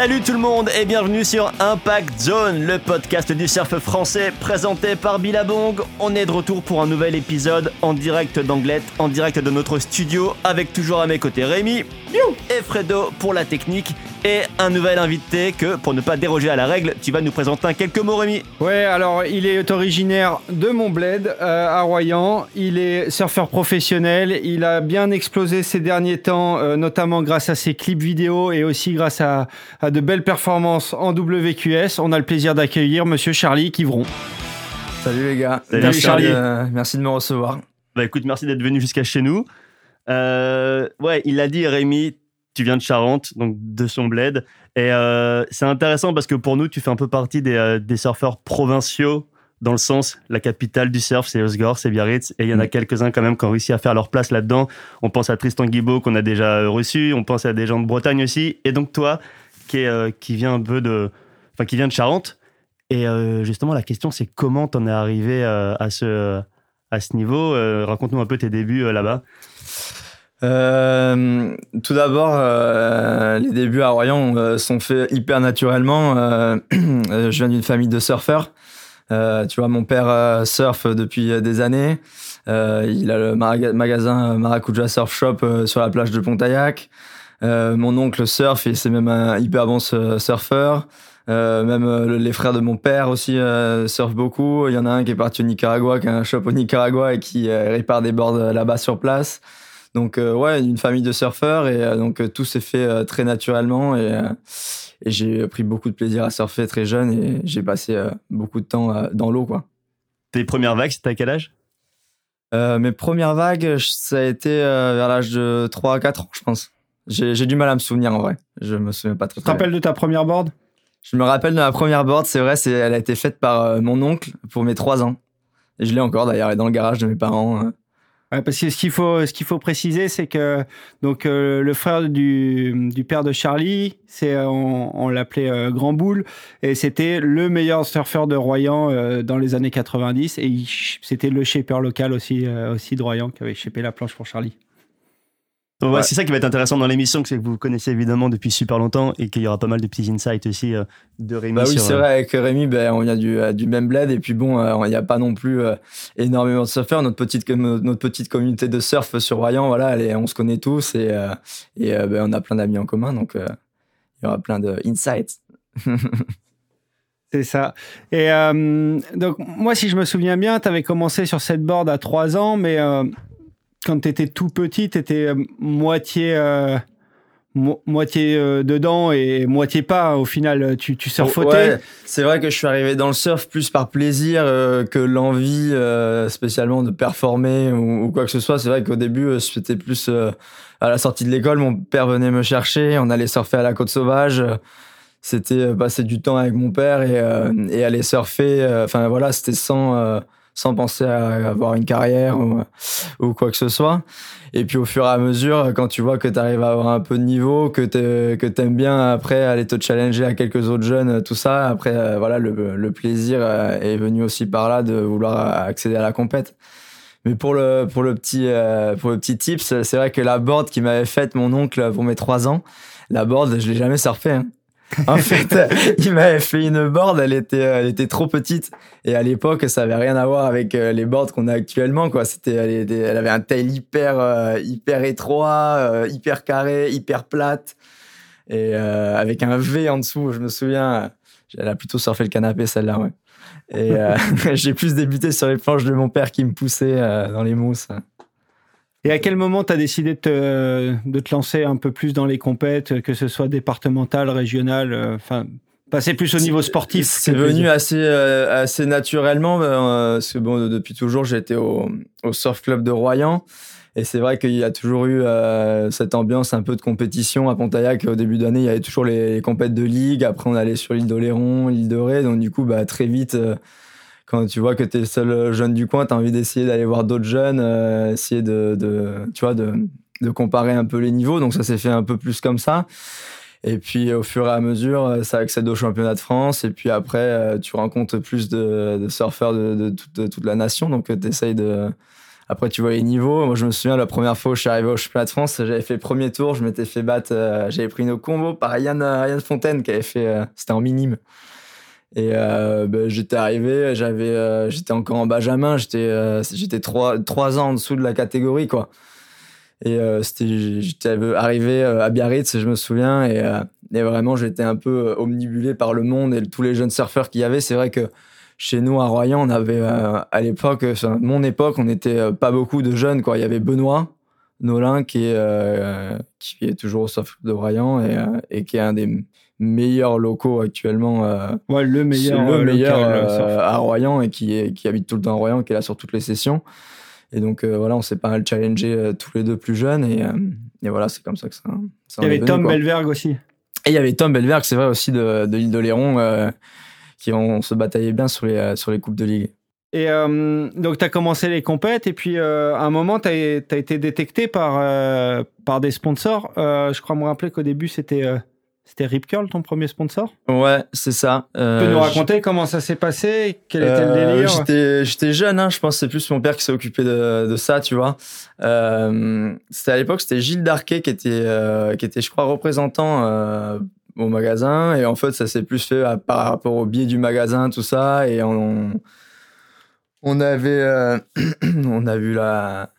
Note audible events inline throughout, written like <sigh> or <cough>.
Salut tout le monde et bienvenue sur Impact Zone, le podcast du surf français présenté par Billabong. On est de retour pour un nouvel épisode en direct d'Anglette, en direct de notre studio, avec toujours à mes côtés Rémi et Fredo pour la technique et un nouvel invité que, pour ne pas déroger à la règle, tu vas nous présenter en quelques mots Rémi. Ouais, alors il est originaire de Montbled euh, à Royan, il est surfeur professionnel, il a bien explosé ces derniers temps, euh, notamment grâce à ses clips vidéo et aussi grâce à, à de belles performances en WQS. On a le plaisir d'accueillir Monsieur Charlie Kivron. Salut les gars. Salut, merci, Charlie. de, merci de me recevoir. Bah écoute, merci d'être venu jusqu'à chez nous. Euh, ouais, il a dit Rémi, tu viens de Charente, donc de son bled. Et euh, c'est intéressant parce que pour nous, tu fais un peu partie des, euh, des surfeurs provinciaux, dans le sens, la capitale du surf, c'est Osgore, c'est Biarritz. Et il y en a Mm. quelques-uns quand même qui ont réussi à faire leur place là-dedans. On pense à Tristan Guibault qu'on a déjà euh, reçu, on pense à des gens de Bretagne aussi. Et donc toi, qui, est, euh, qui vient un peu de... Enfin, qui vient de Charente. Et justement, la question, c'est comment t'en es arrivé à ce... À ce niveau, Euh, raconte-nous un peu tes débuts euh, là-bas. Euh, tout d'abord, euh, les débuts à Royan euh, sont faits hyper naturellement. Euh, <clears throat> euh, je viens d'une famille de surfeurs. Tu vois, mon père surfe depuis des années. Il a le magasin Maracuja Surf Shop sur la plage de Pontaillac. Mon oncle surfe et c'est même un hyper bon su- surfeur. Euh, même les frères de mon père aussi surfent beaucoup. Il y en a un qui est parti au Nicaragua, qui a un shop au Nicaragua et qui répare des boards là-bas sur place. Donc euh, ouais, une famille de surfeurs et euh, donc euh, tout s'est fait euh, très naturellement et, euh, et j'ai pris beaucoup de plaisir à surfer très jeune et j'ai passé euh, beaucoup de temps euh, dans l'eau quoi. Tes premières vagues, c'était à quel âge? Euh, mes premières vagues, ça a été euh, vers l'âge de 3 à 4 ans, je pense. J'ai du mal à me souvenir en vrai. Je me souviens pas très, Tu te bien. rappelles de ta première board? Je me rappelle de ma première board, c'est vrai, c'est elle a été faite par euh, mon oncle pour mes 3 ans. Et je l'ai encore d'ailleurs, elle est dans le garage de mes parents. Ouais, parce que ce qu'il faut, ce qu'il faut préciser, c'est que donc euh, le frère du, du père de Charlie, c'est euh, on, on l'appelait euh, Grand Boule et c'était le meilleur surfeur de Royan euh, dans les années 90 et c'était le shaper local aussi euh, aussi de Royan qui avait shapé la planche pour Charlie. Donc, ouais, Ouais. C'est ça qui va être intéressant dans l'émission, c'est que vous connaissez évidemment depuis super longtemps et qu'il y aura pas mal de petits insights aussi euh, de Rémi. Bah oui, sur, c'est euh, vrai, avec Rémi, ben, on vient du, euh, du même bled, et puis bon, il n'y a pas non plus énormément de surfeurs. Notre petite, notre petite communauté de surf sur Royan, voilà, elle est- on se connaît tous, et, et ben, on a plein d'amis en commun, donc il y aura plein de insights. <laughs> C'est ça. Et euh, donc, moi, si je me souviens bien, tu avais commencé sur cette board à 3 ans, mais euh, quand tu étais tout petit, tu étais moitié, euh, mo- moitié euh, dedans et moitié pas. Au final, tu, tu surfautais. C'est vrai que je suis arrivé dans le surf plus par plaisir euh, que l'envie euh, spécialement de performer ou, quoi que ce soit. C'est vrai qu'au début, euh, c'était plus euh, à la sortie de l'école, mon père venait me chercher, on allait surfer à la côte sauvage. euh, C'était euh, passer du temps avec mon père et, euh, aller surfer. euh, Enfin voilà, c'était sans euh, sans penser à avoir une carrière ou, ou quoi que ce soit. Et puis au fur et à mesure, quand tu vois que tu arrives à avoir un peu de niveau, que tu t'aimes bien après aller te challenger à quelques autres jeunes, tout ça, après euh, voilà le, le plaisir euh, est venu aussi par là de vouloir accéder à la compète. Mais pour le pour le petit euh, pour le petit tips, c'est vrai que la board qui m'avait faite mon oncle pour mes trois ans, la board je l'ai jamais surfée. Hein. En fait, <laughs> il m'avait fait une board, elle était, elle était trop petite. Et à l'époque, ça avait rien à voir avec euh, les boards qu'on a actuellement, quoi. C'était, elle, elle avait un tail hyper, euh, hyper étroit, euh, hyper carré, hyper plate. Et avec un V en dessous, je me souviens. Elle a plutôt surfé le canapé, celle-là, ouais. Et <laughs> j'ai plus débuté sur les planches de mon père qui me poussait dans les mousses. Et à quel moment tu as décidé de te, de te lancer un peu plus dans les compètes, que ce soit départemental, régional, euh, enfin, passer plus au niveau sportif C'est venu assez, euh, assez naturellement, euh, parce que bon, depuis toujours, été au, au surf club de Royan. Et c'est vrai qu'il y a toujours eu euh, cette ambiance un peu de compétition à Pontaillac. Au début d'année, il y avait toujours les, les compètes de ligue. Après, on allait sur l'île d'Oléron, l'île de Ré. Donc, du coup, bah, très vite, quand tu vois que tu es le seul jeune du coin, tu as envie d'essayer d'aller voir d'autres jeunes, euh, essayer de, tu vois, de, comparer un peu les niveaux. Donc, ça s'est fait un peu plus comme ça. Et puis, au fur et à mesure, euh, ça accède au championnat de France. Et puis après, euh, tu rencontres plus de, surfeurs de, toute, la nation. Donc, tu essayes de après, tu vois les niveaux. Moi, je me souviens la première fois où je suis arrivé au championnat de France, j'avais fait premier tour, je m'étais fait battre, j'avais pris une combo par Yann, Yann Fontaine qui avait fait, c'était en minime. Et euh, ben, j'étais arrivé, j'avais, euh, j'étais encore en Benjamin, j'étais, euh, j'étais trois, trois ans en dessous de la catégorie, quoi. Et euh, c'était, j'étais arrivé à Biarritz, je me souviens, et, et vraiment j'étais un peu omnibulé par le monde et tous les jeunes surfeurs qu'il y avait. C'est vrai que chez nous à Royan, on avait à l'époque, mon époque, on n'était pas beaucoup de jeunes, quoi. Il y avait Benoît. Nolin qui est qui est toujours au surf de Royan et, et qui est un des meilleurs locaux actuellement. Euh, ouais, le meilleur, le euh, meilleur euh, à Royan et qui, est, qui habite tout le temps à Royan, qui est là sur toutes les sessions. Et donc voilà, on s'est pas mal challengé tous les deux plus jeunes et, et voilà, c'est comme ça que ça. ça il y avait Tom Belverg aussi. Et il y avait Tom Belverg, c'est vrai aussi de, de l'île de Léron, qui on se bataillait bien sur les sur les coupes de ligue. Et donc, tu as commencé les compètes, et puis à un moment, tu as, as, été détecté par, par des sponsors. je crois me rappeler qu'au début, c'était c'était Rip Curl, ton premier sponsor? Ouais, c'est ça. Euh, tu peux nous raconter comment ça s'est passé? Quel était le euh, délire J'étais jeune, hein, je pense que c'est plus mon père qui s'est occupé de, de, ça, tu vois. Euh, c'était à l'époque, c'était Gilles Darquet qui était, euh, qui était, je crois, représentant euh, au magasin. Et en fait, ça s'est plus fait par rapport au biais du magasin, tout ça. Et on, on avait, <clears throat> on a vu la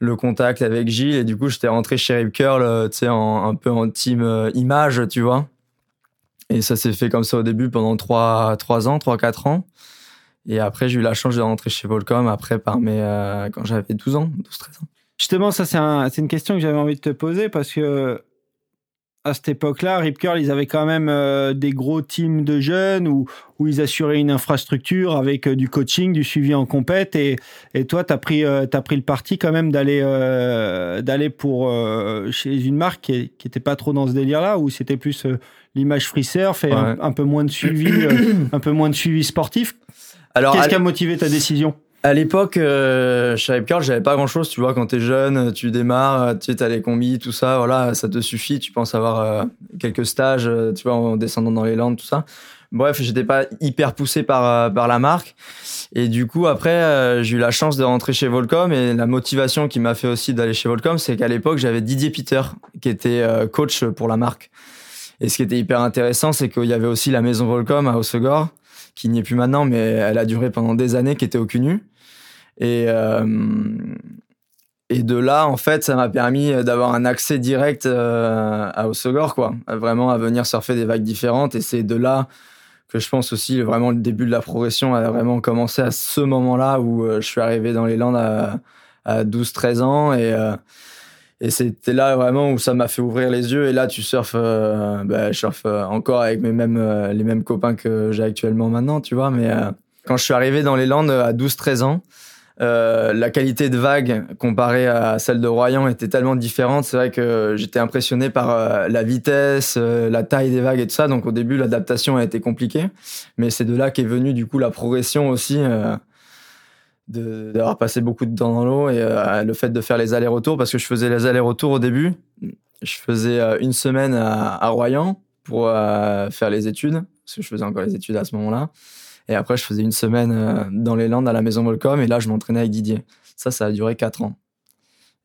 le contact avec Gilles et du coup j'étais rentré chez Rip Curl euh, tu sais un peu en team euh, image tu vois. Et ça s'est fait comme ça au début pendant 3 3 ans 3 4 ans. Et après j'ai eu la chance de rentrer chez Volcom après par mes euh, quand j'avais 12 ans 12 13 ans. Justement ça c'est un, une question que j'avais envie de te poser parce que à cette époque-là, Rip Curl, ils avaient quand même euh, des gros teams de jeunes où, où ils assuraient une infrastructure avec euh, du coaching, du suivi en compète. Et, et toi, tu as, pris, euh, as pris le parti quand même d'aller d'aller pour chez une marque qui n'était pas trop dans ce délire-là, où c'était plus l'image free surf et un, peu moins de suivi, un peu moins de suivi sportif. Alors, Qu'est-ce qui a motivé ta décision? À l'époque, euh, chez Rip Curl, j'avais pas grand chose. Tu vois, quand t'es jeune, tu démarres, tu sais, t'as les combis, tout ça, voilà, ça te suffit. Tu penses avoir euh, quelques stages, euh, tu vois, en descendant dans les Landes, tout ça. Bref, j'étais pas hyper poussé par euh, par la marque. Et du coup, après, j'ai eu la chance de rentrer chez Volcom. Et la motivation qui m'a fait aussi d'aller chez Volcom, c'est qu'à l'époque, j'avais Didier Peter, qui était coach pour la marque. Et ce qui était hyper intéressant, c'est qu'il y avait aussi la maison Volcom à Hossegor qui n'y est plus maintenant, mais elle a duré pendant des années, qui était au CUNU. Et, euh, et de là, en fait, ça m'a permis d'avoir un accès direct euh, à Osogor, quoi. Vraiment à venir surfer des vagues différentes. Et c'est de là que je pense aussi vraiment le début de la progression a vraiment commencé à ce moment-là où euh, je suis arrivé dans les Landes à, à 12-13 ans. Et, et c'était là vraiment où ça m'a fait ouvrir les yeux. Et là, tu surfes, bah, je surfe encore avec mes mêmes, les mêmes copains que j'ai actuellement maintenant, tu vois. Mais quand je suis arrivé dans les Landes à 12-13 ans, la qualité de vague comparée à celle de Royan était tellement différente. C'est vrai que j'étais impressionné par la vitesse, la taille des vagues et tout ça. Donc au début, l'adaptation a été compliquée. Mais c'est de là qu'est venue du coup la progression aussi d'avoir passé beaucoup de temps dans l'eau et euh, le fait de faire les allers-retours parce que je faisais les allers-retours au début. Je faisais euh, une semaine à, Royan pour euh, faire les études parce que je faisais encore les études à ce moment-là. Et après, je faisais une semaine dans les Landes à la maison Volcom et là, je m'entraînais avec Didier. Ça, ça a duré quatre ans.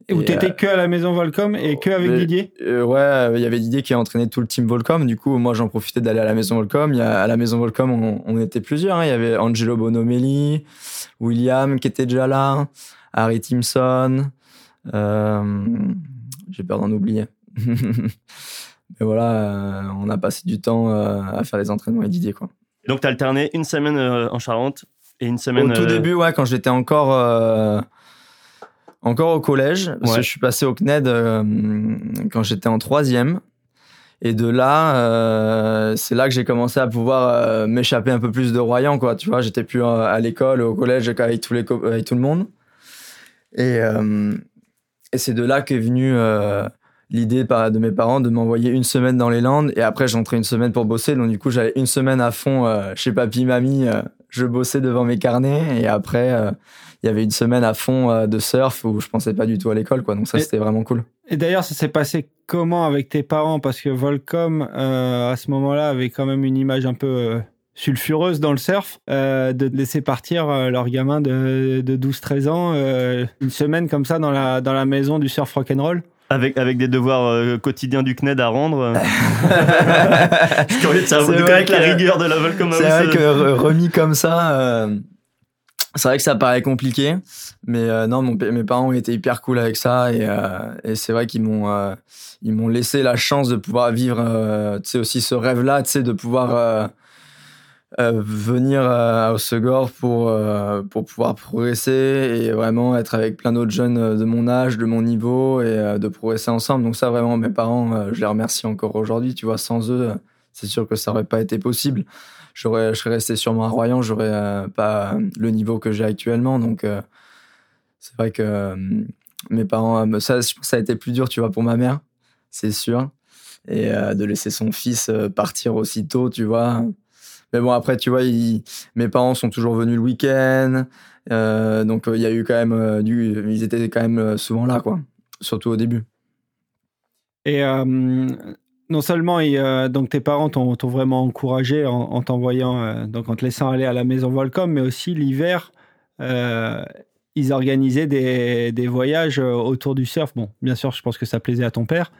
Et où t'étais euh, que à la maison Volcom et que avec Didier euh, Ouais, il y avait Didier qui a entraîné tout le team Volcom. Du coup, moi, j'en profitais d'aller à la maison Volcom. Il y a, à la maison Volcom, on, on était plusieurs. Hein. Il y avait Angelo Bonomelli, William qui était déjà là, Harry Timson. Euh, J'ai peur d'en oublier. <laughs> Mais voilà, euh, on a passé du temps à faire les entraînements avec Didier. Quoi. Donc, tu alterné une semaine en Charente et une semaine. Au tout début, ouais, quand j'étais encore encore au collège, parce que je suis passé au CNED euh, quand j'étais en troisième. Et de là, euh, c'est là que j'ai commencé à pouvoir euh, m'échapper un peu plus de Royan, quoi. Tu vois, j'étais plus à l'école, au collège, avec tous les avec tout le monde. Et, et c'est de là qu'est venue l'idée de mes parents de m'envoyer une semaine dans les Landes. Et après, j'entrais une semaine pour bosser. Donc du coup, j'allais une semaine à fond chez papy, mamie. je bossais devant mes carnets. Et après il y avait une semaine à fond euh, de surf où je pensais pas du tout à l'école, quoi. Donc ça, c'était vraiment cool. Et d'ailleurs, ça s'est passé comment avec tes parents? Parce que Volcom, euh, à ce moment-là, avait quand même une image un peu, euh, sulfureuses dans le surf, euh, de laisser partir euh, leur gamin de, de 12-13 ans euh, une semaine comme ça dans la, dans la maison du surf rock'n'roll avec, avec des devoirs euh, quotidiens du CNED à rendre. <laughs> Je suis curieux de savoir de la que- rigueur de la Volcom C'est vrai que re- remis comme ça, euh, c'est vrai que ça paraît compliqué, mais euh, non, mon, mes parents ont été hyper cool avec ça et, euh, et c'est vrai qu'ils m'ont euh, ils m'ont laissé la chance de pouvoir vivre, tu sais aussi ce rêve-là, tu sais, de pouvoir venir euh, à Osegor pour euh, pour pouvoir progresser et vraiment être avec plein d'autres jeunes euh, de mon âge, de mon niveau et de progresser ensemble. Donc ça vraiment mes parents, je les remercie encore aujourd'hui. Tu vois, sans eux, c'est sûr que ça aurait pas été possible je serais resté sûrement à Royan j'aurais pas le niveau que j'ai actuellement donc c'est vrai que mes parents ça ça a été plus dur tu vois pour ma mère c'est sûr et de laisser son fils partir aussitôt tu vois mais bon après tu vois mes parents sont toujours venus le week-end euh, donc euh, il y a eu quand même euh, du ils étaient quand même souvent là quoi surtout au début Et non seulement donc tes parents t'ont vraiment encouragé en, en t'envoyant, donc en te laissant aller à la maison Volcom, mais aussi l'hiver, ils organisaient des, des voyages autour du surf. Bon, bien sûr, je pense que ça plaisait à ton père,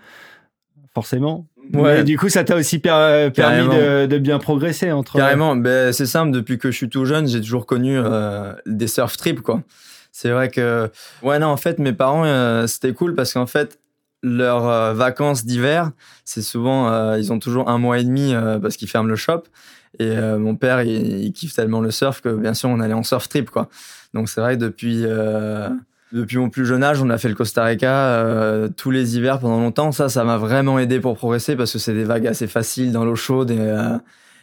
forcément. Ouais. Mais du coup, ça t'a aussi per- euh, permis de, de bien progresser entre. Carrément, ben, c'est simple, depuis que je suis tout jeune, j'ai toujours connu euh, des surf trips, quoi. C'est vrai que, ouais, non, en fait, mes parents, euh, c'était cool parce qu'en fait, leurs euh, vacances d'hiver, c'est souvent, ils ont toujours un mois et demi parce qu'ils ferment le shop. Et mon père, il, il kiffe tellement le surf que, bien sûr, on allait en surf trip, quoi. Donc, c'est vrai que depuis, depuis mon plus jeune âge, on a fait le Costa Rica euh, tous les hivers pendant longtemps. Ça, ça m'a vraiment aidé pour progresser parce que c'est des vagues assez faciles dans l'eau chaude et, euh,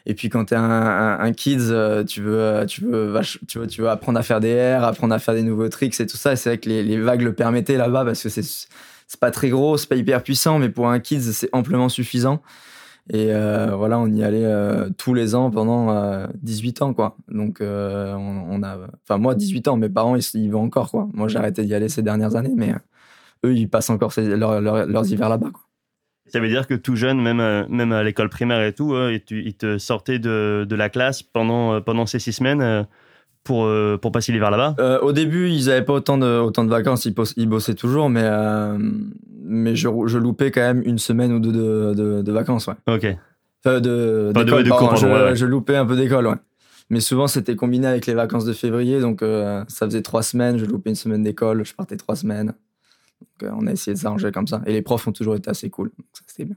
et puis quand t'es un, un, un kids, euh, tu veux, euh, tu veux, tu veux, tu veux apprendre à faire des airs, apprendre à faire des nouveaux tricks et tout ça. Et c'est vrai que les, les vagues le permettaient là-bas parce que c'est, c'est pas très gros, c'est pas hyper puissant, mais pour un kids, c'est amplement suffisant. Et euh, voilà, on y allait euh, tous les ans pendant euh, 18 ans, quoi. Donc, euh, on, on a, enfin moi 18 ans, mes parents ils, ils vont encore, quoi. Moi j'ai arrêté d'y aller ces dernières années, mais euh, eux ils passent encore ces- leur- leur- leurs hivers là-bas, quoi. Ça veut dire que tout jeune, même, même à l'école primaire et tout, euh, et tu- ils te sortaient de, de la classe pendant, pendant ces six semaines euh, pour, euh, pour passer l'hiver là-bas. Euh, au début, ils avaient pas autant de, autant de vacances, ils, ils bossaient toujours, mais, euh, mais je, je loupais quand même une semaine ou deux de, de, de vacances, ouais. Ok. Enfin, de, Pas de- cours, je, pardon, ouais, ouais. je loupais un peu d'école, ouais. Mais souvent, c'était combiné avec les vacances de février, donc euh, ça faisait trois semaines, je loupais une semaine d'école, je partais trois semaines. Donc, on a essayé de s'arranger comme ça. Et les profs ont toujours été assez cool, donc ça, c'était bien.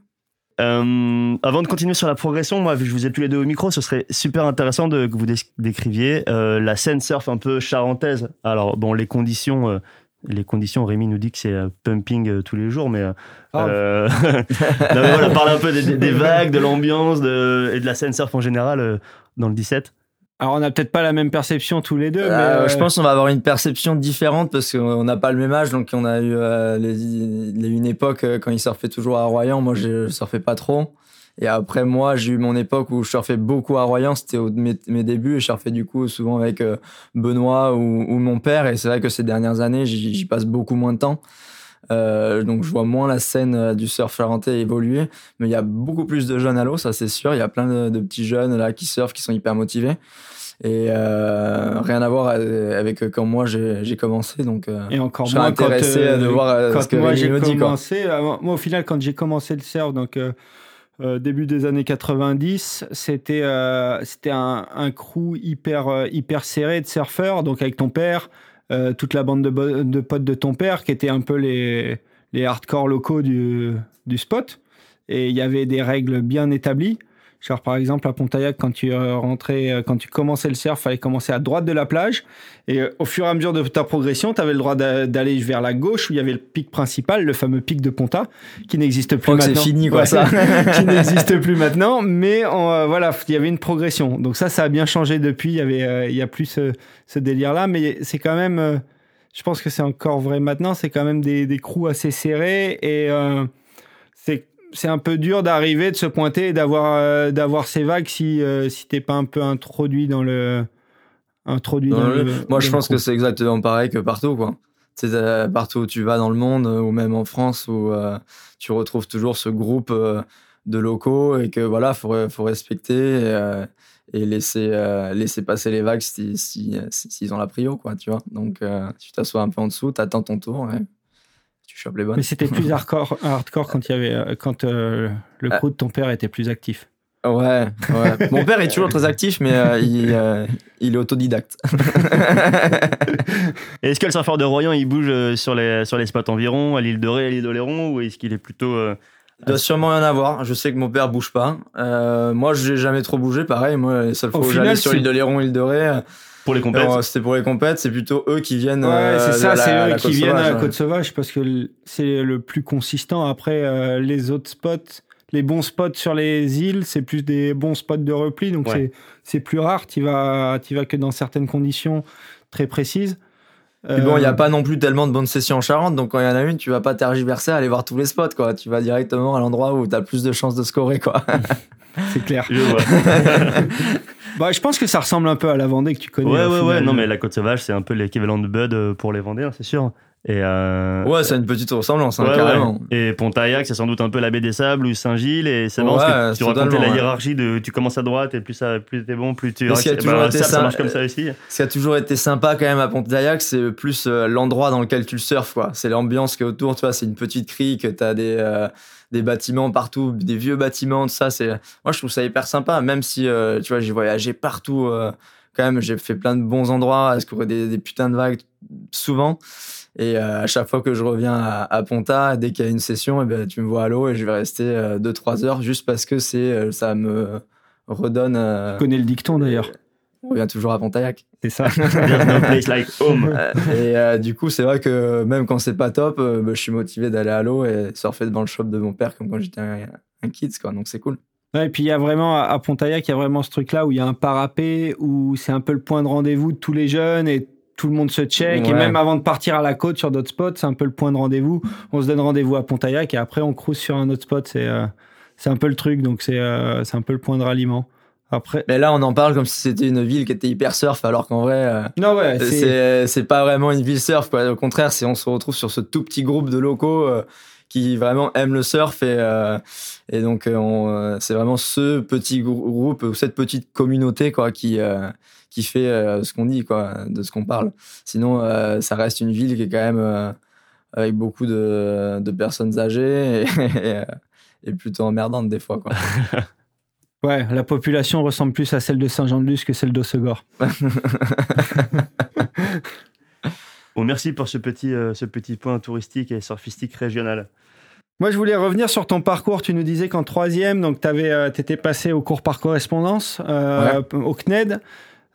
Euh, avant de continuer sur la progression, moi, vu que je vous ai tous les deux au micro, ce serait super intéressant de, que vous dé- décriviez euh, la scène surf un peu charentaise. Alors, bon, les conditions, euh, les conditions, Rémi nous dit que c'est pumping tous les jours, mais. euh, <laughs> non, mais voilà, parle un peu des, vagues, de l'ambiance et de la scène surf en général dans le 17. Alors, on n'a peut-être pas la même perception tous les deux, mais Euh, euh, Je pense qu'on va avoir une perception différente parce qu'on n'a pas le même âge. Donc, on a eu euh, les- il une époque quand ils surfaient toujours à Royan. Moi, je surfais pas trop. Et après, moi, j'ai eu mon époque où je surfais beaucoup à Royan. C'était mes, mes débuts et je surfais du coup souvent avec Benoît ou, ou mon père. Et c'est vrai que ces dernières années, j'y j'y passe beaucoup moins de temps. Euh, donc, je vois moins la scène euh, du surf charentais évoluer. Mais il y a beaucoup plus de jeunes à l'eau, ça c'est sûr. Il y a plein de, de petits jeunes là qui surfent, qui sont hyper motivés. Et euh, rien à voir avec euh, quand moi j'ai commencé. Donc, euh, et encore je moins quand, intéressé euh, de voir euh, quand ce que moi j'ai. Quoi. commencé, euh, moi au final quand j'ai commencé le surf, donc euh, euh, début des années 90, c'était euh, c'était un, un crew hyper euh, hyper serré de surfeurs, donc avec ton père, euh, toute la bande de, de potes de ton père qui étaient un peu les les hardcore locaux du du spot, et il y avait des règles bien établies. Genre par exemple à Pontaillac, quand tu euh, rentrais, euh, quand tu commençais le surf, fallait commencer à droite de la plage. Et euh, au fur et à mesure de ta progression, tu avais le droit d'a- d'aller vers la gauche où il y avait le pic principal, le fameux pic de Ponta, qui n'existe plus crois que c'est maintenant. fini, quoi, Ouais, ça. <laughs> qui n'existe plus maintenant. Mais on, euh, voilà, il y avait une progression. Donc ça, ça a bien changé depuis. Il y avait, euh, il y a plus ce, ce délire-là, mais c'est quand même. euh, je pense que c'est encore vrai maintenant. C'est quand même des, des crews assez serrés et euh, c'est un peu dur d'arriver, de se pointer et d'avoir euh, d'avoir ces vagues si euh, si t'es pas un peu introduit dans le introduit Dans dans, le- le. Moi, je pense que c'est exactement pareil que partout, quoi. C'est euh, partout où tu vas dans le monde, euh, ou même en France, où euh, tu retrouves toujours ce groupe euh, de locaux et que voilà, faut, faut respecter. Et, euh, et laisser laisser passer les vagues s'ils si, si, ont la prio quoi tu vois donc tu t'assois un peu en dessous t'attends ton tour tu chopes les bonnes mais c'était plus <laughs> hardcore hardcore quand il y avait quand le crew de ton père était plus actif Ouais, ouais. <laughs> Mon père est toujours très actif, mais euh, il, euh, il, est autodidacte. <laughs> est-ce que le surfeur de Royan, il bouge euh, sur les, sur les spots environ, à l'île de Ré, à l'île d'Oléron, ou est-ce qu'il est plutôt... Il doit sûrement y en avoir. Je sais que mon père bouge pas. moi, je n'ai jamais trop bougé. Pareil, moi, les seules fois où j'allais sur l'île d'Oléron, l'île de Ré... Pour les compètes C'était pour les compètes, c'est plutôt eux qui viennent. Ouais, c'est ça, c'est eux qui viennent à la Côte Sauvage parce que c'est le plus consistant. Après, les autres spots les bons spots sur les îles, c'est plus des bons spots de repli, donc c'est plus rare. Tu vas, vas que dans certaines conditions très précises. bon, il n'y a euh, pas non plus tellement de bonnes sessions en Charente, donc quand il y en a une, tu vas pas tergiverser à aller voir tous les spots, quoi. Tu vas directement à l'endroit où tu as plus de chances de scorer, quoi. <laughs> c'est clair. Je, <laughs> bah, je pense que ça ressemble un peu à la Vendée que tu connais. Ouais, ouais, ouais. Non, mais la Côte Sauvage, c'est un peu l'équivalent de Bud euh, pour les Vendéens, c'est sûr. Et euh, ouais, c'est une petite ressemblance, hein, carrément. Et Pontaillac, c'est sans doute un peu la baie des Sables ou Saint-Gilles. Et c'est marrant parce que tu racontais la hiérarchie de tu commences à droite et plus, ça, plus t'es bon, plus tu. Ce qui a toujours été ça marche comme ça aussi. Ce qui a toujours été sympa quand même à Pontaillac, c'est plus euh, l'endroit dans lequel tu le surfes, quoi. C'est l'ambiance qui est autour, tu vois. C'est une petite crique, t'as des. Euh, des bâtiments partout, des vieux bâtiments, ça, c'est, moi je trouve ça hyper sympa, même si, tu vois, j'ai voyagé partout, quand même, j'ai fait plein de bons endroits, à se des, des putains de vagues souvent. Et euh, à chaque fois que je reviens à, Ponta, dès qu'il y a une session, eh ben, tu me vois à l'eau et je vais rester 2-3 euh, heures juste parce que c'est euh, ça me redonne. Tu connais le dicton d'ailleurs. On revient toujours à Pontaillac. C'est ça. <laughs> no place like home. et du coup, c'est vrai que même quand c'est pas top, bah, je suis motivé d'aller à l'eau et surfer devant le shop de mon père comme quand j'étais un, un kids, quoi. Donc c'est cool. Ouais, et puis il y a vraiment à Pontaillac, il y a vraiment ce truc-là où il y a un parapet où c'est un peu le point de rendez-vous de tous les jeunes et tout le monde se check. Et même avant de partir à la côte sur d'autres spots, c'est un peu le point de rendez-vous. On se donne rendez-vous à Pontaillac et après on cruise sur un autre spot. C'est euh, c'est un peu le truc. Donc c'est euh, c'est un peu le point de ralliement. Après. Mais là, on en parle comme si c'était une ville qui était hyper surf, alors qu'en vrai, euh, non ouais, c'est c'est pas vraiment une ville surf. Quoi. Au contraire, c'est on se retrouve sur ce tout petit groupe de locaux qui vraiment aiment le surf et et donc c'est vraiment ce petit groupe ou cette petite communauté quoi qui qui fait euh, ce qu'on dit, quoi, de ce qu'on parle. Sinon, euh, ça reste une ville qui est quand même euh, avec beaucoup de, de, personnes âgées et, <laughs> plutôt emmerdante des fois, quoi. <laughs> Ouais, la population ressemble plus à celle de Saint-Jean-de-Luz que celle d'Ossegor. <laughs> bon, merci pour ce petit, ce petit point touristique et surfistique régional. Moi, je voulais revenir sur ton parcours. Tu nous disais qu'en troisième, donc tu étais passé au cours par correspondance au CNED.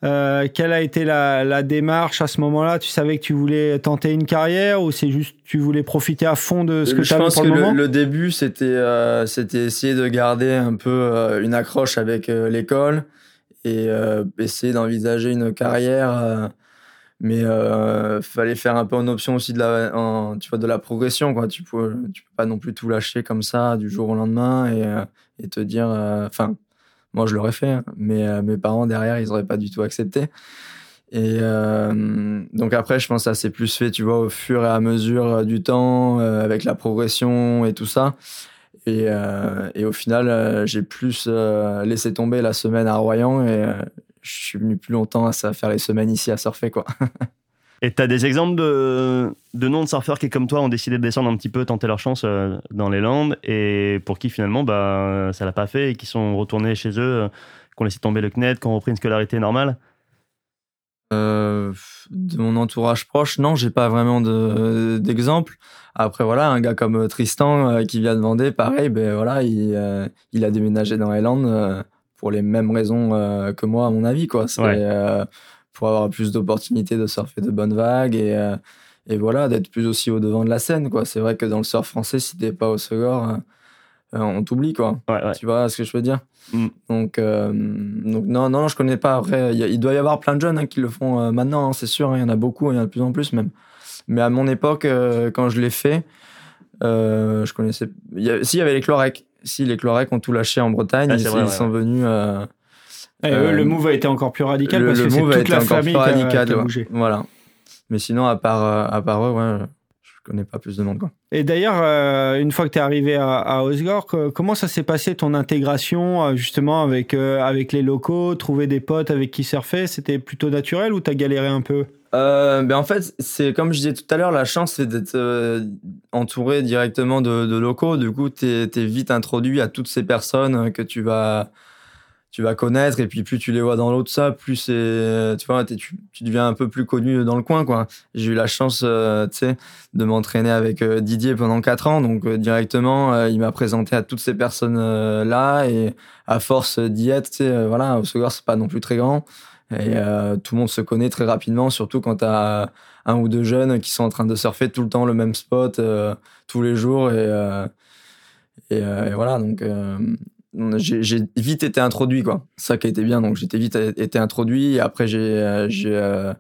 Euh, quelle a été la, démarche à ce moment-là? Tu savais que tu voulais tenter une carrière ou c'est juste tu voulais profiter à fond de ce que tu avais pour le moment? Je pense que le, début c'était euh, c'était essayer de garder un peu euh, une accroche avec l'école et essayer d'envisager une carrière mais fallait faire un peu en option aussi de la tu vois de la progression quoi. Tu peux tu peux pas non plus tout lâcher comme ça du jour au lendemain et, et te dire enfin moi, je l'aurais fait, hein. mais euh, mes parents derrière, ils n'auraient pas du tout accepté. Et euh, donc après, je pense que ça s'est plus fait, tu vois, au fur et à mesure euh, du temps, avec la progression et tout ça. Et, et au final, j'ai plus laissé tomber la semaine à Royan et je suis venu plus longtemps à faire les semaines ici à surfer, quoi. <laughs> Et tu as des exemples de, de noms de surfeurs qui, comme toi, ont décidé de descendre un petit peu, tenter leur chance euh, dans les Landes, et pour qui finalement bah, ça l'a pas fait, et qui sont retournés chez eux, euh, qui ont laissé tomber le CNED, qui ont repris une scolarité normale? Euh, De mon entourage proche, non, j'ai pas vraiment d'exemple. Après, voilà, un gars comme Tristan qui vient de Vendée, pareil, ben voilà, il, il a déménagé dans les Landes pour les mêmes raisons que moi, à mon avis, quoi. C'est pour avoir plus d'opportunités de surfer de bonnes vagues et, euh, et voilà, d'être plus aussi au devant de la scène. quoi. C'est vrai que dans le surf français, si t'es pas au Segor, euh, euh, on t'oublie. quoi. Tu vois ce que je veux dire? Mm. donc, donc, non, non, je connais pas. Après, il doit y avoir plein de jeunes hein, qui le font maintenant, hein, c'est sûr. Hein, il y en a beaucoup, il y en a de plus en plus même. Mais à mon époque, quand je l'ai fait, je connaissais. si, il y avait les Clorec. Si, les Clorec ont tout lâché en Bretagne, ils, sont venus et eux, le euh, move a été encore plus radical parce que c'est toute la famille qui a, bougé. Voilà. Mais sinon, à part, euh, à part eux, ouais, connais pas plus de monde. Quoi. Et d'ailleurs, euh, une fois que tu es arrivé à, à Osgore, comment ça s'est passé ton intégration justement avec, euh, avec les locaux, trouver des potes avec qui surfer C'était plutôt naturel ou tu as galéré un peu? Euh, ben en fait, c'est comme je disais tout à l'heure, la chance c'est d'être entouré directement de, de, locaux. Du coup, tu es, es, vite introduit à toutes ces personnes que tu vas tu vas connaître et puis plus tu les vois dans l'autre ça plus c'est tu vois tu, tu, deviens un peu plus connu dans le coin quoi. J'ai eu la chance euh, tu sais de m'entraîner avec euh, Didier pendant quatre ans donc euh, directement il m'a présenté à toutes ces personnes là et à force d'y être tu sais voilà au secondaire c'est pas non plus très grand. Et tout le monde se connaît très rapidement surtout quand t'as un ou deux jeunes qui sont en train de surfer tout le temps le même spot tous les jours et et, et voilà donc j'ai vite été introduit quoi. Ça qui a été bien donc j'étais vite été introduit. Et après j'ai euh, j'ai euh,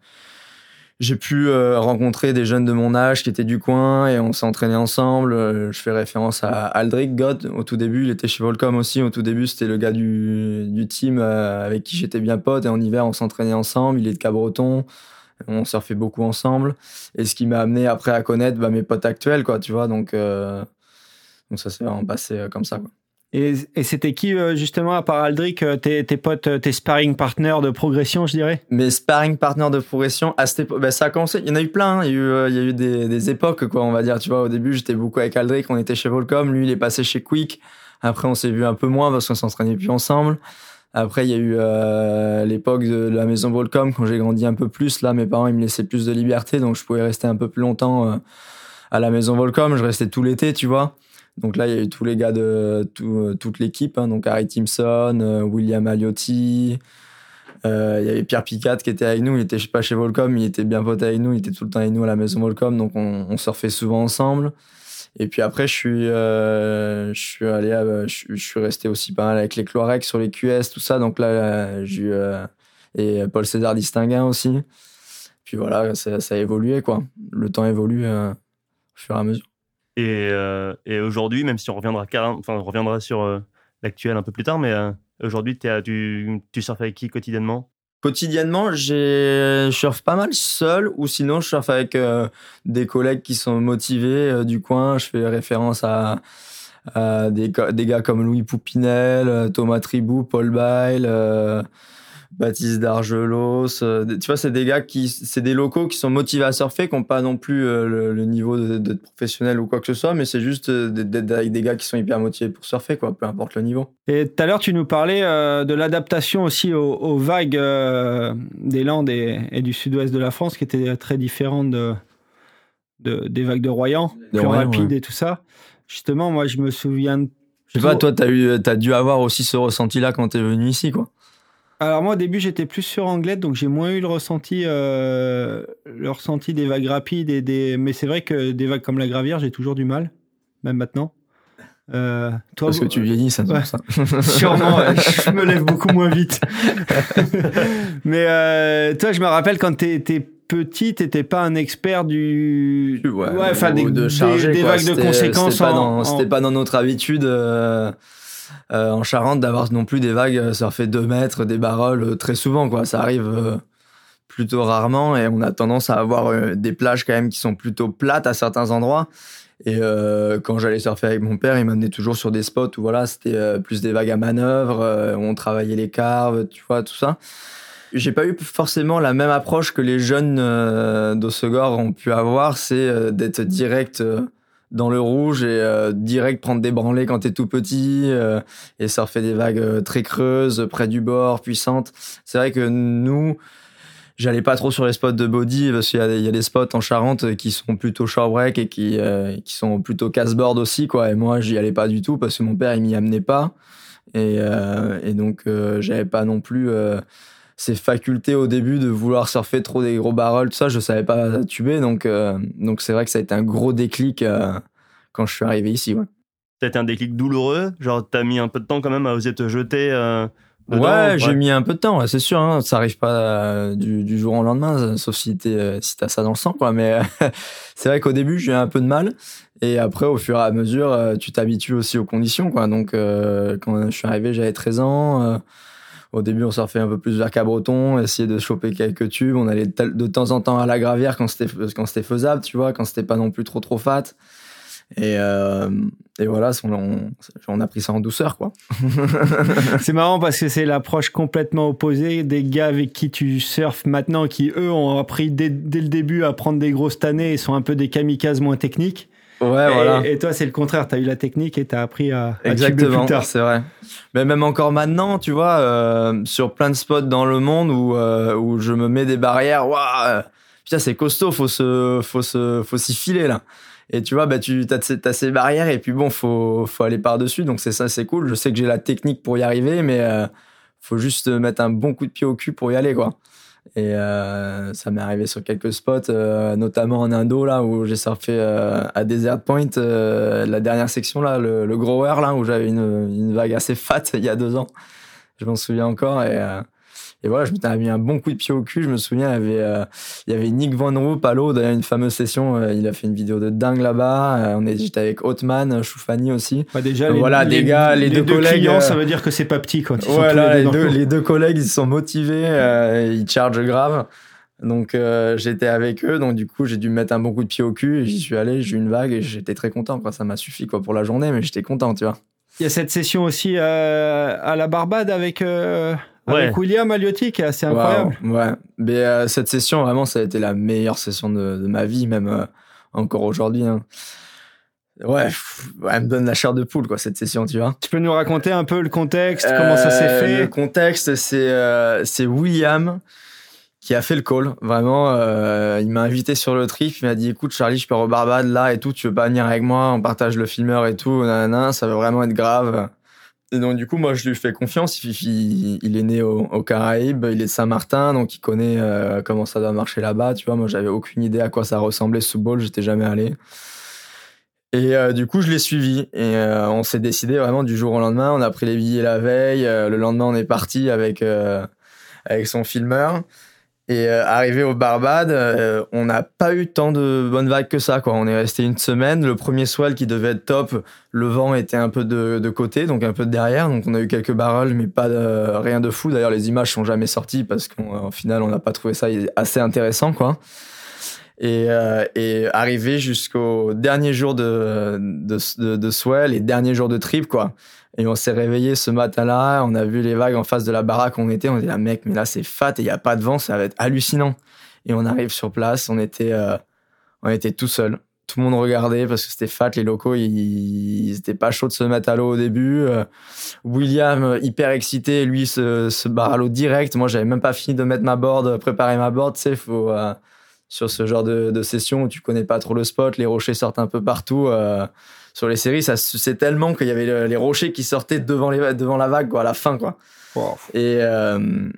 j'ai pu euh, rencontrer des jeunes de mon âge qui étaient du coin et on s'est entraîné ensemble je fais référence à Aldric God au tout début il était chez Volcom aussi. Au tout début c'était le gars du du team avec qui j'étais bien pote. Et en hiver on s'entraînait ensemble. Il est de Cabreton. On surfait beaucoup ensemble. Et ce qui m'a amené après à connaître bah, mes potes actuels quoi tu vois. Donc donc ça s'est vraiment passé comme ça quoi et, et c'était qui, euh, justement, à part Aldric, euh, tes, tes potes, euh, tes sparring partners de progression, je dirais? Mes sparring partners de progression, à cette époque, ben, ça a commencé, il y en a eu plein, hein. il y a eu, il y a eu des, des, époques, quoi, on va dire. Tu vois, au début, j'étais beaucoup avec Aldric, on était chez Volcom, lui, il est passé chez Quick. Après, on s'est vu un peu moins parce qu'on s'entraînait plus ensemble. Après, il y a eu euh, l'époque de la maison Volcom, quand j'ai grandi un peu plus. Là, mes parents, ils me laissaient plus de liberté, donc je pouvais rester un peu plus longtemps euh, à la maison Volcom. Je restais tout l'été, tu vois. Donc là, il y a eu tous les gars de tout, toute l'équipe, hein, donc Harry Timson, euh, William Aliotti. Euh, il y avait Pierre Picat qui était avec nous, il était pas chez Volcom, il était bien pote avec nous, il était tout le temps avec nous à la maison Volcom, donc on, surfait souvent ensemble. Et puis après, je suis, euh, je suis allé, je, suis resté aussi pas mal avec les Cloirex sur les QS, tout ça. Donc là, j'ai eu et Paul César Distinguin aussi. Puis voilà, ça, ça, a évolué quoi. Le temps évolue au fur et à mesure. Et, euh, et aujourd'hui, même si on reviendra, sur euh, l'actuel un peu plus tard, mais euh, aujourd'hui, tu, surfes avec qui quotidiennement? Quotidiennement, je surfe pas mal seul ou sinon je surfe avec des collègues qui sont motivés du coin. Je fais référence à, à des, des, gars comme Louis Poupinel, Thomas Tribou, Paul Bail. Baptiste Dargelos. Euh, tu vois, c'est des gars qui, c'est des locaux qui sont motivés à surfer, qui n'ont pas non plus euh, le, niveau de, professionnel ou quoi que ce soit, mais c'est juste euh, d'être avec des gars qui sont hyper motivés pour surfer, quoi, peu importe le niveau. Et tout à l'heure, tu nous parlais de l'adaptation aussi aux, vagues des Landes et, du sud-ouest de la France, qui étaient très différentes de, des vagues de Royan, plus rapides et tout ça. Justement, moi, je me souviens. Je sais pas, toi, t'as eu, as dû avoir aussi ce ressenti-là quand t'es venu ici, quoi. Alors moi au début j'étais plus sur Anglette donc j'ai moins eu le ressenti euh, le ressenti des vagues rapides et des mais c'est vrai que des vagues comme la Gravière j'ai toujours du mal même maintenant. Euh, toi, Parce que tu vieillis, ça. Ouais. ça. <laughs> Sûrement, <laughs> je me lève beaucoup moins vite. <laughs> mais euh, toi, je me rappelle quand t'étais petit, t'étais pas un expert du. Ouais, enfin des, de charger, des, vagues de conséquences. C'était pas, pas, dans notre habitude. Euh euh, en Charente d'avoir non plus des vagues, ça fait deux mètres, des barrels euh, très souvent, quoi. Ça arrive euh, plutôt rarement et on a tendance à avoir des plages quand même qui sont plutôt plates à certains endroits. Et quand j'allais surfer avec mon père, il m'amenait toujours sur des spots où voilà, c'était plus des vagues à manœuvre, on travaillait les carves, tu vois, tout ça. J'ai pas eu forcément la même approche que les jeunes d'Ossegor ont pu avoir, c'est d'être direct dans le rouge et euh, direct prendre des branlées quand t'es tout petit euh, et surfer des vagues euh, très creuses près du bord, puissantes. C'est vrai que nous, j'allais pas trop sur les spots de body parce qu'il y, y, a des spots en Charente qui sont plutôt short break et qui qui sont plutôt casse-board aussi quoi. Et moi, j'y allais pas du tout parce que mon père il m'y amenait pas et et donc j'avais pas non plus ces facultés au début de vouloir surfer trop des gros barrels, tout ça, je savais pas tuber. Donc, euh, donc c'est vrai que ça a été un gros déclic euh, quand je suis arrivé ici. Ouais. Ça a été un déclic douloureux Genre, t'as mis un peu de temps quand même à oser te jeter euh, Ouais, j'ai mis un peu de temps, c'est sûr. Hein, ça arrive pas du, du, jour au lendemain, sauf si si t'as ça dans le sang, quoi. Mais <laughs> c'est vrai qu'au début, j'ai eu un peu de mal. Et après, au fur et à mesure, tu t'habitues aussi aux conditions, quoi. Donc, quand je suis arrivé, j'avais 13 ans Au début, on surfait un peu plus vers Cabreton, essayer de choper quelques tubes. On allait de temps en temps à la gravière quand c'était quand c'était faisable, tu vois, quand c'était pas non plus trop trop fat. Et, euh, voilà, on, on, a pris ça en douceur, quoi. <laughs> c'est marrant parce que c'est l'approche complètement opposée des gars avec qui tu surfes maintenant, qui eux ont appris dès, dès le début à prendre des grosses tannées et sont un peu des kamikazes moins techniques. Ouais, voilà. Et toi, c'est le contraire. Tu as eu la technique et tu as appris à, Exactement, c'est vrai. Mais même encore maintenant, tu vois, euh, sur plein de spots dans le monde où, euh, où je me mets des barrières, waouh, putain, c'est costaud, faut se, faut se, faut s'y filer, là. Et tu vois, bah, tu as, as, ces barrières et puis bon, faut, faut aller par-dessus. Donc c'est ça, c'est cool. Je sais que j'ai la technique pour y arriver, mais euh, faut juste mettre un bon coup de pied au cul pour y aller, quoi. Et euh, ça m'est arrivé sur quelques spots, euh, notamment en Indo, là, où j'ai surfé euh, à Desert Point, euh, la dernière section, là, le, le grower, là, où j'avais une, une, vague assez fat <laughs> il y a deux ans. Je m'en souviens encore. Et, euh, et voilà, je m'étais mis un bon coup de pied au cul. Je me souviens, il y avait, euh, il y avait Nick Van Roop à l'eau, d'ailleurs, une fameuse session. Euh, il a fait une vidéo de dingue là-bas. Euh, on est, j'étais avec Otman, Choufani aussi. Bah déjà, les, voilà, les, des gars, les, deux, collègues. Clients, ça veut dire que c'est pas petit, quoi. Voilà, les, deux, les deux collègues, ils sont motivés, ils chargent grave. Donc j'étais avec eux, donc du coup j'ai dû me mettre un bon coup de pied au cul. J'y suis allé, j'ai eu une vague et j'étais très content. Quoi. Ça m'a suffi quoi pour la journée, mais j'étais content, tu vois. Il y a cette session aussi euh, à la Barbade avec, euh, avec William Aliotti qui est assez incroyable. ouais, mais euh, cette session, vraiment, ça a été la meilleure session de, de ma vie, même euh, encore aujourd'hui. Hein. Ouais, elle me donne la chair de poule, quoi, cette session, tu vois. Tu peux nous raconter un peu le contexte, comment ça s'est Euh, fait Le contexte, c'est c'est William qui a fait le call. Vraiment, euh, il m'a invité sur le trip. Il m'a dit, écoute, Charlie, je pars au Barbade là et tout. Tu veux pas venir avec moi On partage le filmeur et tout. Nanana, ça va vraiment être grave. Et donc, du coup, moi, je lui fais confiance. Il, est né au, au, Caraïbes. Il est de Saint-Martin, donc il connaît euh, comment ça doit marcher là-bas. Tu vois, moi, j'avais aucune idée à quoi ça ressemblait sous ball. J'étais jamais allé. Et euh, du coup, je l'ai suivi et euh, on s'est décidé vraiment du jour au lendemain. On a pris les billets la veille. Le lendemain, on est parti avec avec son filmeur. Et euh, arrivé au Barbade, euh, on n'a pas eu tant de bonnes vagues que ça. Quoi. On est resté une semaine. Le premier swell qui devait être top, le vent était un peu de, de côté, donc un peu de derrière. Donc on a eu quelques barrels, mais pas de, rien de fou. D'ailleurs, les images sont jamais sorties parce qu'au final, on n'a pas trouvé ça assez intéressant, quoi. Et, euh, et arrivé jusqu'au dernier jour de, de, de, de swell, les derniers jours de trip, quoi. Et on s'est réveillé ce matin-là, on a vu les vagues en face de la baraque où on était, on dit là mec, mais là c'est fat et il y a pas de vent, ça va être hallucinant. Et on arrive sur place, on était euh, on était tout seul. Tout le monde regardait parce que c'était fat, les locaux ils, ils étaient pas chauds de se mettre à l'eau au début. Euh, William hyper excité, lui se, barre à l'eau direct. Moi j'avais même pas fini de mettre ma board, préparer ma board, tu sais, faut euh, sur ce genre de, session où tu connais pas trop le spot, les rochers sortent un peu partout. Euh, sur les séries, ça c'est tellement qu'il y avait les rochers qui sortaient devant les devant la vague quoi, à la fin quoi. Wow. Et euh,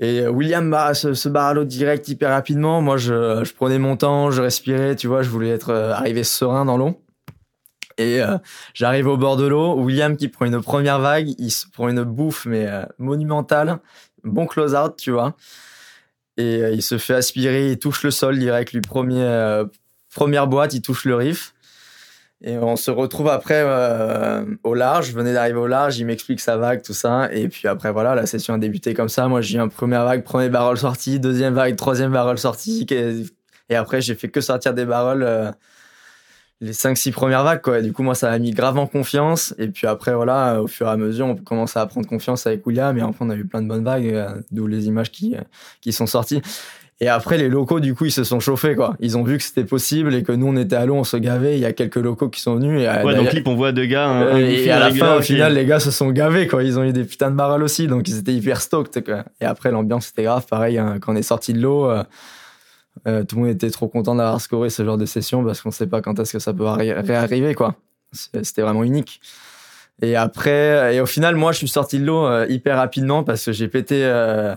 et William bah, se, se barre à l'eau direct hyper rapidement. Moi, je, je prenais mon temps, je respirais, tu vois, je voulais être euh, arrivé serein dans l'eau. Et euh, j'arrive au bord de l'eau. William qui prend une première vague, il se prend une bouffe mais euh, monumentale, bon close out, tu vois. Et euh, il se fait aspirer, il touche le sol direct, lui premier euh, première boîte, il touche le riff. Et on se retrouve après euh, au large. Je venais d'arriver au large, il m'explique sa vague, tout ça. Et puis après, voilà, la session a débuté comme ça. Moi, j'ai eu un première vague, premier barrel sorti, deuxième vague, troisième barrel sorti. Et après, j'ai fait que sortir des barrels euh, les cinq, six premières vagues, quoi. Et du coup, moi, ça m'a mis grave en confiance. Et puis après, voilà, au fur et à mesure, on commençait à prendre confiance avec William. Et enfin, on a eu plein de bonnes vagues, euh, d'où les images qui, qui sont sorties. Et après, les locaux, du coup, ils se sont chauffés, quoi. Ils ont vu que c'était possible et que nous, on était à l'eau, on se gavait. Il y a quelques locaux qui sont venus. Et, ouais, dans le clip, on voit deux gars. Un et à la fin, au final, les gars se sont gavés, quoi. Ils ont eu des putains de barrels aussi. Donc, ils étaient hyper stoked, quoi. Et après, l'ambiance était grave. Pareil, hein, quand on est sorti de l'eau, euh, euh, tout le monde était trop content d'avoir scoré ce genre de session parce qu'on sait pas quand est-ce que ça peut réarriver, quoi. C'était vraiment unique. Et après, et au final, moi, je suis sorti de l'eau euh, hyper rapidement parce que j'ai pété, euh,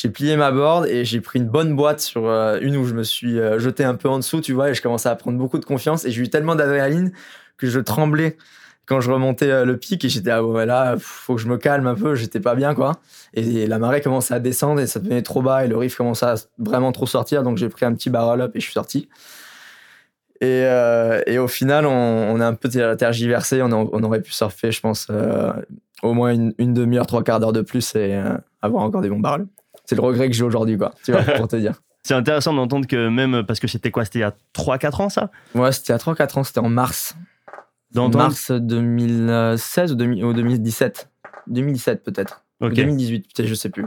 j'ai plié ma board et j'ai pris une bonne boîte sur euh, une où je me suis euh, jeté un peu en dessous, tu vois, et je commençais à prendre beaucoup de confiance et j'ai eu tellement d'adrénaline que je tremblais quand je remontais euh, le pic et j'étais ah ouais là faut que je me calme un peu, j'étais pas bien quoi. Et la marée commençait à descendre et ça devenait trop bas et le riff commençait à vraiment trop sortir donc j'ai pris un petit barrel up et je suis sorti. Et, au final, on, on a un peu tergiversé. On, aurait pu surfer, je pense, au moins une, demi-heure, trois quarts d'heure de plus et avoir encore des bons barrels. C'est le regret que j'ai aujourd'hui, quoi. Tu vois, pour te dire. <laughs> C'est intéressant d'entendre que même, parce que c'était quoi C'était il y a 3-4 ans ça? Ouais, c'était il y a 3-4 ans, c'était en mars. D'entendre- Mars 2016 ou, 2000 ou 2017 2017 peut-être. Ou Ok. 2018, peut-être, je sais plus.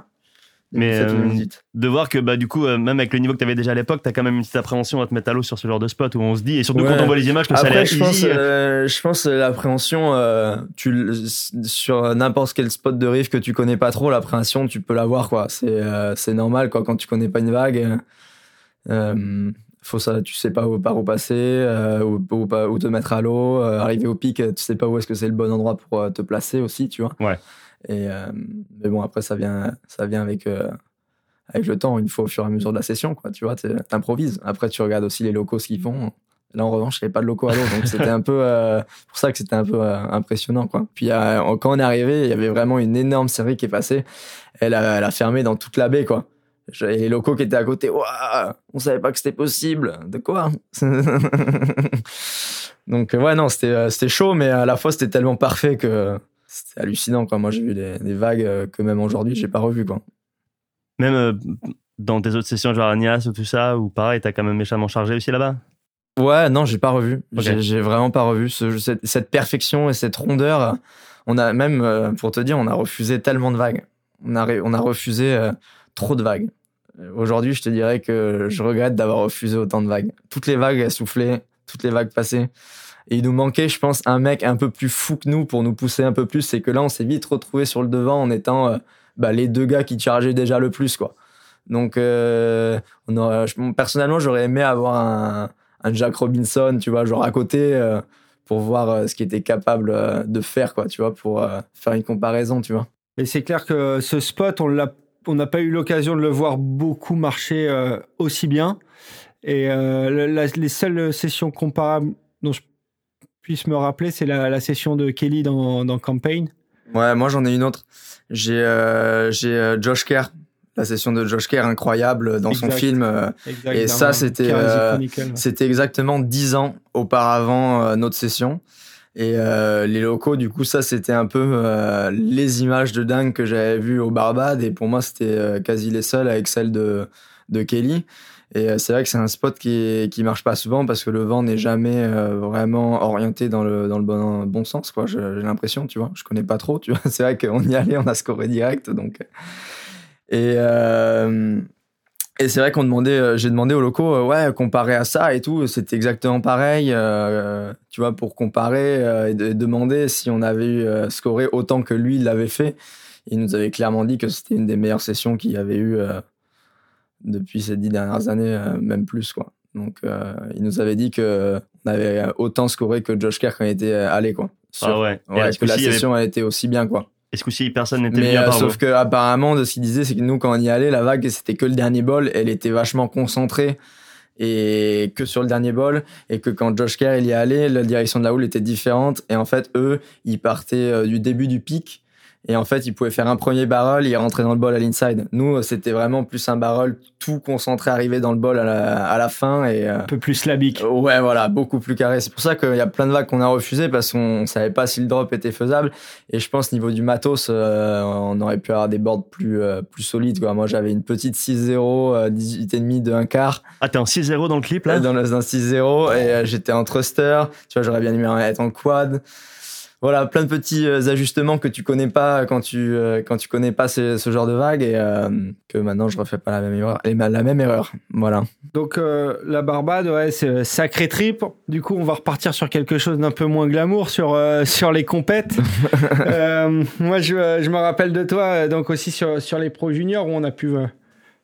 Mais, 2017 ou euh, 2018. De voir que bah, du coup, euh, même avec le niveau que tu avais déjà à l'époque, tu as quand même une petite appréhension à te mettre à l'eau sur ce genre de spot où on se dit, et surtout Ouais. quand on voit les images, que ça a l'air je pense, euh, je pense euh, l'appréhension, euh, tu sur n'importe quel spot de riff que tu connais pas trop, l'appréhension, tu peux l'avoir quoi. C'est euh, c'est normal quoi quand tu connais pas une vague. euh, euh, faut ça, tu sais pas où, par où passer, euh, où, où, te mettre à l'eau, euh, arriver au pic, tu sais pas où est-ce que c'est le bon endroit pour euh, te placer aussi, tu vois. Ouais. Et euh, mais bon après ça vient, ça vient avec euh, avec le temps, une fois au fur et à mesure de la session quoi. Tu vois, t'improvises. Après tu regardes aussi les locaux ce qu'ils font. Là, en revanche, il n'y avait pas de locaux à l'eau, donc c'était un peu euh, pour ça que c'était un peu euh, impressionnant, quoi. Puis quand on est arrivé, il y avait vraiment une énorme série qui est passée. Elle a, elle a fermé dans toute la baie, quoi. Et les locaux qui étaient à côté, Ouah, on savait pas que c'était possible. De quoi? <laughs> Donc ouais, non, c'était c'était chaud, mais à la fois c'était tellement parfait que c'était hallucinant, quoi. Moi, j'ai vu des, des vagues euh, que même aujourd'hui, j'ai pas revu, quoi. Même euh, dans tes autres sessions, genre à Nias ou tout ça, ou pareil, t'as quand même méchamment chargé aussi là-bas? Ouais, non, j'ai pas revu. Ok. J'ai- vraiment pas revu ce- cette, cette perfection et cette rondeur. On a même, euh, pour te dire, on a refusé tellement de vagues. On a, ré- on a refusé euh, trop de vagues. Aujourd'hui, je te dirais que je regrette d'avoir refusé autant de vagues. Toutes les vagues soufflaient, toutes les vagues passaient. Et il nous manquait, je pense, un mec un peu plus fou que nous pour nous pousser un peu plus. C'est que là, on s'est vite retrouvé sur le devant en étant euh, bah, les deux gars qui chargeaient déjà le plus, quoi. Donc, euh, personnellement, j'aurais aimé avoir un, un Jack Robinson, tu vois, genre à côté, euh, pour voir ce qu'il était capable de faire, quoi, tu vois, pour faire une comparaison, tu vois. Et c'est clair que ce spot, on n'a pas eu l'occasion de le voir beaucoup marcher aussi bien. Et les seules sessions comparables dont je puisse me rappeler, c'est la, la session de Kelly dans, dans Campaign. Ouais, moi j'en ai une autre. J'ai euh, j'ai euh, Josh Kerr, la session de Josh Kerr incroyable dans son film. euh, Exact, Et ça, c'était, euh. C'était exactement 10 ans auparavant notre session. Et les locaux, du coup, ça, c'était un peu les images de dingue que j'avais vues au Barbade. Et pour moi, c'était quasi les seules avec celle de, de Kelly. Et euh, c'est vrai que c'est un spot qui, qui marche pas souvent parce que le vent n'est jamais euh, vraiment orienté dans le, dans le bon, bon sens, quoi. J'ai l'impression, tu vois. Je connais pas trop, tu vois. <laughs> C'est vrai qu'on y allait, on a scoré direct, donc. Et, euh, et c'est vrai qu'on demandait, j'ai demandé aux locaux, ouais, comparé à ça et tout, c'était exactement pareil, tu vois, pour comparer et, de- et demander si on avait eu scoré autant que lui l'avait fait. Il nous avait clairement dit que c'était une des meilleures sessions qu'il y avait eu depuis ces dix dernières années, euh, même plus, quoi. Donc, euh, il nous avait dit que on avait autant scoré que Josh Kerr quand il était allé, quoi. Sur- Ah ouais. Ouais, est-ce que la y avait- session a été aussi bien, quoi. est-ce que si personne n'était euh, part sauf vous que apparemment, de ce qu'il disait, c'est que nous, quand on y allait, la vague, c'était que le dernier bol. Elle était vachement concentrée et que sur le dernier bol. Et que quand Josh Kerr il y allait, la direction de la houle était différente. Et en fait, eux, ils partaient euh, du début du pic. Et en fait, ils pouvaient faire un premier barrel et rentrer dans le bol à l'inside. Nous, c'était vraiment plus un barrel tout concentré, arrivé dans le bol à la, à la fin. Et, euh, Un peu plus slabique. Ouais, voilà, beaucoup plus carré. C'est pour ça qu'il y a plein de vagues qu'on a refusées parce qu'on savait pas si le drop était faisable. Et je pense niveau du matos, euh, on aurait pu avoir des boards plus euh, plus solides. Quoi. Moi, j'avais une petite 6-0, euh, 18,5 de 1 quart Ah, t'es en 6-0 dans le clip là? Dans le dans le 6-0 et euh, j'étais en thruster. Tu vois, j'aurais bien aimé être en quad. Voilà, plein de petits euh, ajustements que tu connais pas quand tu euh, quand tu connais pas ce, ce genre de vague et euh, que maintenant je refais pas la même erreur. les- La même erreur. Voilà. Donc la Barbade, ouais, c'est sacré trip. Du coup, on va repartir sur quelque chose d'un peu moins glamour, sur sur les compètes. <laughs> Moi, je, je me rappelle de toi, donc aussi sur sur les pros juniors où on a pu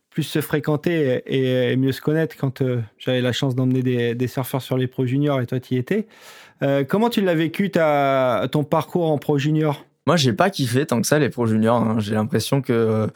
plus se fréquenter et, et mieux se connaître quand euh, j'avais la chance d'emmener des, des surfeurs sur les pros juniors et toi tu y étais. Euh, comment tu l'as vécu ta, ton parcours en pro junior? Moi, j'ai pas kiffé tant que ça les pros juniors. hein. J'ai l'impression que euh,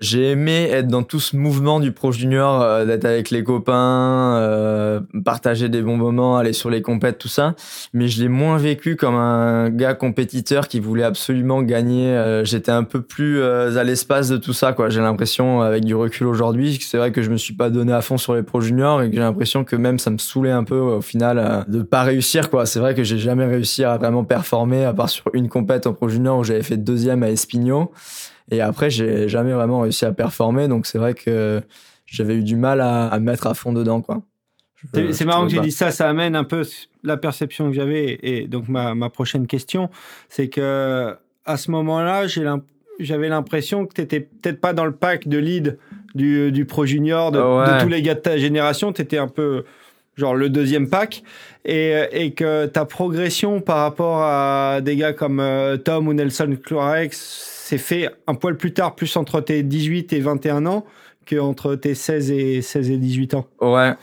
j'ai aimé être dans tout ce mouvement du pro junior, euh, d'être avec les copains, euh, partager des bons moments, aller sur les compètes, tout ça. Mais je l'ai moins vécu comme un gars compétiteur qui voulait absolument gagner. Euh, J'étais un peu plus à l'espace de tout ça. J'ai l'impression, avec du recul aujourd'hui, c'est vrai que je me suis pas donné à fond sur les pros juniors et que j'ai l'impression que même ça me saoulait un peu au final de pas réussir. C'est vrai que j'ai jamais réussi à vraiment performer à part sur une compète en pro junior où j'avais fait deuxième à Espigno. Et après, j'ai jamais vraiment réussi à performer. Donc, c'est vrai que j'avais eu du mal à, à me mettre à fond dedans, quoi. C'est marrant que j'ai dit ça, ça amène un peu la perception que j'avais. Et donc, ma, ma prochaine question, c'est que à ce moment-là, j'avais l'impression que tu n'étais peut-être pas dans le pack de lead du, du Pro Junior, de, Ouais. de tous les gars de ta génération. Tu étais un peu genre le deuxième pack. Et, et que ta progression par rapport à des gars comme euh, Tom ou Nelson Clorex s'est fait un poil plus tard, plus entre tes 18 et 21 ans entre tes 16 et, 16 et 18 ans. Ouais,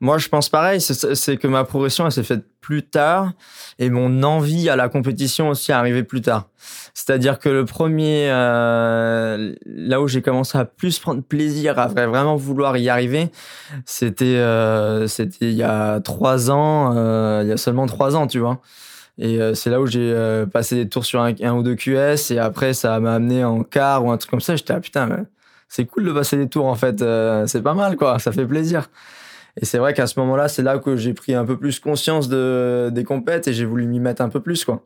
moi je pense pareil, c'est- que ma progression elle s'est faite plus tard et mon envie à la compétition aussi est arrivée plus tard. C'est-à-dire que le premier, euh, là où j'ai commencé à plus prendre plaisir, à vra- vraiment vouloir y arriver, c'était euh, c'était il y a trois ans, euh, il y a seulement trois ans, tu vois. Et euh, c'est là où j'ai euh, passé des tours sur un, ou deux QS et après ça m'a amené en quart ou un truc comme ça. J'étais ah putain, c'est cool de passer des tours en fait, euh, c'est pas mal quoi, ça fait plaisir. Et c'est vrai qu'à ce moment-là, c'est là que j'ai pris un peu plus conscience de, des compètes et j'ai voulu m'y mettre un peu plus, quoi.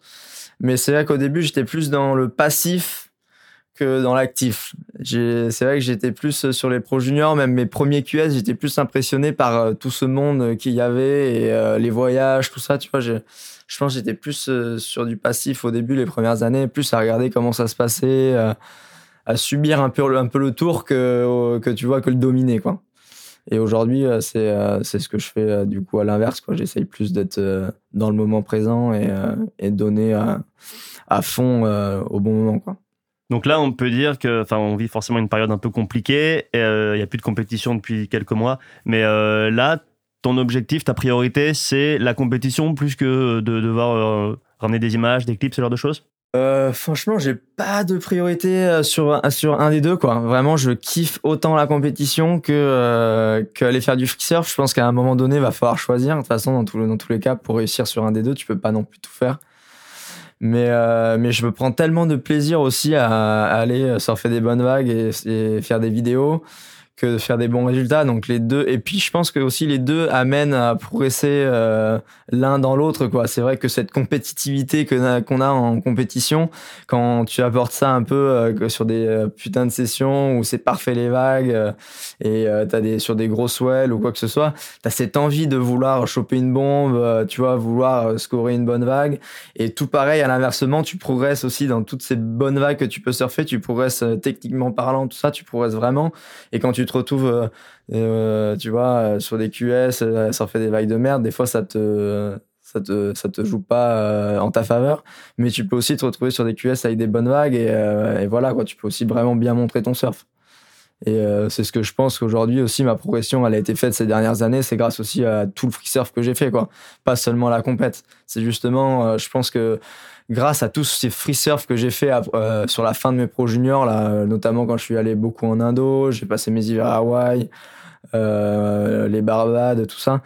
Mais c'est vrai qu'au début, j'étais plus dans le passif que dans l'actif. C'est vrai que j'étais plus sur les pros juniors, même mes premiers QS, j'étais plus impressionné par euh, tout ce monde qu'il y avait et euh, les voyages, tout ça, tu vois. j'ai- Je pense j'étais plus euh, sur du passif au début, les premières années, plus à regarder comment ça se passait, euh, à subir un peu, le- un peu le tour que, que tu vois, que le dominer, quoi. Et aujourd'hui, euh, c'est euh, c'est ce que je fais euh, du coup à l'inverse. J'essaye plus d'être euh, dans le moment présent et, euh, et donner à, à fond euh, au bon moment. Quoi. Donc là, on peut dire que, enfin, on vit forcément une période un peu compliquée. euh, Il y a plus de compétition depuis quelques mois, mais euh, là, ton objectif, ta priorité, c'est la compétition plus que de devoir euh, ramener des images, des clips, ce genre de choses? Euh, franchement, j'ai pas de priorité euh, sur sur un des deux quoi. Vraiment, je kiffe autant la compétition que euh, faire du free surf. Je pense qu'à un moment donné, va falloir choisir. De toute façon, dans dans tous les cas, pour réussir sur un des deux, tu peux pas non plus tout faire. Mais euh, mais je me prends tellement de plaisir aussi à, aller surfer des bonnes vagues et faire des vidéos que de faire des bons résultats. Donc les deux. Et puis je pense que aussi les deux amènent à progresser euh, l'un dans l'autre. quoi. C'est vrai que cette compétitivité que qu'on a en compétition, quand tu apportes ça un peu euh, sur des euh, putains de sessions où c'est parfait les vagues et t'as des sur des gros swells ou quoi que ce soit, t'as cette envie de vouloir choper une bombe, tu vois, vouloir scorer une bonne vague. Et tout pareil à l'inversement, tu progresses aussi dans toutes ces bonnes vagues que tu peux surfer. Tu progresses techniquement parlant, tout ça, tu progresses vraiment. Et quand tu te retrouves, euh, euh, tu vois, euh, sur des QS, à surfer des vagues de merde, des fois ça te ça te ça te joue pas en ta faveur. Mais tu peux aussi te retrouver sur des QS avec des bonnes vagues et, voilà quoi. Tu peux aussi vraiment bien montrer ton surf. Et c'est ce que je pense qu'aujourd'hui aussi ma progression elle a été faite ces dernières années. C'est grâce aussi à tout le free surf que j'ai fait quoi. Pas seulement la compète. C'est justement je pense que grâce à tous ces free surf que j'ai fait euh, sur la fin de mes pro juniors là notamment quand je suis allé beaucoup en Indo j'ai passé mes hivers à Hawaï euh, les Barbades tout ça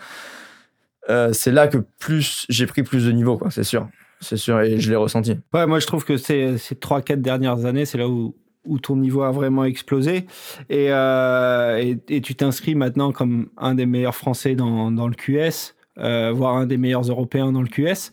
euh, c'est là que plus j'ai pris plus de niveau, quoi, c'est sûr. C'est sûr, et je l'ai ressenti. Ouais, moi je trouve que ces, ces 3-4 dernières années, c'est là où, où ton niveau a vraiment explosé. Et, et, tu t'inscris maintenant comme un des meilleurs Français dans, dans le QS, voire un des meilleurs Européens dans le QS.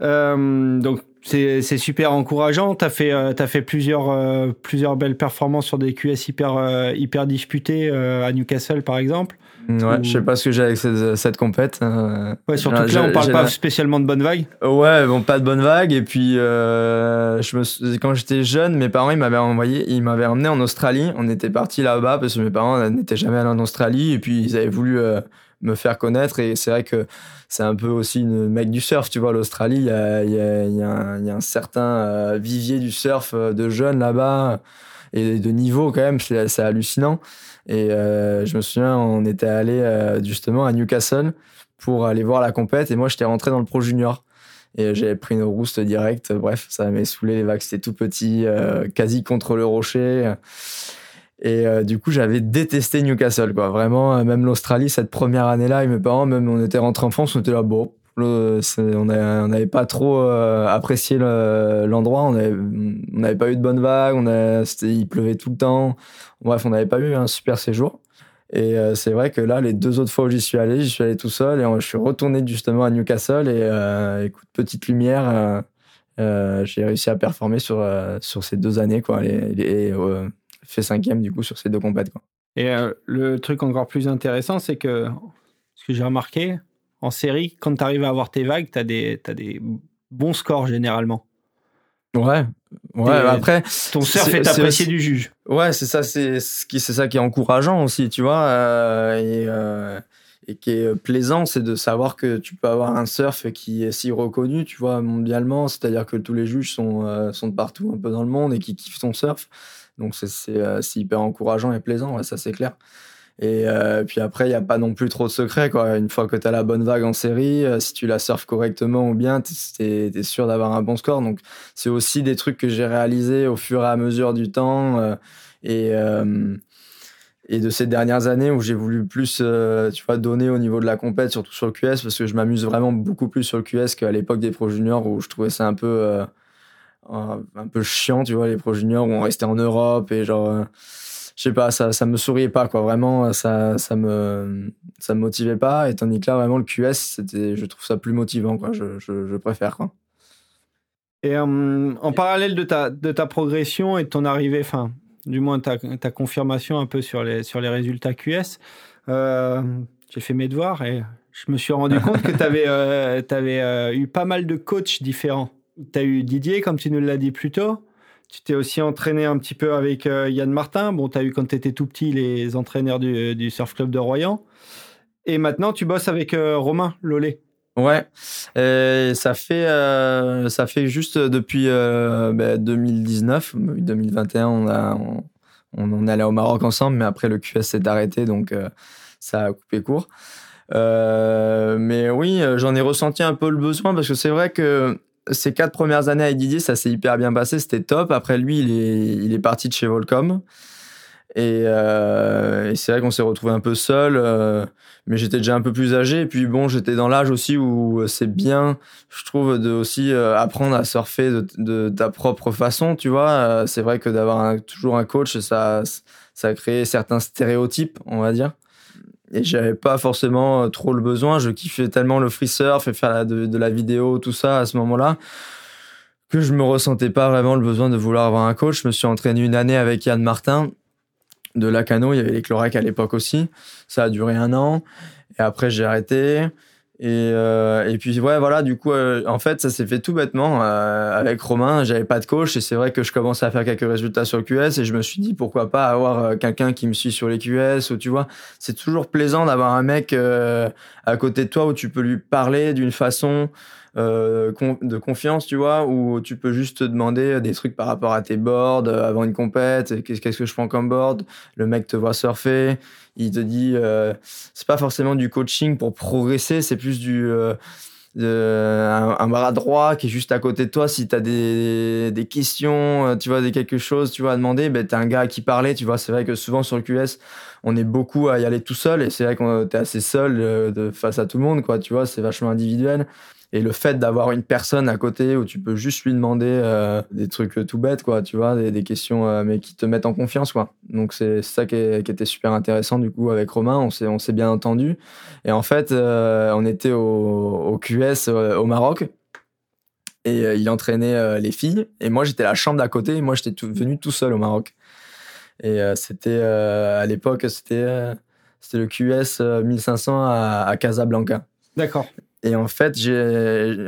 Donc c'est super encourageant. Tu as fait, euh, t'as fait plusieurs, euh, plusieurs belles performances sur des QS hyper, euh, hyper disputés à Newcastle par exemple. Ouais, Ou- je sais pas ce que j'ai avec cette, cette compète. euh, Ouais, surtout que là on parle pas spécialement de bonnes vagues. Ouais, bon, pas de bonne vague. Et puis, euh, je me, suis- quand j'étais jeune, mes parents, ils m'avaient envoyé, ils m'avaient emmené en Australie. On était partis là-bas parce que mes parents n'étaient jamais allés en Australie. Et puis, ils avaient voulu euh, me faire connaître. Et c'est vrai que c'est un peu aussi une mec du surf, tu vois. L'Australie, il y a, il y, a, y, a y a un certain euh, vivier du surf euh, de jeunes là-bas et de niveau quand même. C'est hallucinant. Et euh, je me souviens, on était allé euh, justement à Newcastle pour aller voir la compète. Et moi, j'étais rentré dans le pro junior. Et j'avais pris une rouste direct. Bref, ça m'avait saoulé. Les vagues, c'était tout petit, euh, quasi contre le rocher. Et euh, du coup, j'avais détesté Newcastle, quoi. Vraiment, euh, même l'Australie, cette première année-là, et mes parents, même on était rentrés en France, on était là, bon, on n'avait pas trop euh, apprécié le- l'endroit, on n'avait pas eu de bonnes vagues, on a, il pleuvait tout le temps. Bref, on n'avait pas eu un super séjour. Et euh, c'est vrai que là, les deux autres fois où j'y suis allé, j'y suis allé tout seul et je suis retourné justement à Newcastle et écoute, petite lumière. j'ai réussi à performer sur, sur ces deux années, quoi. Fait cinquième, du coup, sur ces deux compètes. Et le truc encore plus intéressant, c'est que ce que j'ai remarqué en série, quand tu arrives à avoir tes vagues, tu as, as des bons scores généralement. Ouais, ouais. après, ton surf est, apprécié du juge. Ouais, c'est ça, c'est ce qui, c'est ça qui est encourageant aussi, tu vois, euh, et, euh, et, qui est plaisant, c'est de savoir que tu peux avoir un surf qui est si reconnu, tu vois, mondialement, c'est-à-dire que tous les juges sont euh, sont de partout, un peu dans le monde, et qui kiffent ton surf. Donc c'est c'est hyper encourageant et plaisant, ça c'est clair. Et euh, puis après, il n'y a pas non plus trop de secrets. Quoi. Une fois que tu as la bonne vague en série, euh, si tu la surfes correctement ou bien, tu es, sûr d'avoir un bon score. Donc, c'est aussi des trucs que j'ai réalisés au fur et à mesure du temps euh, et, et de ces dernières années où j'ai voulu plus tu vois, donner au niveau de la compète, surtout sur le QS, parce que je m'amuse vraiment beaucoup plus sur le QS qu'à l'époque des Pro Juniors où je trouvais ça un peu, un peu chiant, tu vois, les Pro Juniors où on restait en Europe et genre je sais pas, ça, ça me souriait pas, quoi. Vraiment, ça, ça me, ça me motivait pas. Et tandis que là, vraiment, le QS, c'était, je trouve ça plus motivant, quoi. Je, je, préfère, quoi. Et euh, en parallèle de ta, de ta progression et de ton arrivée, enfin, du moins ta, ta confirmation un peu sur les, sur les résultats QS, euh, j'ai fait mes devoirs et je me suis rendu <laughs> compte que tu avais, euh, avais eu pas mal de coachs différents. Tu as eu Didier, comme tu nous l'as dit plus tôt. Tu t'es aussi entraîné un petit peu avec euh, Yann Martin. Bon, tu as eu quand tu étais tout petit les entraîneurs du, Surf Club de Royan. Et maintenant, tu bosses avec euh, Romain Lollet. Ouais, ça fait euh, ça fait juste depuis 2019, 2021, on a on, allé au Maroc ensemble, mais après le QS s'est arrêté, donc ça a coupé court. mais oui, j'en ai ressenti un peu le besoin parce que c'est vrai que ces quatre premières années avec Didier, ça s'est hyper bien passé, c'était top. Après lui, il est, parti de chez Volcom. Et, euh, et c'est vrai qu'on s'est retrouvé un peu seul, euh, mais j'étais déjà un peu plus âgé. Et puis bon, j'étais dans l'âge aussi où c'est bien, je trouve, de aussi euh, apprendre à surfer de, ta propre façon, tu vois. C'est vrai que d'avoir toujours un coach, ça, ça a créé certains stéréotypes, on va dire et j'avais pas forcément euh, trop le besoin. Je kiffais tellement le free surf et faire de, la vidéo, tout ça à ce moment-là, que je me ressentais pas vraiment le besoin de vouloir avoir un coach. Je me suis entraîné une année avec Yann Martin de Lacano. Il y avait les Clorac à l'époque aussi. Ça a duré un an. Et après, j'ai arrêté. Et, euh, et puis ouais voilà du coup euh, en fait ça s'est fait tout bêtement euh, avec Romain. J'avais pas de coach et c'est vrai que je commençais à faire quelques résultats sur le QS et je me suis dit pourquoi pas avoir quelqu'un qui me suit sur les QS ou tu vois. C'est toujours plaisant d'avoir un mec à côté de toi où tu peux lui parler d'une façon euh, de confiance, tu vois, où tu peux juste te demander des trucs par rapport à tes boards avant une compète, qu'est-ce que je prends comme board, le mec te voit surfer, il te dit, euh, c'est pas forcément du coaching pour progresser, c'est plus du... un, bras droit qui est juste à côté de toi. Si tu as des, des questions tu vois des quelque chose tu vois à demander ben t'as un gars à qui parler tu vois. C'est vrai que souvent sur le QS on est beaucoup à y aller tout seul et c'est vrai qu'on t'es assez seul de, face à tout le monde quoi tu vois. C'est vachement individuel et le fait d'avoir une personne à côté où tu peux juste lui demander euh, des trucs tout bêtes, quoi, tu vois, des, questions, euh, mais qui te mettent en confiance, quoi. Donc c'est ça qui, était super intéressant, du coup, avec Romain, on s'est, bien entendu. Et en fait, euh, on était au, QS au Maroc. Et il entraînait les filles. Et moi, j'étais la chambre d'à côté. Et moi, j'étais venu tout seul au Maroc. Et c'était, à l'époque, c'était, c'était le QS 1500 à, à Casablanca. D'accord. Et en fait,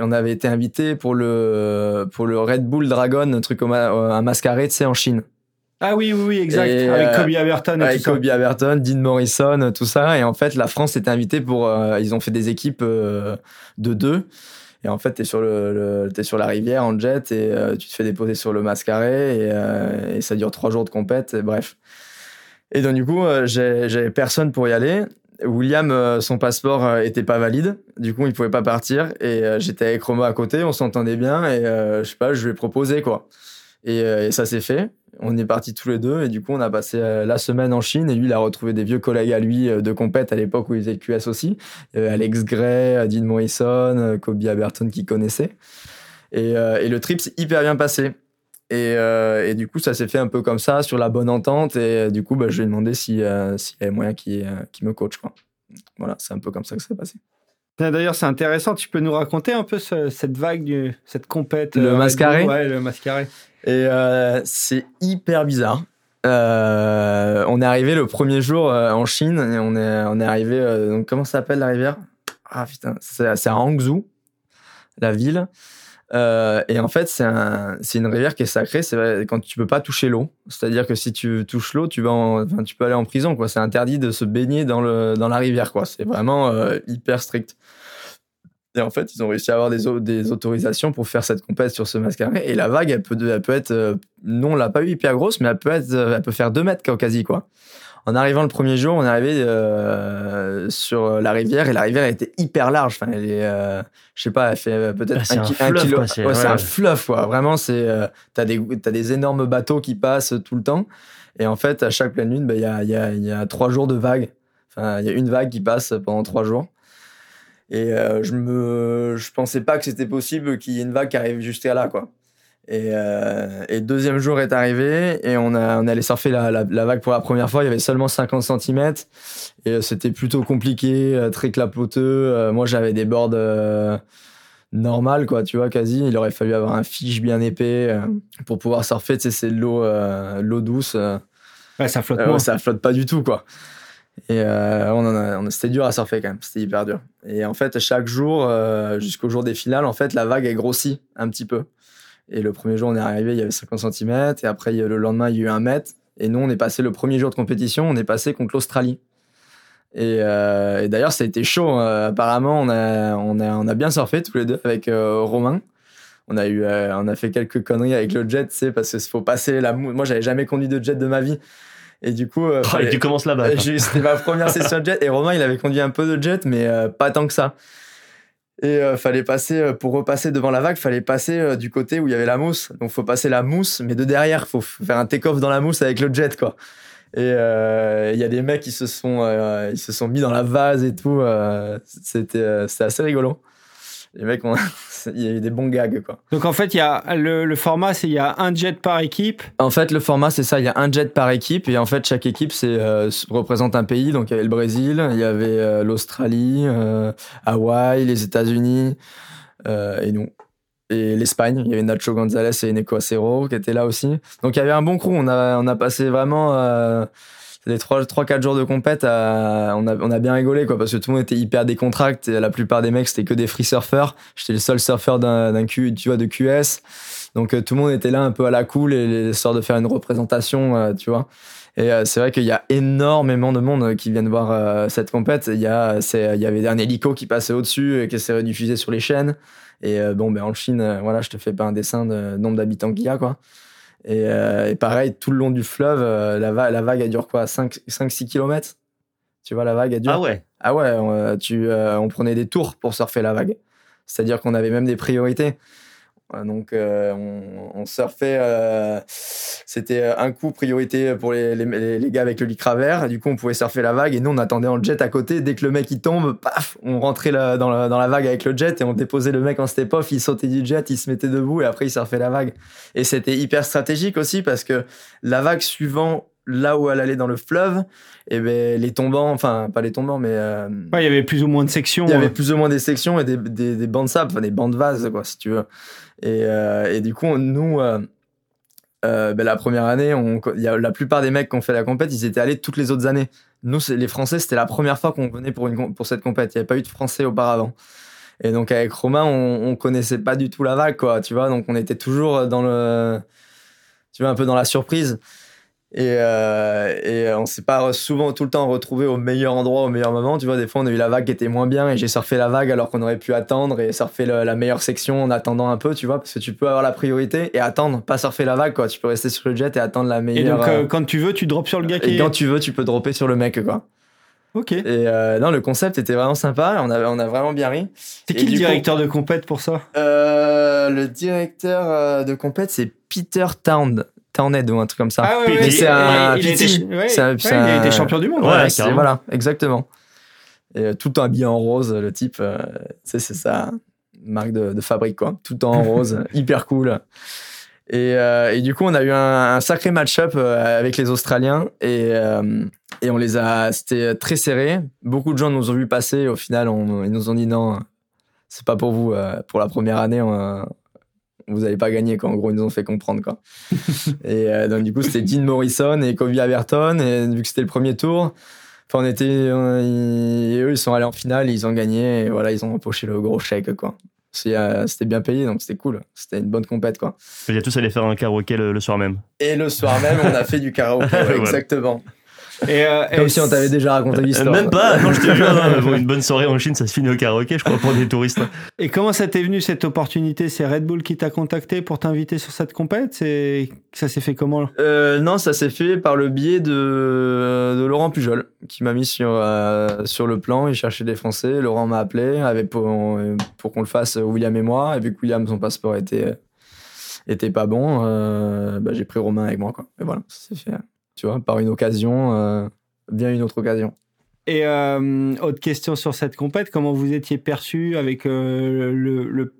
on avait été invité pour le, pour le Red Bull Dragon, un truc un mascaré, tu sais, en Chine. Ah oui, oui, oui, exact. avec euh, Kobe Aberton. avec Kobe Aberton, Dean Morrison, tout ça. Et en fait, la France était invitée pour. Euh, ils ont fait des équipes euh, de deux. Et en fait, t'es sur le, es sur la rivière en jet et tu te fais déposer sur le mascaré et, et ça dure trois jours de compète. Et bref. Et donc du coup, j'avais personne pour y aller. William, euh, son passeport euh, était pas valide, du coup il pouvait pas partir et euh, j'étais avec Romo à côté, on s'entendait bien et je sais pas, je lui ai proposé quoi. Et, ça s'est fait. On est partis tous les deux et du coup on a passé la semaine en Chine et lui il a retrouvé des vieux collègues à lui de compète à l'époque où il faisait QS aussi, Alex Gray, Dean Morrison, Kobe Aberton qui connaissait. Et, et le trip s'est hyper bien passé. Et, euh, et, du coup, ça s'est fait un peu comme ça, sur la bonne entente. Et euh, du coup, bah, je lui ai demandé s'il si y avait moyen qu'il me coach. Quoi. Voilà, c'est un peu comme ça que ça s'est passé. D'ailleurs, c'est intéressant. Tu peux nous raconter un peu ce- cette vague, du- cette compète Le euh, mascaré Ouais, le mascaré. Et euh, c'est hyper bizarre. Euh, on est arrivé le premier jour euh, en Chine et on est, on est arrivé. euh, donc comment ça s'appelle la rivière? Ah putain, c'est à Hangzhou, la ville. Euh, et en fait, c'est un, c'est une rivière qui est sacrée. C'est quand tu peux pas toucher l'eau. C'est-à-dire que si tu touches l'eau, tu vas, en- peux aller en prison. Quoi. C'est interdit de se baigner dans la rivière. Quoi. C'est vraiment euh, hyper strict. Et en fait, ils ont réussi à avoir des, au- des autorisations pour faire cette compète sur ce mascaré. Et la vague, elle peut, être, euh, non, on l'a pas eu hyper grosse, mais elle peut peut faire 2 mètres quasi, quoi. En arrivant le premier jour, on est arrivé euh, sur la rivière et la rivière était hyper large. Enfin, elle est, euh, je sais pas, elle fait euh, peut-être Ah, un, kilo. c'est- ouais, ouais. un fleuve, quoi. Vraiment, c'est, euh, t'as des, t'as des énormes bateaux qui passent tout le temps. Et en fait, à chaque pleine lune, bah, il y a, il y a, il y a trois jours de vagues. Enfin, il y a une vague qui passe pendant trois jours. Et euh, je me, je pensais pas que c'était possible qu'il y ait une vague qui arrive jusqu'à là, quoi. Et, euh, et deuxième jour est arrivé et on a, on est allé surfer la, la, la vague pour la première fois. Il y avait seulement 50 cm et euh, c'était plutôt compliqué, euh, très clapoteux. Euh, moi, j'avais des boards euh, normales, quoi, tu vois, quasi. Il aurait fallu avoir un fiche bien épais euh, pour pouvoir surfer. Tu sais, c'est de l'eau, euh, l'eau douce. euh, Ouais, ça flotte euh, ouais, ça flotte pas du tout, quoi. Et euh, on en a, on- c'était dur à surfer quand même, c'était hyper dur. Et en fait, chaque jour, euh, jusqu'au jour des finales, en fait, la vague est grossie un petit peu. Et le premier jour, on est arrivé, il y avait 50 cm, et après, le lendemain, il y a eu un mètre. Et nous, on est passé le premier jour de compétition, on est passé contre l'Australie. Et, euh, et d'ailleurs, ça a été chaud. euh, apparemment, on a, on, a, on a bien surfé tous les deux avec euh, Romain. On a, eu, euh, on a fait quelques conneries avec le jet, sais, parce qu'il faut passer la. Moi, j'avais jamais conduit de jet de ma vie. Et du coup, Oh, et tu commences là-bas. <laughs> C'était ma première session de jet et Romain il avait conduit un peu de jet mais pas tant que ça. Et euh, fallait passer euh, pour repasser devant la vague, fallait passer euh, du côté où il y avait la mousse. Donc faut passer la mousse mais de derrière, faut faire un take-off dans la mousse avec le jet quoi. Et euh, il y a des mecs qui se sont euh, ils se sont mis dans la vase et tout, c'était assez rigolo. Les mecs ont <laughs> il y a eu des bons gags quoi. Donc en fait, il y a le, le format, c'est il y a un jet par équipe. En fait, le format, c'est ça. Il y a un jet par équipe. Et en fait, chaque équipe c'est, euh, représente un pays. Donc, il y avait le Brésil, il y avait euh, l'Australie, euh, Hawaï, les États-Unis euh, et nous. Et l'Espagne. Il y avait Nacho Gonzalez et Neko Acero qui étaient là aussi. Donc, il y avait un bon crew. On a, on a passé vraiment euh, les 3-4 jours de compète. à- on, a, on a bien rigolé, quoi, parce que tout le monde était hyper décontracté. La plupart des mecs, c'était que des free surfers. J'étais le seul surfeur d'un, Q, tu vois, de QS. Donc euh, tout le monde était là un peu à la cool et sortes de faire une représentation, euh, tu vois. Et euh, c'est vrai qu'il y a énormément de monde euh, qui viennent voir euh, cette compète. Il y a, il y avait un hélico qui passait au-dessus et qui s'est rediffusé sur les chaînes. Et euh, bon, ben en Chine, euh, voilà, je te fais pas un dessin de nombre d'habitants qu'il y a, quoi. Et, euh, et pareil, tout le long du fleuve, euh, la, va- la vague, elle dure quoi 5-6 km Tu vois, la vague, elle dure? Ah ouais. Ah ouais, on, euh, tu, euh, on prenait des tours pour surfer la vague. C'est-à-dire qu'on avait même des priorités. Euh, Donc euh, on, surfait, euh, c'était un coup priorité pour les, les, les gars avec le lycra vert. Du coup, on pouvait surfer la vague et nous, on attendait en jet à côté. Dès que le mec il tombe, paf, on rentrait dans, la, dans la vague avec le jet et on déposait le mec en step-off. Il sautait du jet, il se mettait debout et après il surfait la vague. Et c'était hyper stratégique aussi parce que la vague suivant là où elle allait dans le fleuve, et ben les tombants, enfin pas les tombants, mais euh, Ouais, il y avait plus ou moins de sections. il y avait euh. plus ou moins des sections et des, des, des bancs de sable, enfin des bancs de vase, quoi, si tu veux. Et, euh, et du coup, nous, euh, ben, la première année, on, y a, la plupart des mecs qui ont fait la compète, ils étaient allés toutes les autres années. Nous, les Français, c'était la première fois qu'on venait pour, une, pour cette compète. Il n'y avait pas eu de Français auparavant. Et donc, avec Romain, on, on connaissait pas du tout la vague, quoi, tu vois. Donc, on était toujours dans le. Tu vois, un peu dans la surprise. Et, euh, et on s'est pas souvent tout le temps retrouvé au meilleur endroit, au meilleur moment. Tu vois, des fois, on a eu la vague qui était moins bien et j'ai surfé la vague alors qu'on aurait pu attendre et surfer le- la meilleure section en attendant un peu, tu vois, parce que tu peux avoir la priorité et attendre, pas surfer la vague, quoi. Tu peux rester sur le jet et attendre la Et meilleure. donc, euh, euh, quand tu veux, tu drops sur le gars qui et quand tu veux, tu peux dropper sur le mec, quoi. Ok. Et euh, non, le concept était vraiment sympa. On a, on a vraiment bien ri. C'est et qui le coup- directeur de compète pour ça? Euh, le directeur de compète, c'est Peter Town. Townhead ou un truc comme ça. ouais, ouais, Mais c'est un il, ouais, un- ouais, il a été champion du monde. Voilà, exactement. Et euh, tout habillé en rose, le type, euh, c'est sa marque de, de fabrique, quoi. Tout en <laughs> rose, hyper cool. Et, euh, et, du coup, on a eu un, un sacré match-up avec les Australiens et, euh, et on les a. C'était très serré. Beaucoup de gens nous ont vu passer. Au final, on, ils nous ont dit non, c'est pas pour vous. pour la première année, on, vous n'allez pas gagner. Quoi. En gros, ils nous ont fait comprendre. Quoi. <laughs> et donc, du coup, c'était Dean Morrison et Kobe Aberton. Et vu que c'était le premier tour, enfin, on était. et eux, ils sont allés en finale, ils ont gagné. Et voilà, ils ont empoché le gros chèque. Quoi. Euh, c'était bien payé, donc c'était cool. C'était une bonne compète, quoi. Vous êtes tous allés faire un karaoké le, soir même. Et le soir même, on a fait du karaoké, <laughs> exactement. Et euh, Comme si on t'avait déjà raconté l'histoire. Même pas, non, je te jure. Hein, <laughs> une bonne soirée en Chine, ça se finit au karaoké, je crois, pour des touristes. Et comment ça t'est venu cette opportunité? C'est Red Bull qui t'a contacté pour t'inviter sur cette compète? C'est ça s'est fait comment? Euh, Non, ça s'est fait par le biais de, de Laurent Pujol, qui m'a mis sur euh, sur le plan. Il cherchait des Français. Laurent m'a appelé avec pour, pour qu'on le fasse William et moi. Et vu que William son passeport était était pas bon, euh, bah, j'ai pris Romain avec moi quoi. Et voilà, ça s'est fait tu vois, par une occasion, euh, bien une autre occasion. Et euh, autre question sur cette compète, comment vous étiez perçu avec euh, le, le,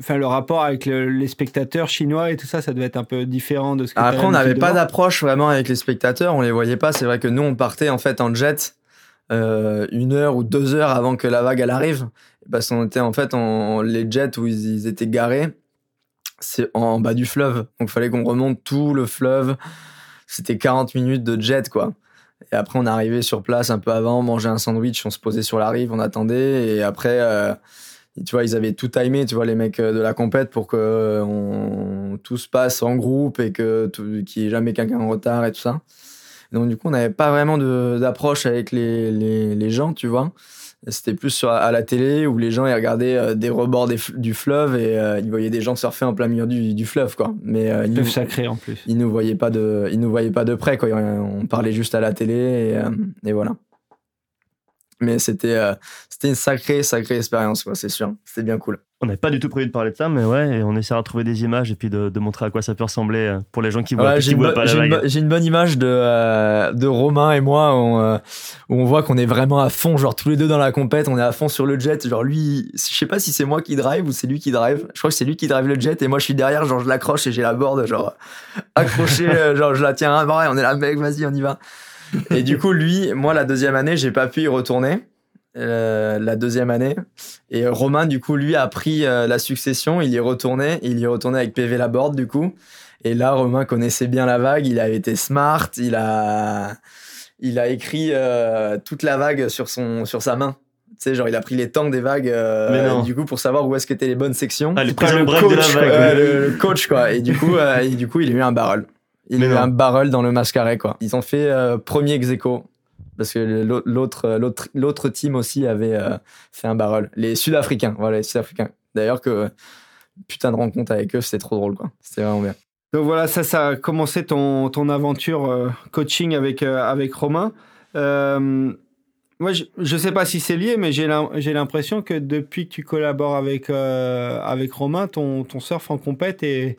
enfin, le rapport avec les spectateurs chinois et tout ça, ça devait être un peu différent de ce que Après, on n'avait pas d'approche vraiment avec les spectateurs, on les voyait pas. C'est vrai que nous, on partait en fait en jet une heure ou deux heures avant que la vague elle arrive, parce qu'on était en fait en, les jets où ils, ils étaient garés, c'est en bas du fleuve, donc il fallait qu'on remonte tout le fleuve c'était 40 minutes de jet, quoi. Et après, on arrivé sur place un peu avant, manger un sandwich, on se posait sur la rive, on attendait. Et après, euh, tu vois, ils avaient tout timé, tu vois, les mecs euh, de la compète pour que euh, tout se passe en groupe et que qu'il n'y ait jamais quelqu'un en retard et tout ça. Donc, du coup, on n'avait pas vraiment d'approche avec les, les, les gens, tu vois. C'était plus sur, à la télé où les gens ils regardaient euh, des rebords du fleuve et euh, ils voyaient des gens surfer en plein milieu du, du fleuve quoi. Mais euh, ils nous, sacré en plus. Ils nous voyaient pas de, ils nous voyaient pas de près quoi. On parlait juste à la télé et, euh, et voilà. Mais c'était, c'était une sacrée, sacrée expérience c'est sûr. C'était bien cool. On n'avait pas du tout prévu de parler de ça, mais ouais, on essaiera de trouver des images et puis de, de montrer à quoi ça peut ressembler euh, pour les gens qui voient, qui voient pas la vague. J'ai une, bonne image de, euh, de Romain et moi où, euh, où on voit qu'on est vraiment à fond, genre tous les deux dans la compète, on est à fond sur le jet. Genre lui, je sais pas si c'est moi qui drive ou c'est lui qui drive. Je crois que c'est lui qui drive le jet et moi je suis derrière, genre je l'accroche et j'ai la board, genre accrochée, <laughs> genre je la tiens à bras et on est là, mec, vas-y, on y va. Et du coup, lui, moi la deuxième année, j'ai pas pu y retourner. Euh, la deuxième année. Et Romain, du coup, lui a pris euh, la succession. Il y est retourné. Il y est retourné avec PV Laborde, du coup. Et là, Romain connaissait bien la vague. Il a été smart. Il a, il a écrit euh, toute la vague sur son, sur sa main. Tu sais, genre, il a pris les temps des vagues, du coup, pour savoir où est-ce qu'étaient les bonnes sections. Ah, le, coach, le, coach, quoi. Et du coup, et du coup, il a eu un barrel. Il a eu un barrel dans le mascaret, quoi. Ils ont fait premier ex parce que l'autre l'autre l'autre team aussi avait euh, fait un barrel. Les Sud-Africains, voilà, les Sud-Africains. D'ailleurs que putain de rencontre avec eux, c'était trop drôle quoi. C'était vraiment bien. Donc voilà, ça ça a commencé ton ton aventure euh, coaching avec euh, avec Romain. moi, je, je sais pas si c'est lié, mais j'ai l'impression que depuis que tu collabores avec avec Romain, ton ton surf en compète est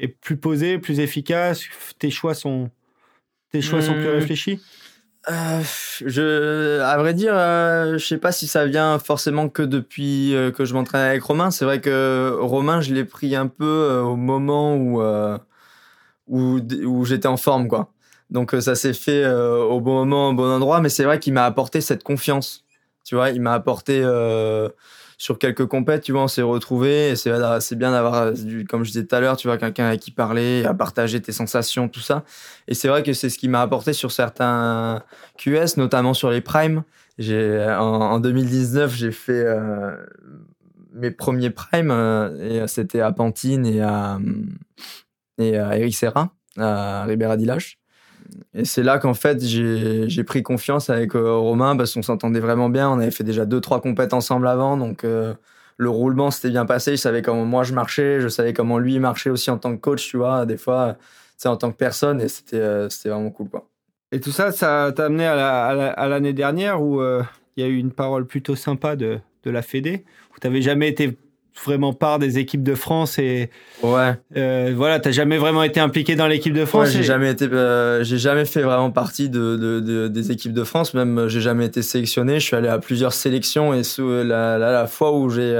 est plus posé, plus efficace. Tes choix sont tes choix sont plus hmm. réfléchis? Euh, je, à vrai dire, euh, je sais pas si ça vient forcément que depuis euh, que je m'entraîne avec Romain. C'est vrai que Romain, je l'ai pris un peu euh, au moment où où, où j'étais en forme, quoi. Donc ça s'est fait au bon moment, au bon endroit. Mais c'est vrai qu'il m'a apporté cette confiance. Tu vois, il m'a apporté sur quelques compètes, tu vois, on s'est retrouvés et c'est, c'est bien d'avoir, comme je disais tout à l'heure, tu vois, quelqu'un avec qui parler, à partager tes sensations, tout ça. Et c'est vrai que c'est ce qui m'a apporté sur certains QS, notamment sur les primes. J'ai, en, 2019, j'ai fait euh, mes premiers primes euh, et c'était à Pantine et à, et à Eric Serra, à Ribera Dilache. Et c'est là qu'en fait, j'ai pris confiance avec euh, Romain parce qu'on s'entendait vraiment bien. On avait fait déjà deux, trois compètes ensemble avant. Donc, euh, le roulement s'était bien passé. Je savais comment moi je marchais. Je savais comment lui marchait aussi en tant que coach, tu vois, des fois, tu en tant que personne. Et c'était euh, vraiment cool, quoi. Et tout ça, ça t'a amené à l'année dernière où il y a eu une parole plutôt sympa de, de la Fédé, où tu jamais été vraiment part des équipes de France et ouais euh, voilà t'as jamais vraiment été impliqué dans l'équipe de France j'ai jamais été euh, j'ai jamais fait vraiment partie de, de, des équipes de France même euh, j'ai jamais été sélectionné je suis allé à plusieurs sélections et sous la, la, la fois où j'ai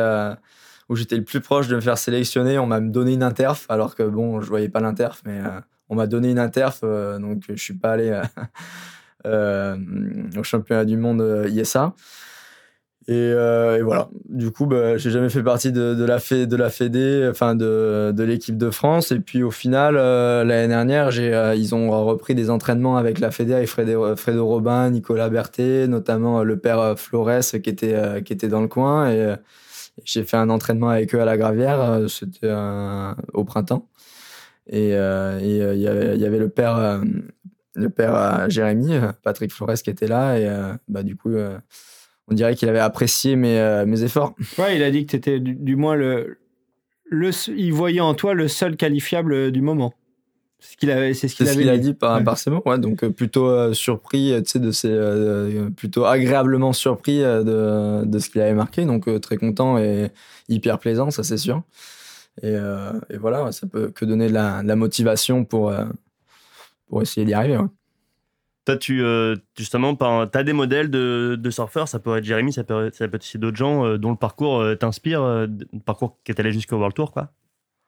où j'étais le plus proche de me faire sélectionner. On m'a donné une interf, alors que bon, je voyais pas l'interf, mais on m'a donné une interf, donc je suis pas allé <laughs> au championnat du monde ISA. Euh, et, voilà. Du coup, bah, j'ai jamais fait partie de, la de la Fédé, enfin de, de l'équipe de France. Et puis au final, euh, l'année dernière, euh, ils ont repris des entraînements avec la Fédé, avec Fredo, Fredo Robin, Nicolas Berthet, notamment le père Flores qui était qui était dans le coin. Et j'ai fait un entraînement avec eux à la Gravière. C'était au printemps. Et il y, avait, y avait le père le père Jérémy, Patrick Flores, qui était là. Et bah du coup on dirait qu'il avait apprécié mes, euh, mes efforts. Ouais, il a dit que tu étais du, moins le, le. Il voyait en toi le seul qualifiable du moment. C'est ce qu'il avait, c'est ce qu'il a dit par, par ses mots. Ouais, donc euh, plutôt euh, surpris, tu sais, de ces, plutôt agréablement surpris de, de ce qu'il avait marqué. Donc très content et hyper plaisant, ça c'est sûr. Et, et, voilà, ça peut que donner de la, de la motivation pour, pour essayer d'y arriver. Ouais. Toi, tu, euh, justement, tu as des modèles de, surfeurs, ça peut être Jérémy, ça peut, ça peut être aussi d'autres gens euh, dont le parcours euh, t'inspire, le parcours qui est allé jusqu'au World Tour, quoi.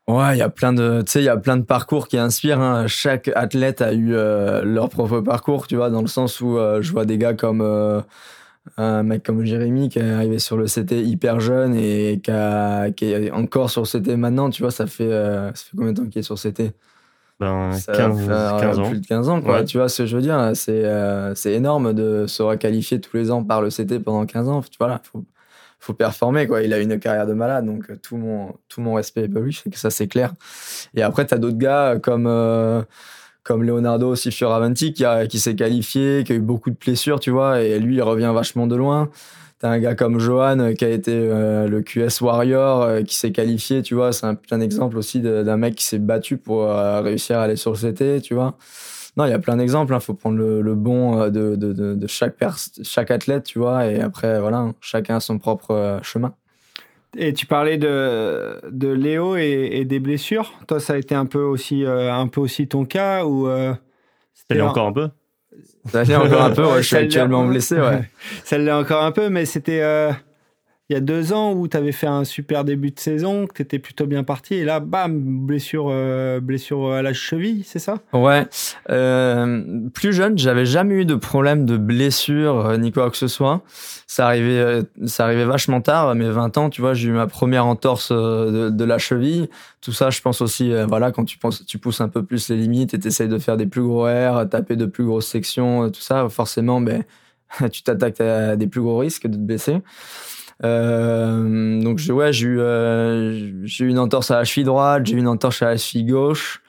Ouais, il y a plein de, tu sais, il y a plein de parcours qui inspirent. Hein. Chaque athlète a eu leur propre parcours, tu vois, dans le sens où je vois des gars comme un mec comme Jérémy qui est arrivé sur le CT hyper jeune et qui, est encore sur le CT maintenant, tu vois, ça fait, ça fait combien de temps qu'il est sur CT ben, 15, ans. Plus de 15 ans, quoi. Tu vois ce que je veux dire C'est euh, énorme de se requalifier tous les ans par le CT pendant 15 ans. Tu vois, là, faut, faut performer, quoi. Il a une carrière de malade, donc euh, tout mon, tout mon respect pour lui, que ça, c'est clair. Et après, tu as d'autres gars comme, euh, comme Leonardo Fioravanti qui, a, qui s'est qualifié, qui a eu beaucoup de blessures, tu vois, et lui, il revient vachement de loin. T'as un gars comme Johan euh, qui a été euh, le QS Warrior, euh, qui s'est qualifié, tu vois. C'est un, un exemple aussi d'un mec qui s'est battu pour réussir à aller sur le CT, tu vois. Non, il y a plein d'exemples. Il hein. faut prendre le, bon de, de, de, chaque, chaque athlète, tu vois. Et après, voilà, hein, chacun a son propre chemin. Et tu parlais de, de Léo et, des blessures. Toi, ça a été un peu aussi, un peu aussi ton cas ou C'était encore un peu ça l'est encore un peu, je suis actuellement blessé, ouais. <laughs> Ça l'est encore un peu, mais c'était euh, il y a deux ans où tu avais fait un super début de saison, que tu étais plutôt bien parti, et là, bam, blessure, euh, blessure à la cheville, c'est ça? Ouais. Euh, plus jeune, j'avais jamais eu de problème de blessure ni quoi que ce soit. Ça arrivait, ça arrivait vachement tard, à mes 20 ans, tu vois, j'ai eu ma première entorse de, la cheville. Tout ça, je pense aussi, voilà, quand tu, penses, tu pousses un peu plus les limites et tu essayes de faire des plus gros airs, taper de plus grosses sections, tout ça, forcément, ben, <laughs> tu t'attaques à des plus gros risques de te blesser. Euh, donc ouais, j'ai eu, euh, j'ai eu une entorse à la cheville droite, j'ai eu une entorse à la cheville gauche.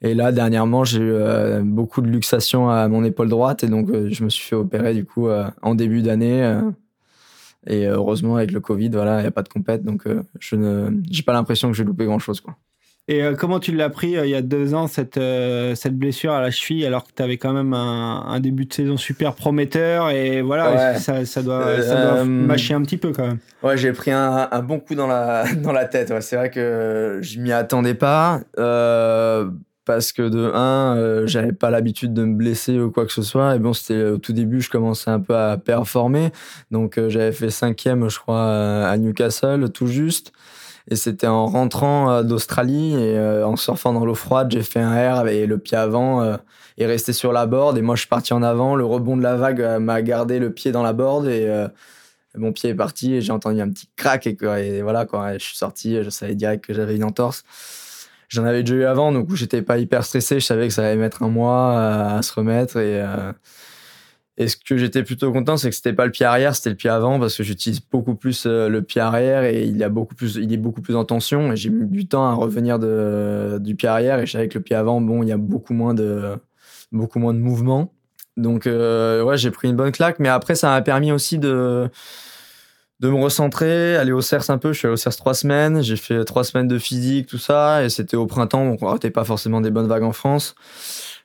Et là, dernièrement, j'ai eu euh, beaucoup de luxation à mon épaule droite et donc je me suis fait opérer du coup en début d'année. et heureusement, avec le Covid, voilà, il n'y a pas de compète, donc je ne, j'ai pas l'impression que j'ai loupé grand chose, quoi. Et euh, comment tu l'as pris euh, il y a deux ans, cette, euh, cette blessure à la cheville, alors que tu avais quand même un, un, début de saison super prometteur et voilà, ça, ça, doit, ça doit mâcher un petit peu quand même. Ouais, j'ai pris un, un, bon coup dans la, <laughs> dans la tête. Ouais. C'est vrai que je m'y attendais pas. parce que de un, j'avais pas l'habitude de me blesser ou quoi que ce soit. Et bon, c'était au tout début, je commençais un peu à performer. Donc j'avais fait cinquième, je crois, à Newcastle, tout juste. Et c'était en rentrant euh, d'Australie et euh, en surfant dans l'eau froide, j'ai fait un air avec le pied avant euh, et resté sur la board. Et moi, je suis parti en avant. Le rebond de la vague m'a gardé le pied dans la board et mon pied est parti et j'ai entendu un petit crack et, et voilà quoi. je suis sorti, je savais direct que j'avais une entorse. J'en avais déjà eu avant, donc j'étais pas hyper stressé. Je savais que ça allait mettre un mois à, se remettre et et ce que j'étais plutôt content, c'est que c'était pas le pied arrière, c'était le pied avant, parce que j'utilise beaucoup plus euh, le pied arrière et il, a beaucoup plus, il est beaucoup plus en tension. Et j'ai mis du temps à revenir de, du pied arrière. Et je savais que le pied avant, bon, il y a beaucoup moins de, beaucoup moins de mouvement. Donc, euh, ouais, j'ai pris une bonne claque. Mais après, ça m'a permis aussi de, de me recentrer, aller au CERS un peu. Je suis allé au CERS trois semaines. J'ai fait trois semaines de physique, tout ça. Et c'était au printemps, donc on ratait pas forcément des bonnes vagues en France.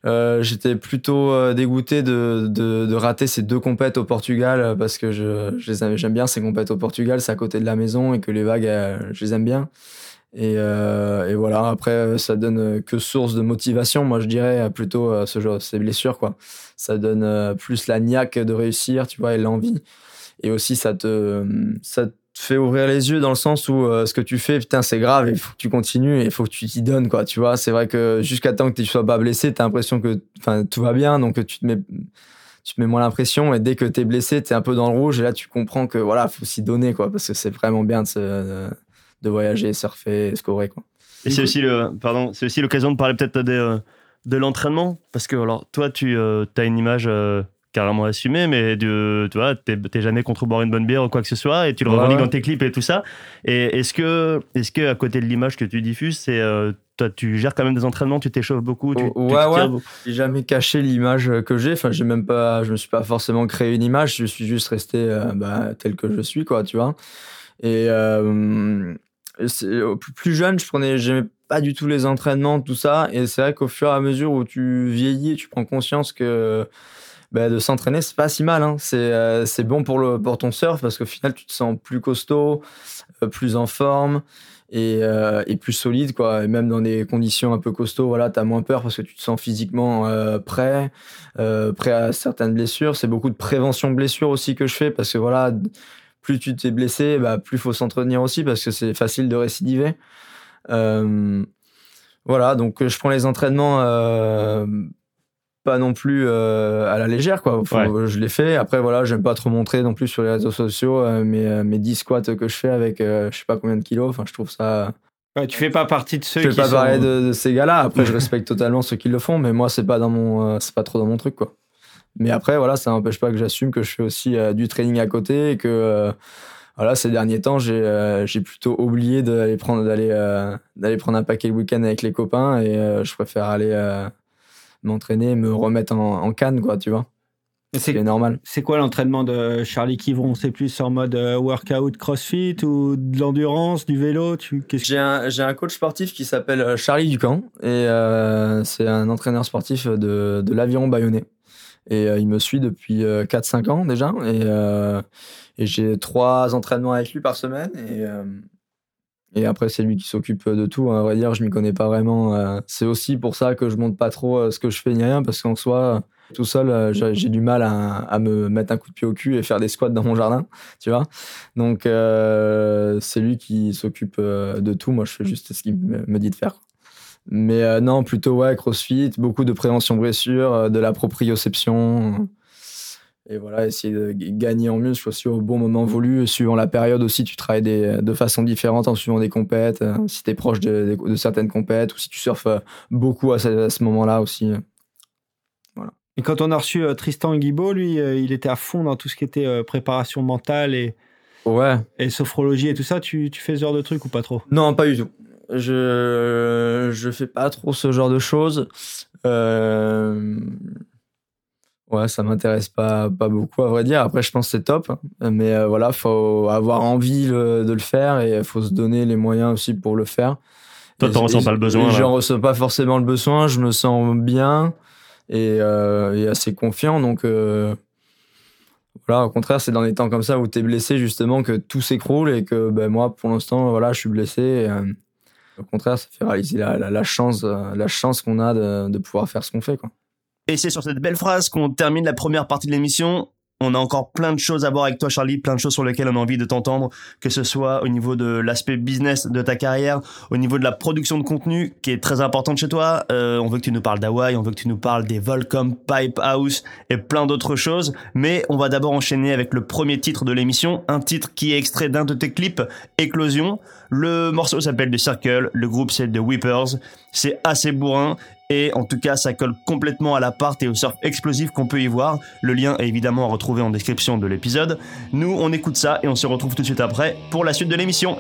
Euh, j'étais plutôt euh, dégoûté de, de, de, rater ces deux compètes au Portugal euh, parce que je, je j'aime bien ces compètes au Portugal, c'est à côté de la maison et que les vagues, je les aime bien. Et, et, voilà, après, ça donne que source de motivation, moi je dirais plutôt ce genre, ces blessures, quoi. Ça donne plus la niaque de réussir, tu vois, et l'envie. Et aussi, ça te, ça te fait ouvrir les yeux dans le sens où ce que tu fais, putain, c'est grave, il faut que tu continues et il faut que tu t'y donnes, quoi. Tu vois, c'est vrai que jusqu'à temps que tu sois pas blessé, t'as l'impression que, tout va bien, donc tu te mets, tu te mets moins l'impression et dès que t'es blessé, t'es un peu dans le rouge et là tu comprends que voilà, faut s'y donner, quoi, parce que c'est vraiment bien de, de, voyager, surfer, scorer, quoi. Et c'est aussi le, pardon, c'est aussi l'occasion de parler peut-être de, de l'entraînement, parce que alors toi, tu as une image carrément assumé, mais de, tu vois, t'es jamais contre boire une bonne bière ou quoi que ce soit, et tu le revendiques dans tes clips et tout ça. Et est-ce que, est-ce que à côté de l'image que tu diffuses, c'est euh, toi, tu gères quand même des entraînements, tu t'échauffes beaucoup, tu, ouais, ouais. J'ai jamais caché l'image que j'ai. Enfin, j'ai même pas, je me suis pas forcément créé une image. Je suis juste resté euh, bah, tel que je suis, quoi, tu vois. Et euh, plus jeune, je prenais, j'aimais pas du tout les entraînements, tout ça. Et c'est vrai qu'au fur et à mesure où tu vieillis, tu prends conscience que bah, de s'entraîner, c'est pas si mal. Hein. C'est euh, c'est bon pour, le, pour ton surf parce qu'au final, tu te sens plus costaud, euh, plus en forme et, euh, et, plus solide. Quoi. Et même dans des conditions un peu costauds, voilà, tu as moins peur parce que tu te sens physiquement prêt, prêt à certaines blessures. C'est beaucoup de prévention de blessures aussi que je fais parce que voilà, plus tu t'es blessé, bah, plus faut s'entretenir aussi parce que c'est facile de récidiver. voilà, donc je prends les entraînements pas non plus euh, à la légère quoi. Je l'ai fait. Après voilà j'aime pas trop montrer non plus sur les réseaux sociaux euh, mes, euh, mes 10 squats que je fais avec je sais pas combien de kilos. Enfin je trouve ça ouais, tu fais pas partie de ceux je fais pas parler de, ces gars là après je <laughs> respecte totalement ceux qui le font mais moi c'est pas dans mon c'est pas trop dans mon truc quoi. Mais après voilà ça n'empêche pas que j'assume que je fais aussi du training à côté et que voilà ces derniers temps j'ai j'ai plutôt oublié d'aller prendre d'aller d'aller prendre un paquet le week-end avec les copains et je préfère aller m'entraîner, me remettre en, canne, quoi, tu vois. C'est normal. C'est quoi l'entraînement de Charlie Kivron C'est plus en mode euh, workout crossfit ou de l'endurance, du vélo J'ai un, un, coach sportif qui s'appelle euh, Charlie Ducamp et euh, c'est un entraîneur sportif de, de l'aviron bayonnais. Et il me suit depuis 4-5 ans déjà. Et, et j'ai trois entraînements avec lui par semaine. Et, et après, c'est lui qui s'occupe de tout. Hein. À vrai dire, je m'y connais pas vraiment. Euh. C'est aussi pour ça que je montre pas trop euh, ce que je fais ni rien, parce qu'en soi, tout seul, euh, j'ai du mal à, me mettre un coup de pied au cul et faire des squats dans mon jardin, <laughs> tu vois. Donc, c'est lui qui s'occupe de tout. Moi, je fais juste ce qu'il me dit de faire. Mais non, plutôt ouais, CrossFit, beaucoup de prévention blessure, de la proprioception et voilà, essayer de gagner en muscle aussi au bon moment voulu. Suivant la période aussi, tu travailles des, de façon différente en suivant des compètes, euh, si tu es proche de, de, certaines compètes ou si tu surfes euh, beaucoup à ce, moment-là aussi. Euh. Voilà. Et quand on a reçu Tristan Guibault, lui, il était à fond dans tout ce qui était préparation mentale et, ouais. et sophrologie et tout ça. Tu, tu fais ce genre de trucs ou pas trop? Non, pas du tout. Je je fais pas trop ce genre de choses. Euh, Ouais, ça m'intéresse pas pas beaucoup à vrai dire. Après, je pense que c'est top, mais euh, voilà, faut avoir envie de le faire et faut se donner les moyens aussi pour le faire. Toi, t'en ressens pas le besoin. J'en ressens pas forcément le besoin. Je me sens bien et, euh, et assez confiant. Donc euh, voilà, au contraire, c'est dans des temps comme ça où t'es blessé justement que tout s'écroule et que ben moi, pour l'instant, voilà, je suis blessé. Et, euh, au contraire, ça fait réaliser la, la, la chance, la chance qu'on a de, de pouvoir faire ce qu'on fait, quoi. Et c'est sur cette belle phrase qu'on termine la première partie de l'émission. On a encore plein de choses à voir avec toi, Charlie, plein de choses sur lesquelles on a envie de t'entendre, que ce soit au niveau de l'aspect business de ta carrière, au niveau de la production de contenu, qui est très importante chez toi. Euh, on veut que tu nous parles d'Hawaï, on veut que tu nous parles des Volcom Pipe House et plein d'autres choses. Mais on va d'abord enchaîner avec le premier titre de l'émission, un titre qui est extrait d'un de tes clips, Éclosion. Le morceau s'appelle The Circle, le groupe c'est The Whippers. C'est assez bourrin et en tout cas, ça colle complètement à la part et au surf explosif qu'on peut y voir. Le lien est évidemment à retrouver en description de l'épisode. Nous, on écoute ça et on se retrouve tout de suite après pour la suite de l'émission.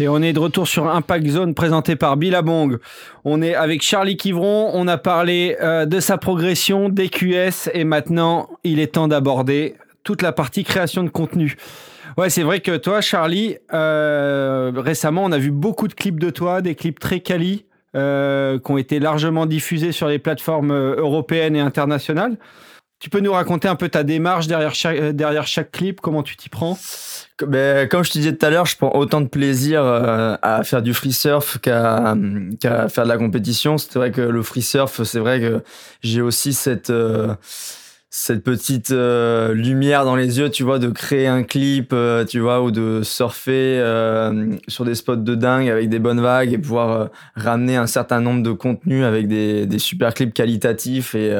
Et on est de retour sur Impact Zone présenté par Billabong. On est avec Charlie Kivron. On a parlé euh, de sa progression, des QS et maintenant il est temps d'aborder toute la partie création de contenu. Ouais, c'est vrai que toi, Charlie, euh, récemment, on a vu beaucoup de clips de toi, des clips très quali, euh, qui ont été largement diffusés sur les plateformes européennes et internationales. Tu peux nous raconter un peu ta démarche derrière chaque, chaque clip, comment tu t'y prends? Ben, comme je te disais tout à l'heure, je prends autant de plaisir euh, à faire du free surf qu'à qu'à faire de la compétition. C'est vrai que le free surf, c'est vrai que j'ai aussi cette euh, cette petite euh, lumière dans les yeux, tu vois, de créer un clip, tu vois, ou de surfer sur des spots de dingue avec des bonnes vagues et pouvoir ramener un certain nombre de contenus avec des, des super clips qualitatifs et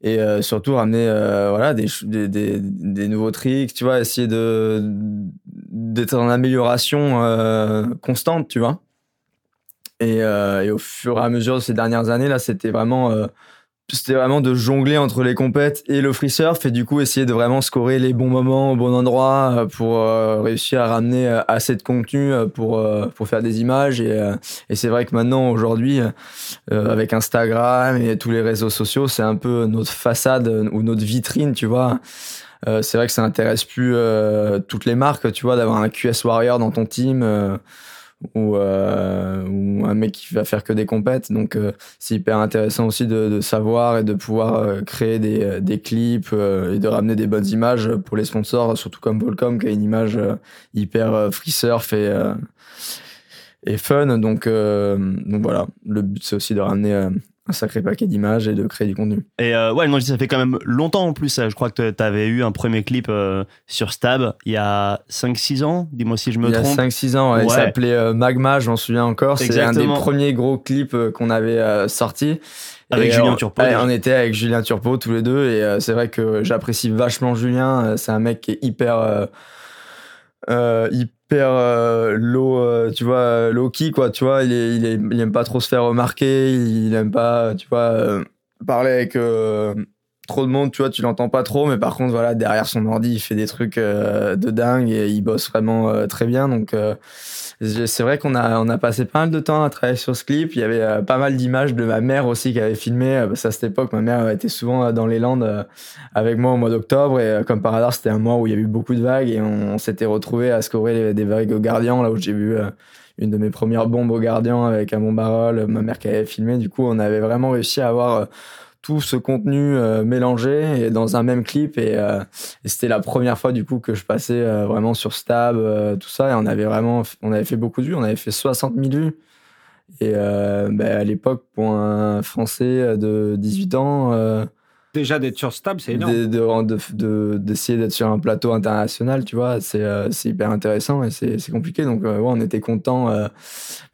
et euh, surtout ramener euh, voilà des, des, des, nouveaux tricks tu vois essayer de d'être en amélioration euh, constante tu vois. Et, et, au fur et à mesure de ces dernières années là c'était vraiment c'était vraiment de jongler entre les compètes et le free surf et du coup essayer de vraiment scorer les bons moments au bon endroit euh, pour euh, réussir à ramener euh, assez de contenu pour pour faire des images. Et, et c'est vrai que maintenant aujourd'hui avec Instagram et tous les réseaux sociaux c'est un peu notre façade ou notre vitrine tu vois. C'est vrai que ça intéresse plus toutes les marques tu vois d'avoir un QS Warrior dans ton team ou, euh, ou un mec qui va faire que des compètes. Donc euh, c'est hyper intéressant aussi de, de, savoir et de pouvoir euh, créer des, euh, des clips et de ramener des bonnes images pour les sponsors, surtout comme Volcom qui a une image hyper free surf et, et fun. Donc, donc voilà, le but c'est aussi de ramener un sacré paquet d'images et de créer du contenu. Et euh, ouais, non, ça fait quand même longtemps en plus. Je crois que tu avais eu un premier clip euh, sur Stab il y a 5-6 ans. Dis-moi si je me trompe. Il y a 5-6 ans, ouais, il s'appelait euh, Magma, je m'en souviens encore. C'est un des premiers gros clips qu'on avait sorti. Avec Julien Turpo. on était avec Julien Turpo tous les deux et c'est vrai que j'apprécie vachement Julien. C'est un mec qui est hyper euh, hyper euh, low, euh, tu vois, low key quoi, tu vois, il, est, il, est, il aime pas trop se faire remarquer, il aime pas, tu vois, parler avec trop de monde, tu vois, tu l'entends pas trop, mais par contre, voilà, derrière son ordi, il fait des trucs euh, de dingue et il bosse vraiment euh, très bien. Donc, euh, c'est vrai qu'on a, on a passé pas mal de temps à travailler sur ce clip. Il y avait pas mal d'images de ma mère aussi qui avait filmé. parce à cette époque, ma mère était souvent dans les Landes avec moi au mois d'octobre et comme par hasard, c'était un mois où il y a eu beaucoup de vagues et on, s'était retrouvé à scorer des vagues au gardien, là où j'ai vu une de mes premières bombes au gardien avec un bombarol, ma mère qui avait filmé. Du coup, on avait vraiment réussi à avoir euh, tout ce contenu euh, mélangé et dans un même clip. Euh, et, c'était la première fois du coup que je passais vraiment sur Stab tout ça. Et on avait vraiment on avait fait beaucoup de vues. On avait fait 60 000 vues. Et ben, à l'époque pour un français de 18 ans Déjà d'être sur Stab, c'est énorme. D'essayer de, d'être sur un plateau international, tu vois, c'est euh, hyper intéressant et c'est compliqué. Donc, euh, ouais, on était content. Euh,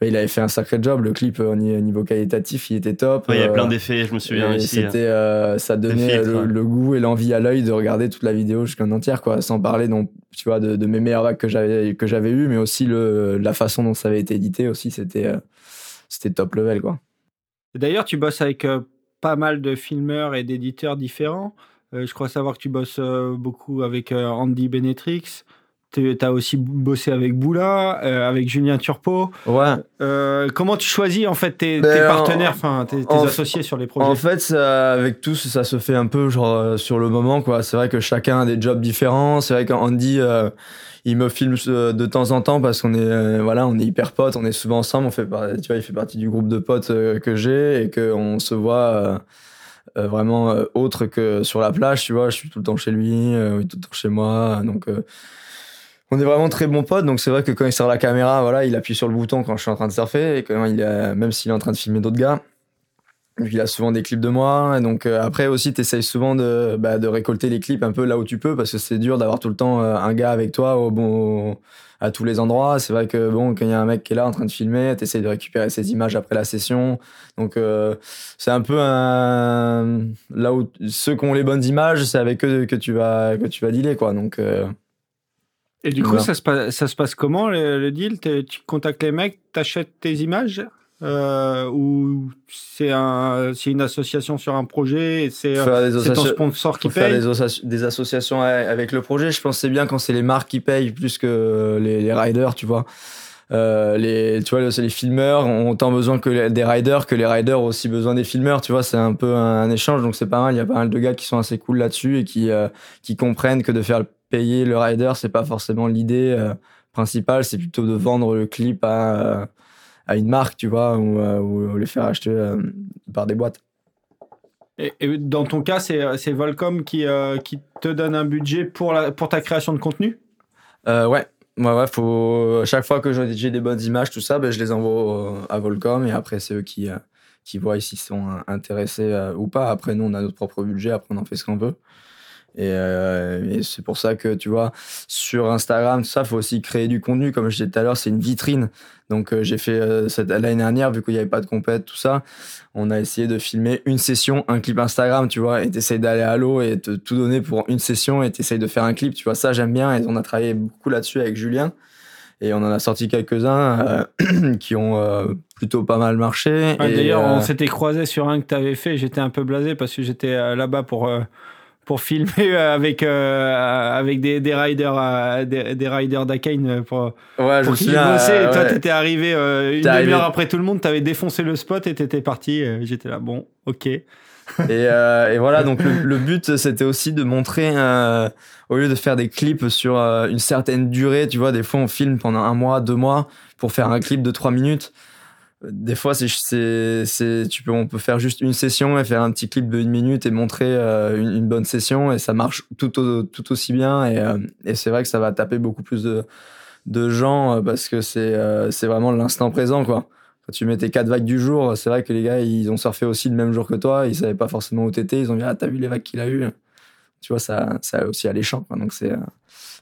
bah, il avait fait un sacré job. Le clip, au niveau qualitatif, il était top. il y a plein d'effets, je me souviens aussi. C'était, ça donnait le, goût et l'envie à l'œil de regarder toute la vidéo jusqu'en entière, quoi. Sans parler, donc, tu vois, de, mes meilleurs vagues que j'avais que j'avais eu, mais aussi le, la façon dont ça avait été édité aussi, c'était c'était top level, quoi. D'ailleurs, tu bosses avec pas mal de filmeurs et d'éditeurs différents. Euh, je crois savoir que tu bosses euh, beaucoup avec euh, Andy Benetrix. Tu as aussi bossé avec Boula, avec Julien Turpo. Ouais. comment tu choisis en fait tes, ben, partenaires, enfin tes, associés sur les projets? En fait, avec tous, ça se fait un peu genre sur le moment quoi. C'est vrai que chacun a des jobs différents. C'est vrai qu'Andy il me filme de temps en temps parce qu'on est voilà on est hyper potes on est souvent ensemble on fait tu vois il fait partie du groupe de potes que j'ai et que on se voit euh, vraiment euh, autre que sur la plage, tu vois. Je suis tout le temps chez lui, euh, tout le temps chez moi. Donc, on est vraiment très bons potes. Donc, c'est vrai que quand il sort la caméra, voilà, il appuie sur le bouton quand je suis en train de surfer. Et quand il a, même s'il est en train de filmer d'autres gars, il a souvent des clips de moi. Et donc, après aussi, tu essayes souvent de, bah, de récolter les clips un peu là où tu peux parce que c'est dur d'avoir tout le temps un gars avec toi au bon à tous les endroits. C'est vrai que bon, quand il y a un mec qui est là en train de filmer, tu essayes de récupérer ses images après la session. Donc euh, c'est un peu un là où ceux qui ont les bonnes images, c'est avec eux que tu vas que tu vas dealer quoi. Donc euh, et du coup, ça se, passe, ça se passe comment le, deal? Tu contactes les mecs, t'achètes tes images? Euh, ou c'est un, une association sur un projet et c'est ton sponsor qui paye faire des, associations avec le projet. Je pense c'est bien quand c'est les marques qui payent plus que les, riders, tu vois. Euh, les, tu vois, les filmeurs ont autant besoin que des riders, que les riders ont aussi besoin des filmeurs, tu vois, c'est un peu un, échange, donc c'est pas mal. Il y a pas mal de gars qui sont assez cool là-dessus et qui, euh, qui comprennent que de faire payer le rider, c'est pas forcément l'idée euh, principale, c'est plutôt de vendre le clip à, à une marque, tu vois, ou, euh, les faire acheter euh, par des boîtes. Et, dans ton cas, c'est Volcom qui, euh, qui te donne un budget pour, la, pour ta création de contenu? Ouais, ouais, ouais, faut chaque fois que j'ai des bonnes images, tout ça, ben, je les envoie à Volcom et après c'est eux qui qui voient s'ils sont intéressés ou pas. Après nous on a notre propre budget, après on en fait ce qu'on veut. Euh, et, c'est pour ça que tu vois, sur Instagram, ça, faut aussi créer du contenu. Comme je disais tout à l'heure, c'est une vitrine. Donc euh, j'ai fait euh, cette l'année dernière, vu qu'il n'y avait pas de compète, tout ça, on a essayé de filmer une session, un clip Instagram, tu vois, et t'essayes d'aller à l'eau et te tout donner pour une session et t'essayes de faire un clip, tu vois. Ça j'aime bien et on a travaillé beaucoup là-dessus avec Julien. Et on en a sorti quelques-uns <clears throat> qui ont plutôt pas mal marché. D'ailleurs, on s'était croisé sur un que tu avais fait. J'étais un peu blasé parce que j'étais là-bas pour pour filmer avec euh, avec des, des riders euh, des, des, riders d'Akane pour ouais, pour qu'ils bossaient et toi t'étais arrivé euh, une demi-heure après tout le monde t'avais défoncé le spot et t'étais parti j'étais là bon ok. Et, et voilà donc <laughs> le, but c'était aussi de montrer au lieu de faire des clips sur une certaine durée tu vois des fois on filme pendant un mois deux mois pour faire un clip de trois minutes des fois, c'est, c'est, tu peux, on peut faire juste une session et faire un petit clip de une minute et montrer euh, une, bonne session et ça marche tout, tout aussi bien et, euh, et c'est vrai que ça va taper beaucoup plus de, de gens euh, parce que c'est, c'est vraiment l'instant présent, quoi. Quand tu mets tes quatre vagues du jour, c'est vrai que les gars, ils ont surfé aussi le même jour que toi, ils savaient pas forcément où t'étais, ils ont dit, ah, t'as vu les vagues qu'il a eu. Tu vois, ça, ça aussi alléchant, quoi. Donc c'est,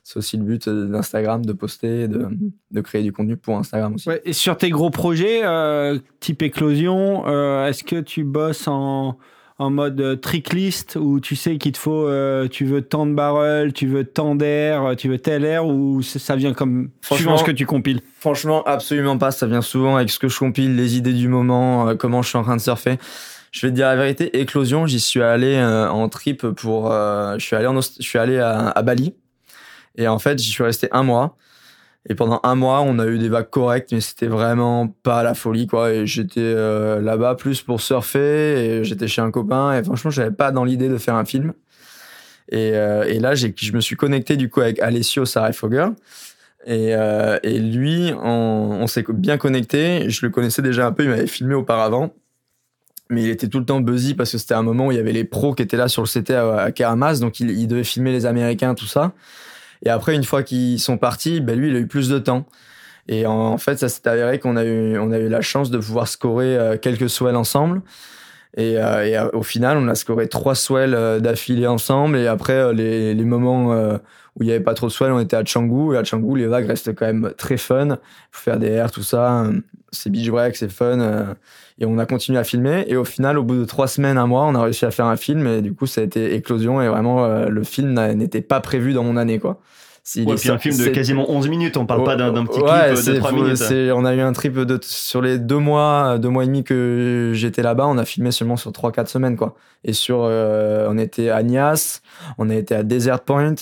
c'est aussi le but d'Instagram, de poster, de, de, créer du contenu pour Instagram aussi. et sur tes gros projets, euh, type éclosion, euh, est-ce que tu bosses en, en mode tricklist où tu sais qu'il te faut, euh, tu veux tant de barrels, tu veux tant d'air, tu veux tel air ou ça vient comme suivant ce que tu compiles? Franchement, absolument pas. Ça vient souvent avec ce que je compile, les idées du moment, comment je suis en train de surfer Je vais te dire la vérité, Éclosion, j'y suis allé euh, en trip pour. euh, je suis allé, en, je suis allé à, à Bali. Et en fait, j'y suis resté un mois. Et pendant un mois, on a eu des vagues correctes, mais c'était vraiment pas la folie, quoi. Et j'étais euh, là-bas plus pour surfer, et j'étais chez un copain, et franchement, j'avais pas dans l'idée de faire un film. Et, euh, là, je me suis connecté du coup avec Alessio Sarefogger. Et, euh, et lui, on, s'est bien connecté. Je le connaissais déjà un peu, il m'avait filmé auparavant. Mais il était tout le temps busy parce que c'était un moment où il y avait les pros qui étaient là sur le CT à, à Keramas, donc il devait filmer les Américains, tout ça. Et après, une fois qu'ils sont partis, ben lui, il a eu plus de temps. Et en, fait, ça s'est avéré qu'on a eu, on a eu la chance de pouvoir scorer euh, quelques swells ensemble. Et, euh, et, euh, au final, on a scoré trois swells euh, d'affilée ensemble. Et après, euh, les, les moments euh, où il n'y avait pas trop de swells, on était à Canggu. Et à Canggu, les vagues restent quand même très fun. Faut faire des airs, tout ça. C'est beach break, c'est fun. et on a continué à filmer. Et au final, au bout de trois semaines, un mois, on a réussi à faire un film. Et du coup, ça a été éclosion. Et vraiment, le film n'était pas prévu dans mon année, quoi. S'il Ouais, puis un film de quasiment 11 minutes, on parle pas d'un petit Ouais, clip de c'est 3 fou, minutes. on a eu un trip de, sur les deux mois, deux mois et demi que j'étais là-bas, on a filmé seulement sur trois, quatre semaines, quoi. Et sur, euh, on était à Nias, on a été à Desert Point,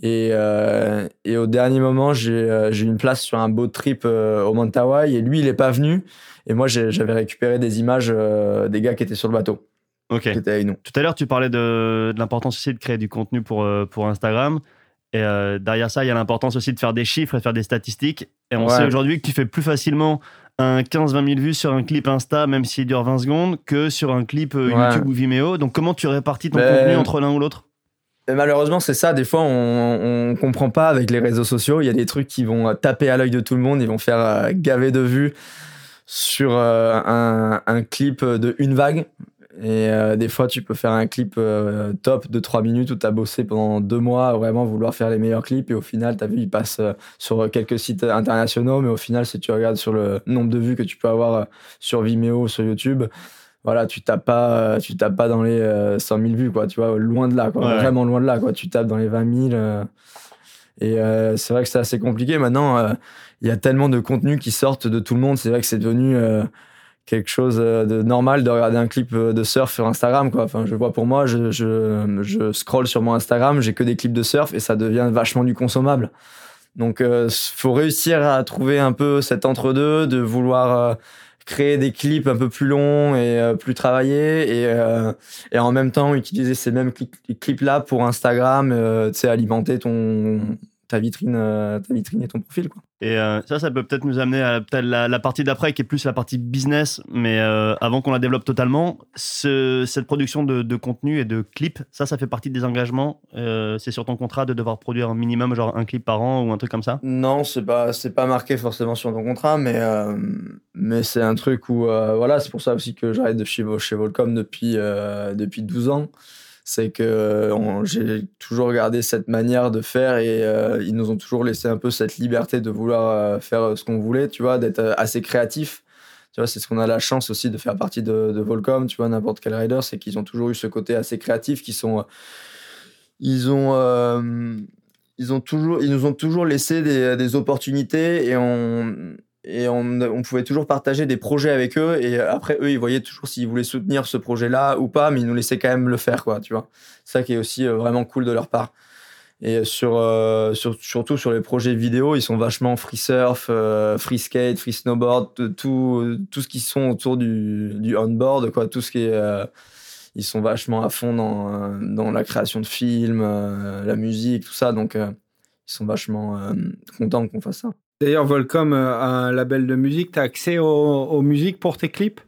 et, euh, et au dernier moment, j'ai euh, eu une place sur un boat trip euh, au Mentawai, et lui, il est pas venu, et moi, j'avais récupéré des images euh, des gars qui étaient sur le bateau, Ok. qui étaient avec nous. Tout à l'heure, tu parlais de, de l'importance aussi de créer du contenu pour, euh, pour Instagram. Et euh, derrière ça, il y a l'importance aussi de faire des chiffres et de faire des statistiques. Et on Ouais. sait aujourd'hui que tu fais plus facilement un 15-20 000 vues sur un clip Insta, même s'il dure 20 secondes, que sur un clip euh, Ouais. YouTube ou Vimeo. Donc, comment tu répartis ton Ben, contenu entre l'un ou l'autre? Et malheureusement, c'est ça. Des fois, on, on comprend pas avec les réseaux sociaux. Il y a des trucs qui vont euh, taper à l'œil de tout le monde. Ils vont faire gaver de vues sur un, un clip de une vague. Et euh, des fois, tu peux faire un clip euh, top de 3 minutes où tu as bossé pendant deux mois à vraiment vouloir faire les meilleurs clips. Et au final, tu as vu, il passe euh, sur quelques sites internationaux. Mais au final, si tu regardes sur le nombre de vues que tu peux avoir sur Vimeo ou sur YouTube, voilà, tu tapes pas, tu tapes pas dans les euh, 100 000 vues, quoi. Tu vois, loin de là, quoi. Ouais. Vraiment loin de là, quoi. Tu tapes dans les 20 000. euh, et c'est vrai que c'est assez compliqué. Maintenant, il y a tellement de contenus qui sortent de tout le monde. C'est vrai que c'est devenu quelque chose euh, de normal de regarder un clip euh, de surf sur Instagram, quoi. Enfin, je vois pour moi, je, je, je scroll sur mon Instagram, j'ai que des clips de surf et ça devient vachement du consommable. Donc, euh, faut réussir à trouver un peu cet entre-deux, de vouloir euh, créer des clips un peu plus longs et plus travaillés et, et en même temps utiliser ces mêmes cli- clips-là pour Instagram, tu sais, alimenter ton ta vitrine, euh, ta vitrine et ton profil, quoi. Et euh, ça, ça peut peut-être nous amener à peut-être la, la partie d'après qui est plus la partie business, mais euh, avant qu'on la développe totalement, ce- cette production de, de contenu et de clips, ça, ça fait partie des engagements. Euh, c'est sur ton contrat de devoir produire un minimum, genre un clip par an ou un truc comme ça? Non, c'est pas c'est pas marqué forcément sur ton contrat, mais euh, mais c'est un truc où euh, voilà, c'est pour ça aussi que j'arrête de chez chez Volcom depuis euh, depuis 12 ans. C'est que euh, j'ai toujours gardé cette manière de faire et euh, ils nous ont toujours laissé un peu cette liberté de vouloir euh, faire ce qu'on voulait, tu vois, d'être assez créatif. Tu vois, c'est ce qu'on a la chance aussi de faire partie de, Volcom, tu vois, n'importe quel rider, c'est qu'ils ont toujours eu ce côté assez créatif, qui sont, ils ont, ils ont toujours, ils nous ont toujours laissé des, des opportunités et on, et on, on pouvait toujours partager des projets avec eux et après eux ils voyaient toujours s'ils voulaient soutenir ce projet-là ou pas, mais ils nous laissaient quand même le faire, quoi, tu vois. Ça qui est aussi euh, vraiment cool de leur part. Et sur, euh, sur, surtout sur les projets vidéo, ils sont vachement free surf, euh, free skate, free snowboard, tout- tout, ce qui sont autour du, du on-board, quoi, tout ce qui est. euh, ils sont vachement à fond dans, euh, dans la création de films, euh, la musique, tout ça. Donc, euh, ils sont vachement euh, contents qu'on fasse ça. D'ailleurs, Volcom euh, a un label de musique. Tu as accès aux, musiques pour tes clips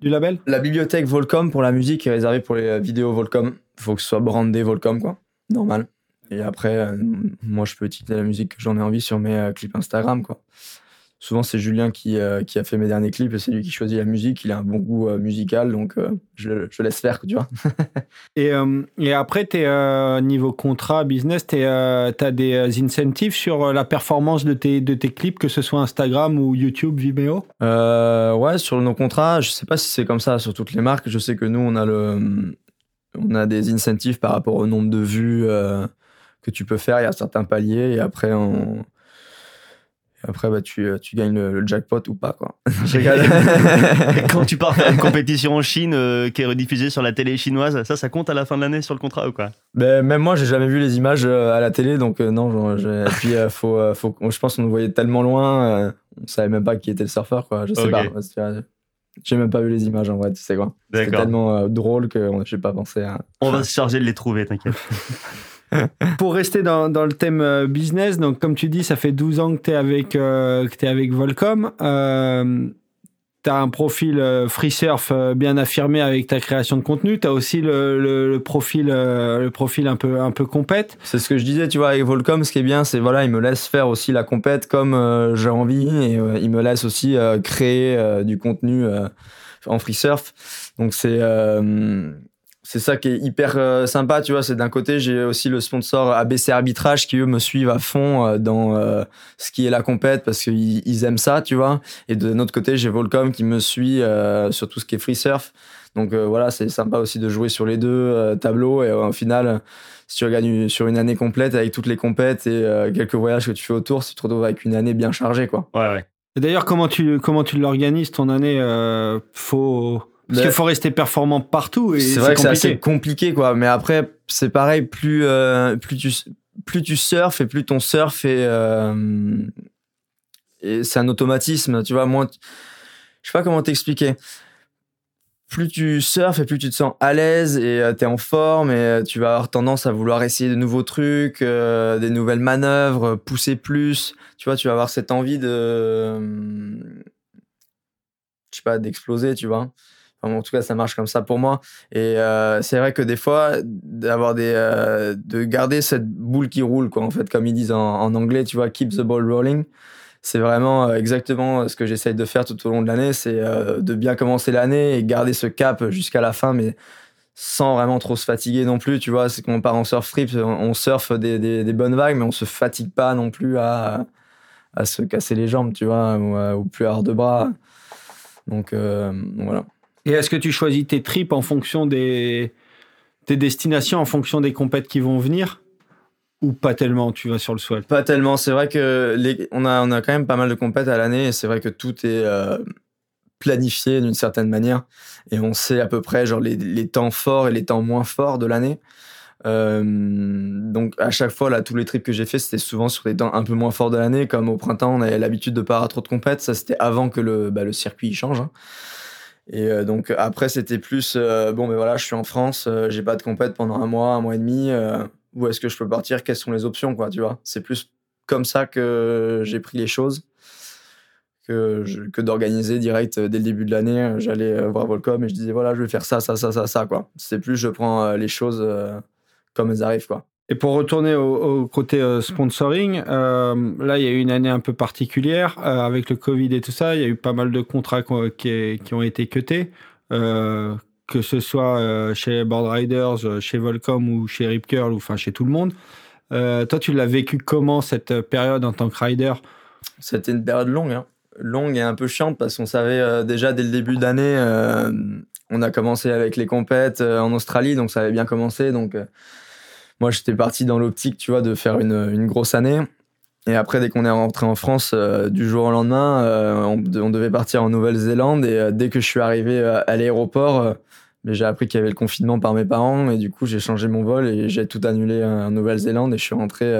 du label? La bibliothèque Volcom pour la musique est réservée pour les euh, vidéos Volcom. Il faut que ce soit brandé Volcom, quoi. Normal. Et après, euh, moi, je peux utiliser la musique que j'en ai envie sur mes clips Instagram, quoi. Souvent, c'est Julien qui, euh, qui a fait mes derniers clips et c'est lui qui choisit la musique. Il a un bon goût euh, musical, donc euh, je, je laisse faire, tu vois. <laughs> Et, et après, euh, niveau contrat, business, tu as des incentives sur la performance de tes, de tes clips, que ce soit Instagram ou YouTube, Vimeo? Ouais, sur nos contrats, je sais pas si c'est comme ça sur toutes les marques. Je sais que nous, on a le, on a des incentives par rapport au nombre de vues que tu peux faire. Il y a certains paliers et après, on, après, bah, tu, tu gagnes le, jackpot ou pas, quoi. <laughs> <laughs> Quand tu pars faire une compétition en Chine euh, qui est rediffusée sur la télé chinoise, ça, ça compte à la fin de l'année sur le contrat ou quoi? Ben, Même moi, j'ai jamais vu les images euh, à la télé, donc euh, non. Et puis, faut, faut, je pense qu'on nous voyait tellement loin, on savait même pas qui était le surfeur, quoi. Je sais pas. J'ai même pas vu les images en vrai, tu sais quoi? C'est tellement drôle que j'ai pas pensé à. On va se charger de les trouver, t'inquiète. <laughs> Pour rester dans, dans, le thème euh, business, donc comme tu dis, ça fait 12 ans que tu es avec, euh, que es avec Volcom. Euh, tu un profil euh, free surf bien affirmé avec ta création de contenu. Tu as aussi le, le, profil, le profil un peu, un peu compète. C'est ce que je disais, tu vois, avec Volcom, ce qui est bien, c'est voilà, il me laisse faire aussi la compète comme j'ai envie et il me laisse aussi créer du contenu en free surf. Donc c'est c'est ça qui est hyper euh, sympa, tu vois. C'est d'un côté, j'ai aussi le sponsor ABC Arbitrage qui eux me suivent à fond euh, dans euh, ce qui est la compète parce qu'ils ils aiment ça, tu vois. Et de notre côté, j'ai Volcom qui me suit sur tout ce qui est free surf. Donc voilà, c'est sympa aussi de jouer sur les deux tableaux et au final, si tu regardes sur une année complète avec toutes les compètes et quelques voyages que tu fais autour, tu te retrouves avec une année bien chargée, quoi. Ouais, ouais. Et d'ailleurs, comment tu comment tu l'organises ton année Faut parce qu'il faut rester performant partout. C'est vrai que c'est assez compliqué, quoi. Mais après, c'est pareil, plus, euh, plus, tu, plus tu surfes et plus ton surf est. Euh, et c'est un automatisme, tu vois. Moi, je sais pas comment t'expliquer. Plus tu surfes et plus tu te sens à l'aise et euh, tu es en forme et tu vas avoir tendance à vouloir essayer de nouveaux trucs, des nouvelles manœuvres, pousser plus. Tu vois, tu vas avoir cette envie de. je sais pas, d'exploser, tu vois en tout cas, ça marche comme ça pour moi. Et euh, c'est vrai que des fois, d'avoir des, euh, de garder cette boule qui roule, quoi, en fait, comme ils disent en, anglais, tu vois, keep the ball rolling. C'est vraiment euh, exactement ce que j'essaye de faire tout au long de l'année, c'est de bien commencer l'année et garder ce cap jusqu'à la fin, mais sans vraiment trop se fatiguer non plus, tu vois. C'est qu'on part en surf trip, on, surfe des, des, bonnes vagues, mais on se fatigue pas non plus à, à se casser les jambes, tu vois, ou, plus à de bras. Donc, voilà. Et est-ce que tu choisis tes trips en fonction des tes destinations, en fonction des compètes qui vont venir? Ou pas tellement Tu vas sur le swell Pas tellement. C'est vrai que les, on a quand même pas mal de compètes à l'année et c'est vrai que tout est euh, planifié d'une certaine manière et on sait à peu près genre les, temps forts et les temps moins forts de l'année. Euh, donc à chaque fois là tous les trips que j'ai fait c'était souvent sur des temps un peu moins forts de l'année comme au printemps on avait l'habitude de pas avoir trop de compètes ça c'était avant que le bah, circuit change hein. Et euh, donc après, c'était plus euh, bon, mais voilà, je suis en France, euh, j'ai pas de compète pendant un mois, un mois et demi. où est-ce que je peux partir? Quelles sont les options, quoi Tu vois? C'est plus comme ça que j'ai pris les choses que, que d'organiser direct dès le début de l'année. J'allais voir Volcom et je disais voilà, je vais faire ça, ça, ça, ça, ça, quoi. C'est plus je prends les choses comme elles arrivent, quoi. Et pour retourner au, côté euh, sponsoring, euh, là, il y a eu une année un peu particulière euh, avec le Covid et tout ça. Il y a eu pas mal de contrats qui, qui ont été cutés, que ce soit chez Board Riders, chez Volcom ou chez Rip Curl, ou enfin chez tout le monde. toi, tu l'as vécu comment cette période en tant que rider? C'était une période longue, hein. longue et un peu chiante parce qu'on savait déjà dès le début d'année, on a commencé avec les compètes en Australie, donc ça avait bien commencé, donc moi, j'étais parti dans l'optique, tu vois, de faire une, une, grosse année. Et après, dès qu'on est rentré en France, euh, du jour au lendemain, euh, on, devait partir en Nouvelle-Zélande. Et euh, dès que je suis arrivé à l'aéroport, j'ai appris qu'il y avait le confinement par mes parents. Et du coup, j'ai changé mon vol et j'ai tout annulé en Nouvelle-Zélande. Et je suis rentré,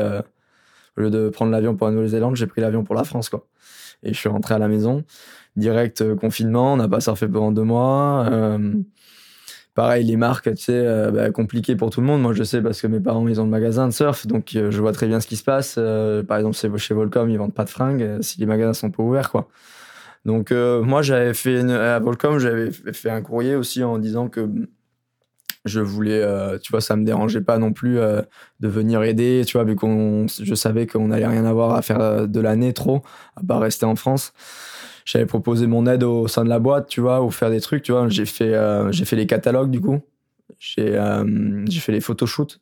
au lieu de prendre l'avion pour la Nouvelle-Zélande, j'ai pris l'avion pour la France, quoi. Et je suis rentré à la maison. Direct confinement, on n'a pas surfé pendant deux mois pareil, les marques, tu sais, euh, bah, compliqué pour tout le monde. Moi, je sais parce que mes parents, ils ont le magasin de surf, donc euh, je vois très bien ce qui se passe. Euh, par exemple, chez Volcom, ils vendent pas de fringues si les magasins sont pas ouverts, quoi. Donc, moi, j'avais fait à Volcom, j'avais fait un courrier aussi en disant que je voulais, tu vois, ça me dérangeait pas non plus de venir aider, tu vois, vu qu'on, je savais qu'on allait rien avoir à faire de l'année trop, à part rester en France j'avais proposé mon aide au sein de la boîte, tu vois, ou faire des trucs, tu vois. J'ai fait, euh, j'ai fait les catalogues, du coup. J'ai, euh, j'ai fait les photoshoots.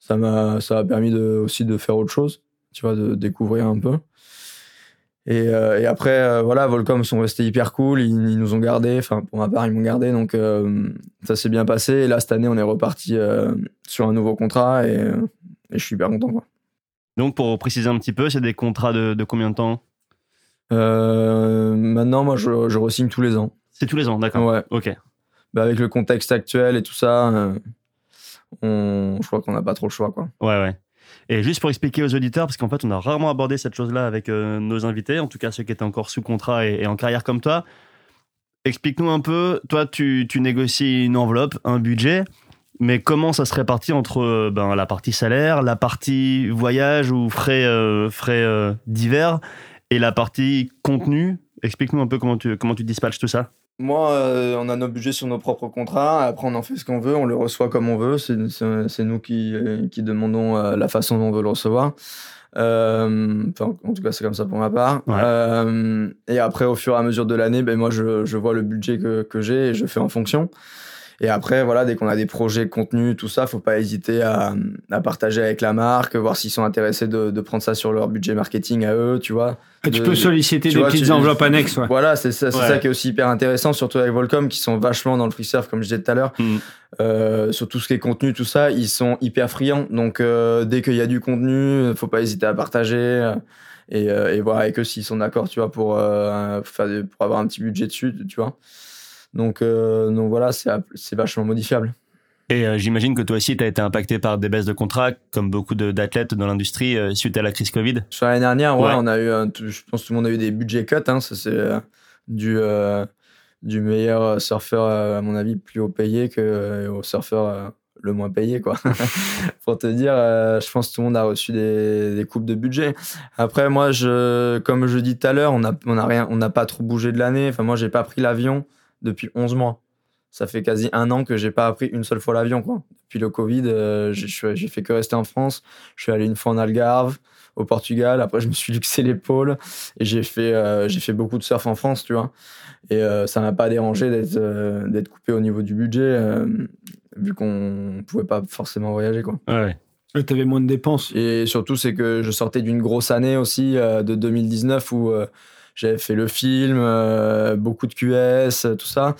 Ça m'a, ça a permis de, aussi de faire autre chose, tu vois, de découvrir un peu. Et, euh, et après, voilà, Volcom sont restés hyper cool, ils, nous ont gardés, enfin, pour ma part, ils m'ont gardé, donc ça s'est bien passé. Et là, cette année, on est reparti sur un nouveau contrat et, je suis hyper content, quoi. Donc, pour préciser un petit peu, c'est des contrats de, de combien de temps? Maintenant, moi, je, je re-signe tous les ans. C'est tous les ans, d'accord. Ouais. Ok. Bah, avec le contexte actuel et tout ça, euh, on, je crois qu'on n'a pas trop le choix, quoi. Ouais, ouais. Et juste pour expliquer aux auditeurs, parce qu'en fait, on a rarement abordé cette chose-là avec euh, nos invités, en tout cas ceux qui étaient encore sous contrat et, et en carrière comme toi. Explique-nous un peu, toi, tu, tu négocies une enveloppe, un budget, mais comment ça se répartit entre euh, ben, la partie salaire, la partie voyage ou frais, euh, frais euh, divers et la partie contenu Explique-nous un peu comment tu, comment tu dispatches tout ça. Moi, euh, on a nos budgets sur nos propres contrats. Après, on en fait ce qu'on veut, on le reçoit comme on veut. C'est nous qui, euh, qui demandons euh, la façon dont on veut le recevoir. Euh, enfin, en tout cas, c'est comme ça pour ma part. Ouais. Et après, au fur et à mesure de l'année, ben moi, je, je vois le budget que, que j'ai et je fais en fonction. Et après, voilà, dès qu'on a des projets, contenu, tout ça, faut pas hésiter à, à partager avec la marque, voir s'ils sont intéressés de, de prendre ça sur leur budget marketing à eux, tu vois. Ah, tu De- peux solliciter tu des vois, petites tu- enveloppes annexes. Ouais. Voilà, c'est ça, c'est Ouais. ça qui est aussi hyper intéressant, surtout avec Volcom, qui sont vachement dans le free surf, comme je disais tout à l'heure. Mm. Euh, sur tout ce qui est contenu, tout ça, ils sont hyper friands. Donc, euh, dès qu'il y a du contenu, faut pas hésiter à partager euh, et, euh, et voir avec eux s'ils sont d'accord, tu vois, pour, euh, pour, faire des- pour avoir un petit budget dessus, tu vois. Donc, euh, donc voilà, c'est vachement modifiable. Et euh, j'imagine que toi aussi, tu as été impacté par des baisses de contrats, comme beaucoup d'athlètes dans l'industrie, euh, suite à la crise Covid. Sur l'année dernière, ouais, Ouais. on a eu, je pense que tout le monde a eu des budget cuts. Hein, ça c'est du du meilleur surfeur à mon avis plus haut payé que au surfeur le moins payé quoi. <laughs> Pour te dire, je pense que tout le monde a reçu des, des coupes de budget. Après moi, je comme je dis tout à l'heure, on a on a rien, on n'a pas trop bougé de l'année. Enfin moi, j'ai pas pris l'avion depuis 11 mois. Ça fait quasi un an que j'ai pas pris une seule fois l'avion quoi. Depuis le Covid, euh, j'ai fait que rester en France. Je suis allé une fois en Algarve au Portugal. Après, je me suis luxé l'épaule et j'ai fait, euh, j'ai fait beaucoup de surf en France, tu vois. Et euh, ça m'a pas dérangé d'être, euh, d'être coupé au niveau du budget, euh, vu qu'on pouvait pas forcément voyager, quoi. Ouais. Tu avais moins de dépenses. Et surtout, c'est que je sortais d'une grosse année aussi, euh, de 2019, où euh, j'avais fait le film, euh, beaucoup de QS, euh, tout ça.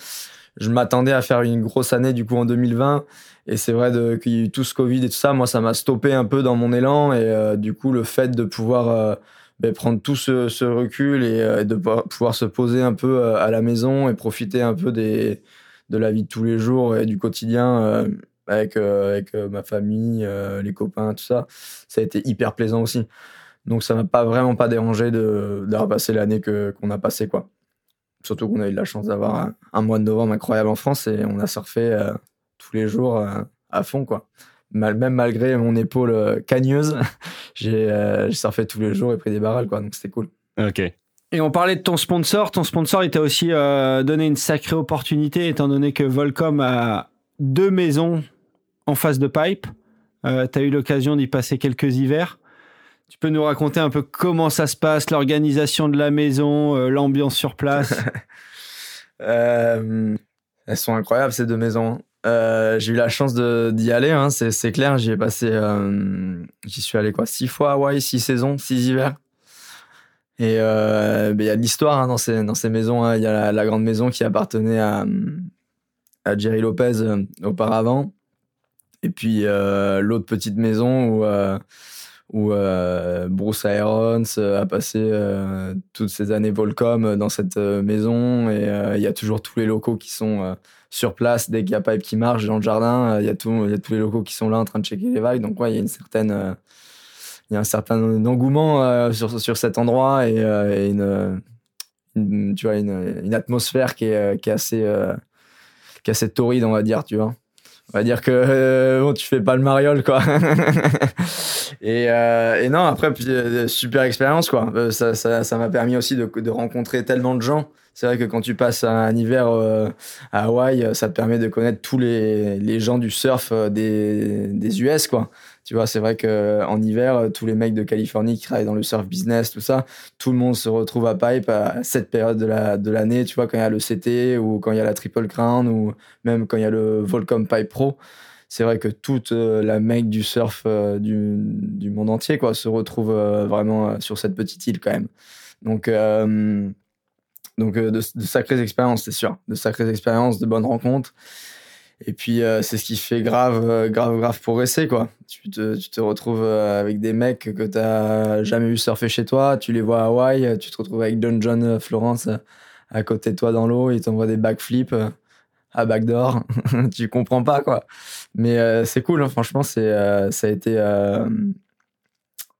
Je m'attendais à faire une grosse année, du coup, en 2020. Et c'est vrai qu'il y a eu tout ce Covid et tout ça, moi, ça m'a stoppé un peu dans mon élan. Et euh, du coup, le fait de pouvoir euh, ben, prendre tout ce, ce recul et euh, de pouvoir- se poser un peu euh, à la maison et profiter un peu des, de la vie de tous les jours et du quotidien avec, avec ma famille, les copains, tout ça, ça a été hyper plaisant aussi. Donc ça m'a pas vraiment pas dérangé de d'avoir passé l'année que qu'on a passé quoi. Surtout qu'on a eu de la chance d'avoir un, un mois de novembre incroyable en France et on a surfé euh, tous les jours euh, à fond quoi. Mal, même malgré mon épaule euh, cagneuse, <laughs> j'ai euh, surfé tous les jours et pris des barrales quoi. Donc c'était cool. Ok. Et on parlait de ton sponsor. Ton sponsor, il t'a aussi euh, donné une sacrée opportunité, étant donné que Volcom a deux maisons en face de pipe. Euh, tu as eu l'occasion d'y passer quelques hivers. Tu peux nous raconter un peu comment ça se passe, l'organisation de la maison, euh, l'ambiance sur place? <laughs> Euh, elles sont incroyables ces deux maisons. Euh, j'ai eu la chance d'y aller, hein, c'est clair. J'y suis allé six fois à Hawaï, six saisons, six hivers. Et ben, il y a de l'histoire hein, dans ces maisons. hein. Il y a la, grande maison qui appartenait à Jerry Lopez auparavant, et puis l'autre petite maison où où euh, Bruce Irons euh, a passé euh, toutes ces années Volcom dans cette maison. Et il y a toujours tous les locaux qui sont sur place. Dès qu'il y a pipe qui marche dans le jardin il y a tous les locaux qui sont là en train de checker les vagues. Donc ouais il y a une certaine il y a un certain engouement sur sur cet endroit. Et, une, tu vois une, une atmosphère qui est qui est assez assez torride on va dire tu vois on va dire que euh, bon, tu fais pas le mariole quoi. <laughs> et, euh, et non après euh, super expérience quoi. Euh, ça m'a permis aussi de, de rencontrer tellement de gens. C'est vrai que quand tu passes un hiver euh, à Hawaï, ça te permet de connaître tous les, les gens du surf des, des US quoi. Tu vois, c'est vrai que en hiver, tous les mecs de Californie qui travaillent dans le surf business, tout ça, tout le monde se retrouve à Pipe à cette période de la de l'année, tu vois, quand il y a le CT ou quand il y a la Triple Crown ou même quand il y a le Volcom Pipe Pro, c'est vrai que toute euh, la mec du surf euh, du, monde entier quoi se retrouve euh, vraiment euh, sur cette petite île quand même. Donc euh, donc euh, de sacrées expériences, c'est sûr, de sacrées expériences, de bonnes rencontres. Et puis, euh, c'est ce qui fait grave, euh, grave, grave progresser, quoi. Tu te, tu te retrouves euh, avec des mecs que t'as jamais vu surfer chez toi, tu les vois à Hawaï, tu te retrouves avec Don John Florence à côté de toi dans l'eau, il t'envoie des backflips à backdoor. <laughs> tu comprends pas, quoi. Mais c'est cool, hein. franchement, c'est, ça a été,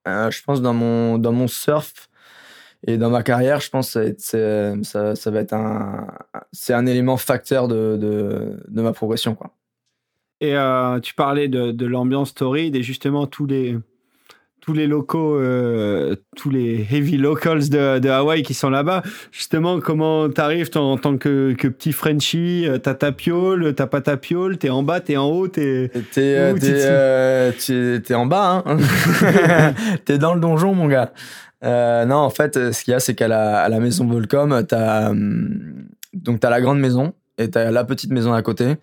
je pense, dans mon, dans mon surf, et dans ma carrière, je pense que ça, ça, ça va être un, c'est un élément facteur de, de, de, ma progression. Quoi. Et euh, tu parlais de, de l'ambiance torride et justement tous les, tous les locaux, euh, tous les heavy locals de, de Hawaï qui sont là-bas. Justement, comment t'arrives en tant que, que petit Frenchie euh, T'as ta piole, t'as pas ta piole, t'es en bas, t'es en haut, t'es. T'es euh, es, en bas, hein <laughs> <laughs> T'es dans le donjon, mon gars. Euh, non, en fait, ce qu'il y a, c'est qu'à la, à la maison Volcom, t'as hum, donc la grande maison et t'as la petite maison à côté.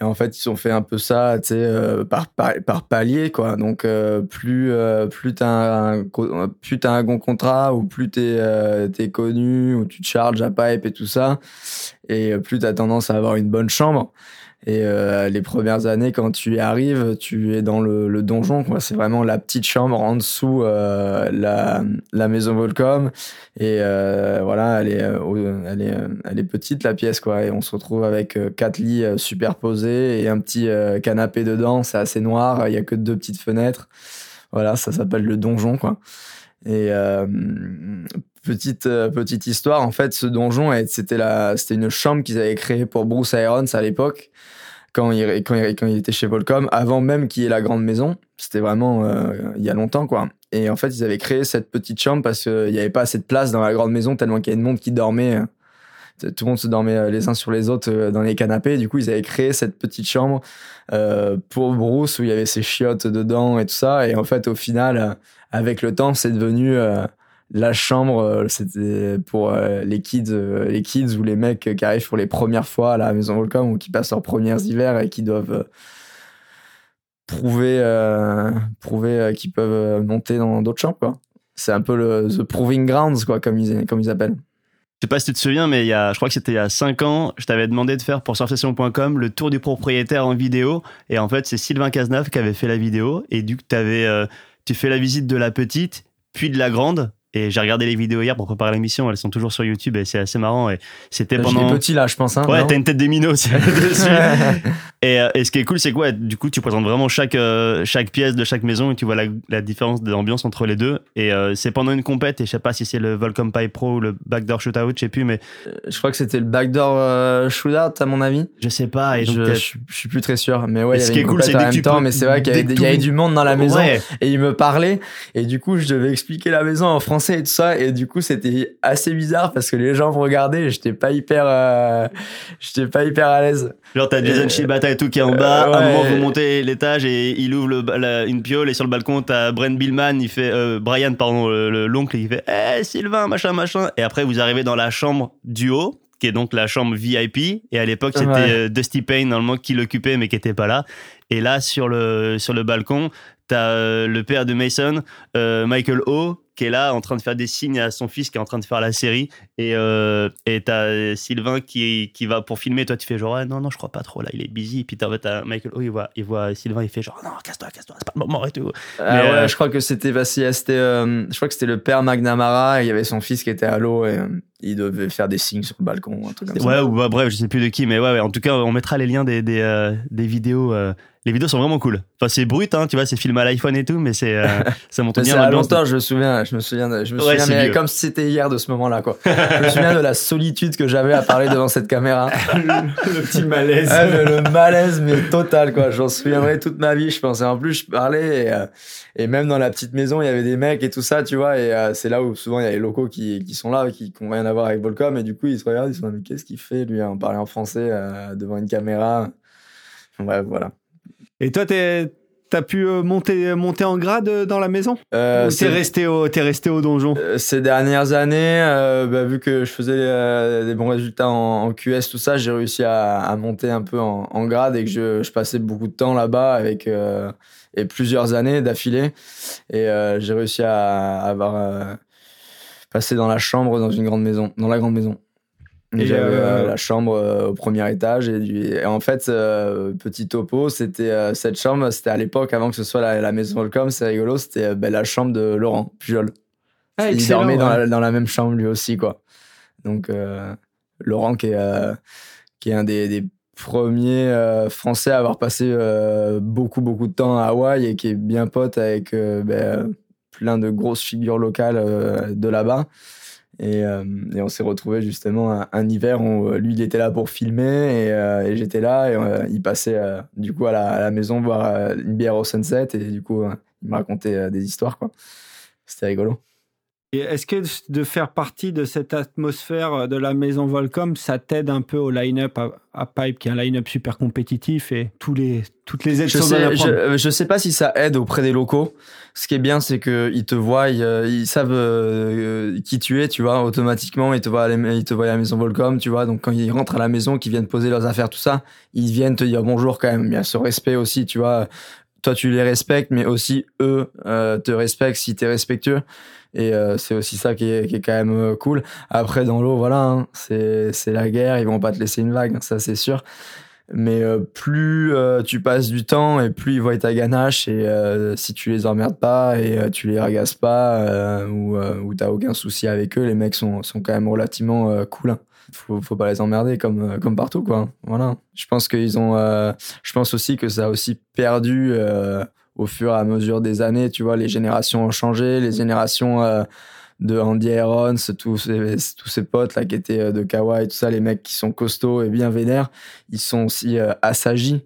Et en fait, ils ont fait un peu ça, euh, par, par, par, palier, quoi. Donc, euh, plus plus t'as un, un bon contrat, ou plus t'es t'es connu, ou tu te charges à pipe et tout ça, et plus t'as tendance à avoir une bonne chambre. Et euh, les premières années, quand tu y arrives, tu es dans le, le donjon. C'est vraiment la petite chambre en dessous euh, la, la maison Volcom. Et euh, voilà, elle est, euh, elle, est, elle est petite la pièce. quoi. Et on se retrouve avec euh, quatre lits superposés et un petit canapé dedans. C'est assez noir. Il y a que deux petites fenêtres. Voilà, ça s'appelle le donjon. quoi. Et petite petite histoire, en fait, ce donjon, c'était la, c'était une chambre qu'ils avaient créée pour Bruce Irons à l'époque quand il, quand, il, quand il était chez Volcom, avant même qu'il y ait la grande maison. C'était vraiment euh, il y a longtemps, quoi. Et en fait, ils avaient créé cette petite chambre parce qu'il n'y avait pas assez de place dans la grande maison, tellement qu'il y avait de monde qui dormait. Tout le monde se dormait euh, les uns sur les autres euh, dans les canapés. Du coup, ils avaient créé cette petite chambre euh, pour Bruce où il y avait ses chiottes dedans et tout ça. Et en fait, au final, avec le temps, c'est devenu la chambre, euh, c'était pour euh, les kids, euh, les kids ou les mecs qui arrivent pour les premières fois à la maison Volcom ou qui passent leurs premiers hivers et qui doivent prouver, prouver qu'ils peuvent monter dans d'autres chambres. C'est un peu le the proving grounds, quoi, comme ils, comme ils appellent. Je sais pas si tu te souviens, mais il y a, je crois que c'était il y a 5 ans, je t'avais demandé de faire pour surfsession.com le tour du propriétaire en vidéo. Et en fait, c'est Sylvain Cazenave qui avait fait la vidéo. Et du coup, tu fais la visite de la petite, puis de la grande. Et j'ai regardé les vidéos hier pour préparer l'émission. Elles sont toujours sur YouTube et c'est assez marrant. Et c'était pendant. petit là, je pense. Hein, ouais, t'as une tête de minot <laughs> dessus. et, euh, et, ce qui est cool, c'est quoi Du coup, tu présentes vraiment chaque euh, chaque pièce de chaque maison et tu vois la, la différence d'ambiance entre les deux. Et euh, c'est pendant une compète. Et je sais pas si c'est le Volcom Pipe Pro ou le Backdoor Shootout, je sais plus, mais je crois que c'était le Backdoor Shootout à mon avis. Je sais pas. Et je, je, suis plus très sûr. Mais ouais, y ce qui est cool, c'est même temps. Mais c'est vrai qu'il y, avait du monde dans la maison et il me parlait. Et du coup, je devais expliquer la maison en français et tout ça. Et du coup, c'était assez bizarre parce que les gens me regardaient et j'étais pas hyper, euh, j'étais pas hyper à l'aise. Genre, t'as Jason Shibata et tout qui est en bas. à un moment, vous montez l'étage et il ouvre le, une piole et sur le balcon, t'as Brent Billman, il fait, euh, Brian, pardon, l'oncle, il fait, eh, Sylvain, machin, machin. Et après, vous arrivez dans la chambre du haut qui est donc la chambre VIP. Et à l'époque, c'était euh, Dusty Payne, normalement, qui l'occupait, mais qui était pas là. Et là, sur le, sur le balcon, t'as euh, le père de Mason, euh, Michael O, qui est là en train de faire des signes à son fils qui est en train de faire la série. Et euh, et t'as Sylvain qui, qui va pour filmer. Toi, tu fais genre, ah, non, non, je crois pas trop, là, il est busy. Puis t'as Michael O, il voit, il voit Sylvain, il fait genre, non, casse-toi, casse-toi, c'est pas le moment et tout. Ah ouais, je crois que c'était, c'était, je crois que c'était le père McNamara, et il y avait son fils qui était à l'eau et il devait faire des signes sur le balcon, un truc comme ouais, ou bah, bref, je sais plus de qui, mais ouais, ouais, en tout cas, on mettra les liens des, des, des vidéos les vidéos sont vraiment cool. Enfin, c'est brut, hein, tu vois, c'est filmé à l'iPhone et tout, mais c'est, euh, <laughs> ça montre bien l'ambiance. longtemps, je me souviens, je me souviens, je me souviens, mais comme si c'était hier de ce moment-là, quoi. je me souviens de la solitude que j'avais à parler devant cette caméra. <laughs> le, petit malaise. Ah, le, malaise, mais total, quoi. J'en souviendrai toute ma vie, je pensais. En plus, je parlais et, euh, et, même dans la petite maison, il y avait des mecs et tout ça, tu vois, et euh, c'est là où souvent il y a les locaux qui, qui sont là, qui, qui ont rien à voir avec Volcom, et du coup, ils se regardent, ils se disent, mais qu'est-ce qu'il fait, lui, en parlant en français, devant une caméra? Ouais, voilà. Et toi, T'as pu euh, monter, monter en grade euh, dans la maison? Euh, Ou t'es resté, au, es resté au donjon? Euh, Ces dernières années, bah, vu que je faisais des bons résultats en, QS, tout ça, j'ai réussi à, à, monter un peu en, en, grade et que je, je passais beaucoup de temps là-bas avec et plusieurs années d'affilée. Et j'ai réussi à, à avoir passé dans la chambre dans une grande maison, dans la grande maison. J'avais la chambre au premier étage. Et, du... en fait, petit topo, c'était cette chambre, c'était à l'époque, avant que ce soit la, maison Volcom, c'est rigolo, c'était ben, la chambre de Laurent Pujol. Ah, il dormait dans, la, dans, la, même chambre lui aussi, quoi. Donc, Laurent, qui est, qui est un des, des premiers Français à avoir passé beaucoup, beaucoup de temps à Hawaï et qui est bien pote avec ben, plein de grosses figures locales euh, de là-bas. Et, euh, et, on s'est retrouvé justement un, hiver où euh, lui il était là pour filmer et, et j'étais là et il passait du coup à la, à la, maison boire une bière au sunset et du coup il me racontait des histoires quoi. C'était rigolo. Est-ce que de faire partie de cette atmosphère euh, de la maison Volcom, ça t'aide un peu au line-up à, Pipe, qui est un line-up super compétitif et tous les, toutes les aides je sais, je, sais pas si ça aide auprès des locaux. Ce qui est bien, c'est qu'ils te voient, ils, euh, savent euh, qui tu es, tu vois, automatiquement. Ils te voient, à la, ils te voient à la maison Volcom, tu vois. Donc quand ils rentrent à la maison, qu'ils viennent poser leurs affaires, tout ça, ils viennent te dire bonjour quand même. Il y a ce respect aussi, tu vois. Toi, tu les respectes, mais aussi eux te respectent si tu es respectueux. Et euh, c'est aussi ça qui est, qui est, quand même euh, cool. Après, dans l'eau, voilà, hein, c'est la guerre, ils vont pas te laisser une vague, ça c'est sûr. Mais euh, plus tu passes du temps et plus ils voient ta ganache et si tu les emmerdes pas et tu les agaces pas ou, ou t'as aucun souci avec eux, les mecs sont, sont quand même relativement cool. Hein. Faut, faut pas les emmerder comme, comme partout, quoi. Voilà. Je pense qu'ils ont, je pense aussi que ça a aussi perdu au fur et à mesure des années, tu vois, les générations ont changé, les générations euh, de Andy Irons, tous ces, tous ces potes là qui étaient euh, de Kawaii, tout ça, les mecs qui sont costauds et bien vénères, ils sont aussi euh, assagis.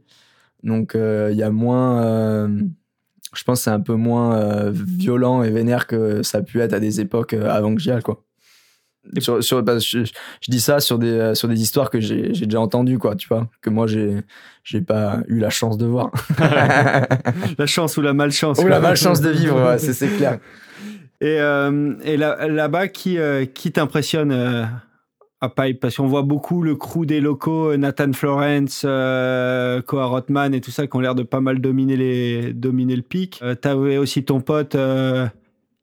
Donc il y a moins, je pense, c'est un peu moins violent et vénère que ça a pu être à des époques avant que j'y aille, quoi. Sur, sur, bah, je, dis ça sur des, euh, sur des histoires que j'ai déjà entendues, quoi, tu vois, que moi, j'ai pas eu la chance de voir. <laughs> la chance ou la malchance. Ou la malchance de vivre, c'est clair. Et, euh, et là-bas, qui, euh, qui t'impressionne à Pipe Parce qu'on voit beaucoup le crew des locaux, Nathan Florence, Koa Rothman et tout ça, qui ont l'air de pas mal dominer, les, dominer le pic. T'avais aussi ton pote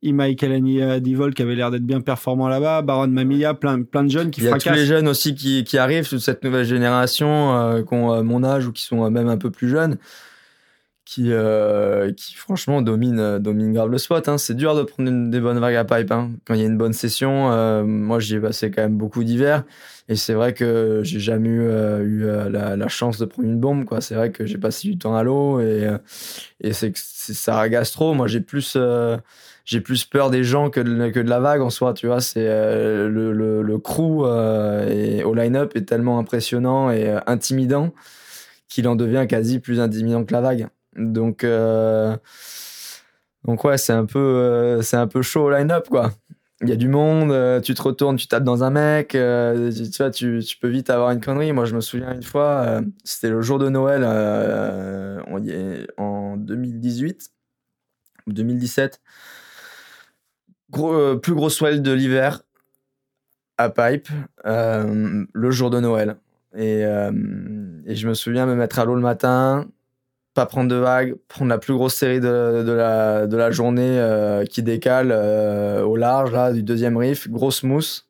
Imai Kalani Divol qui avait l'air d'être bien performant là-bas, Baron Mamia, plein, plein de jeunes qui fracassent. Il y a tous les jeunes aussi qui, qui arrivent, toute cette nouvelle génération, euh, qui ont euh, mon âge ou qui sont euh, même un peu plus jeunes, qui, qui franchement dominent, dominent grave le spot. Hein. C'est dur de prendre des bonnes vagues à pipe. Hein. Quand il y a une bonne session, moi j'y ai passé quand même beaucoup d'hiver. Et c'est vrai que j'ai jamais eu, eu la, la, chance de prendre une bombe. quoi. C'est vrai que j'ai passé du temps à l'eau et, et c'est ça agace trop. Moi j'ai plus j'ai plus peur des gens que de, la vague en soi, tu vois. C'est euh, le, le, le, crew euh, au line-up est tellement impressionnant et euh, intimidant qu'il en devient quasi plus intimidant que la vague. Donc, donc ouais, c'est un peu, c'est un peu chaud au line-up, quoi. Il y a du monde, tu te retournes, tu tapes dans un mec, tu, vois, tu, tu, peux vite avoir une connerie. Moi, je me souviens une fois, c'était le jour de Noël en 2018 ou 2017. Euh, plus gros swell de l'hiver à Pipe, euh, le jour de Noël. Et, euh, et, je me souviens me mettre à l'eau le matin, pas prendre de vagues, prendre la plus grosse série de, la, journée qui décale au large, là, du deuxième riff, grosse mousse.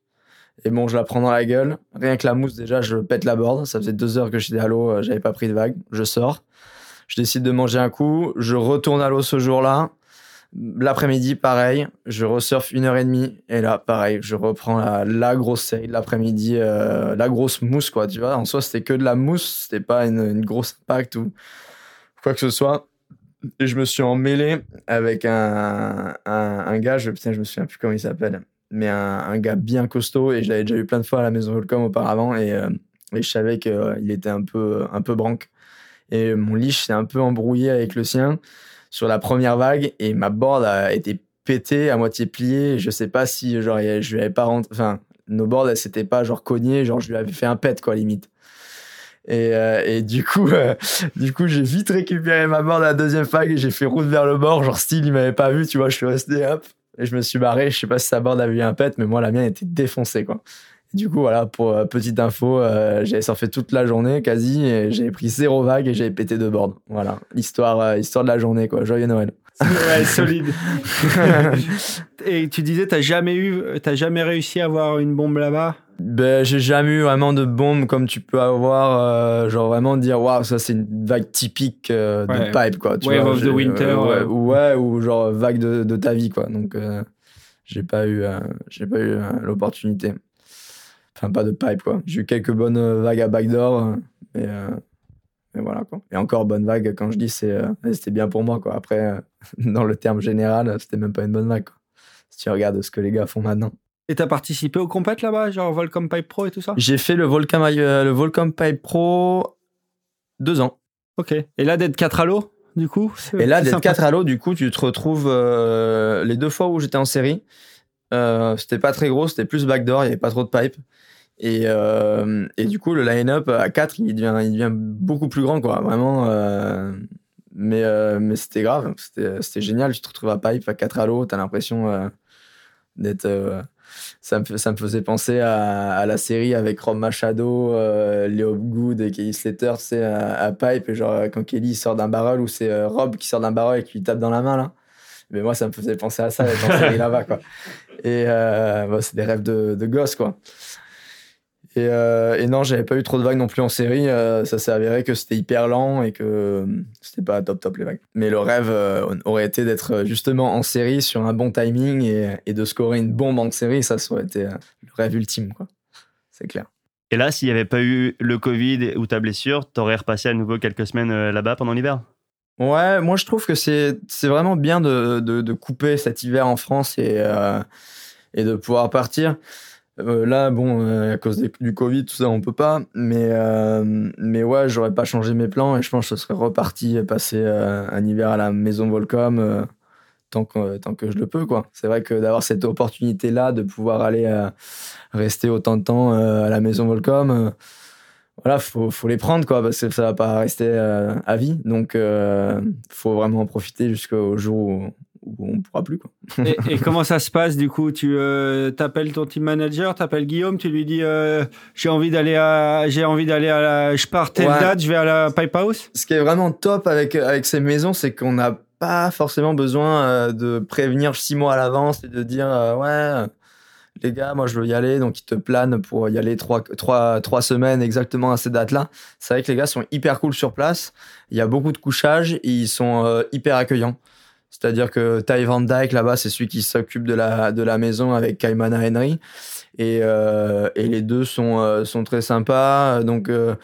Et bon, je la prends dans la gueule. Rien que la mousse, déjà, je pète la board. Ça faisait deux heures que j'étais à l'eau, j'avais pas pris de vague. Je sors. Je décide de manger un coup. Je retourne à l'eau ce jour-là. L'après-midi, pareil, je resurfe une heure et demie. Et là, pareil, je reprends la, grosse série de l'après-midi, euh, la grosse mousse, quoi. Tu vois, en soi, c'était que de la mousse, c'était pas une, grosse impact ou quoi que ce soit. Et je me suis emmêlé avec un, un, gars, je, putain, je me souviens plus comment il s'appelle, mais un, gars bien costaud. Et je l'avais déjà vu plein de fois à la maison Volcom auparavant. Et, euh, et je savais qu'il était un peu, un peu branque. Et mon liche s'est un peu embrouillé avec le sien sur la première vague et ma board a été pétée, à moitié pliée. Je sais pas si genre je lui avais pas rentré, enfin nos boards elles s'étaient pas genre cognées, genre je lui avais fait un pet quoi limite. Et, euh, et du coup, euh, <laughs> du coup, j'ai vite récupéré ma board à la deuxième vague et j'ai fait route vers le bord. Genre, style, il m'avait pas vu, tu vois, je suis resté, hop, et je me suis barré. Je sais pas si sa board avait eu un pet, mais moi, la mienne était défoncée, quoi. Du coup, voilà, pour euh, petite info, euh, j'avais surfé toute la journée quasi et j'avais pris zéro vague et j'avais pété deux boards. Voilà, l'histoire, euh, histoire de la journée, quoi. Joyeux Noël. Ouais, <laughs> solide. <laughs> et tu disais, t'as jamais eu, t'as jamais réussi à avoir une bombe là-bas? Ben, j'ai jamais eu vraiment de bombe comme tu peux avoir, euh, genre vraiment dire waouh, ça c'est une vague typique euh, Ouais. de pipe quoi. Tu Wave vois, of the j'ai- winter, euh, ouais, ouais, ou genre vague de, de ta vie quoi. Donc euh, j'ai pas eu, euh, j'ai pas eu l'opportunité. Enfin pas de pipe quoi. J'ai eu quelques bonnes euh, vagues à backdoor, euh, mais, euh, mais voilà quoi. Et encore bonne vague quand je dis c'est, c'était bien pour moi quoi. Après <laughs> dans le terme général, c'était même pas une bonne vague quoi. Si tu regardes ce que les gars font maintenant. Et t'as participé au compète là-bas, genre Volcom Pipe Pro et tout ça? J'ai fait le Volcom, le Volcom Pipe Pro deux ans. Ok. Et là, d'être 4 à l'eau, du coup Et là, d'être sympa. 4 à l'eau, du coup, tu te retrouves euh, les deux fois où j'étais en série. Euh, c'était pas très gros, c'était plus backdoor, il y avait pas trop de pipe. Et, euh, et du coup, le line-up à 4, il devient, il devient beaucoup plus grand, quoi. Vraiment. euh, mais mais c'était grave, c'était génial. Tu te retrouves à pipe à 4 à l'eau, t'as l'impression d'être. ça, me, ça me faisait penser à, la série avec Rob Machado, Leo Good et Kelly Slater, tu sais, à, à Pipe. Et genre, quand Kelly sort d'un barrel ou c'est Rob qui sort d'un barrel et qui lui tape dans la main, là. Mais moi, ça me faisait penser à ça, d'être en série là-bas, quoi. <laughs> Et euh, bah, c'est des rêves de, de gosse, quoi. Et, euh, et non, j'avais pas eu trop de vagues non plus en série. euh, ça s'est avéré que c'était hyper lent et que euh, c'était pas top top les vagues. Mais le rêve euh, aurait été d'être justement en série sur un bon timing et, et de scorer une bombe en série. Ça, ça aurait été le rêve ultime, quoi. C'est clair. Et là, s'il n'y avait pas eu le Covid ou ta blessure, t'aurais repassé à nouveau quelques semaines là-bas pendant l'hiver? Ouais, moi je trouve que c'est vraiment bien de, de, de couper cet hiver en France et, euh, et de pouvoir partir. Euh, là, bon, euh, à cause du Covid, tout ça, on peut pas. Mais, euh, mais ouais, j'aurais pas changé mes plans et je pense que je serais reparti passer euh, un hiver à la maison Volcom euh, tant, que, tant que je le peux, quoi. C'est vrai que d'avoir cette opportunité-là, de pouvoir aller rester autant de temps à la maison Volcom, voilà, faut, faut les prendre, quoi, parce que ça va pas rester euh, à vie. Donc, euh, faut vraiment en profiter jusqu'au jour où, où on pourra plus, quoi. et, <laughs> et comment ça se passe du coup? Tu euh, t'appelles ton team manager, t'appelles Guillaume, tu lui dis euh, j'ai envie d'aller à j'ai envie d'aller à la je pars telle Ouais. date, je vais à la Pipe House? Ce qui est vraiment top avec, avec ces maisons, c'est qu'on n'a pas forcément besoin euh, de prévenir six mois à l'avance et de dire euh, ouais, les gars, moi je veux y aller, donc ils te planent pour y aller trois, trois, trois semaines exactement à ces dates-là. C'est vrai que les gars sont hyper cool sur place. Il y a beaucoup de couchage et ils sont euh, hyper accueillants. C'est-à-dire que Ty Van Dyke là-bas, c'est celui qui s'occupe de la, de la maison avec Kaimana Henry. Et, euh, et les deux sont, euh, sont très sympas. Donc, euh,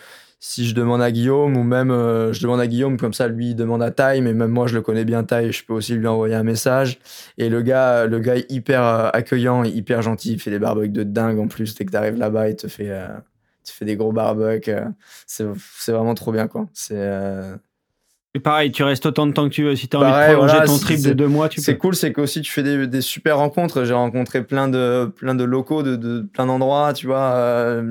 si je demande à Guillaume, ou même euh, je demande à Guillaume, comme ça, lui, il demande à Ty, mais même moi, je le connais bien, Ty, je peux aussi lui envoyer un message. Et le gars, le gars est hyper euh, accueillant, hyper gentil, il fait des barbecues de dingue en plus. Dès que t'arrives là-bas, il te fait, euh, il te fait des gros barbecues. c'est c'est vraiment trop bien, quoi. C'est. Et pareil, tu restes autant de temps que tu veux. Si tu as envie Pareil, de prolonger voilà, ton trip de c'est- deux mois, tu C'est peux. cool, c'est qu'aussi tu fais des, des super rencontres. J'ai rencontré plein de, plein de locaux de, de plein d'endroits, tu vois,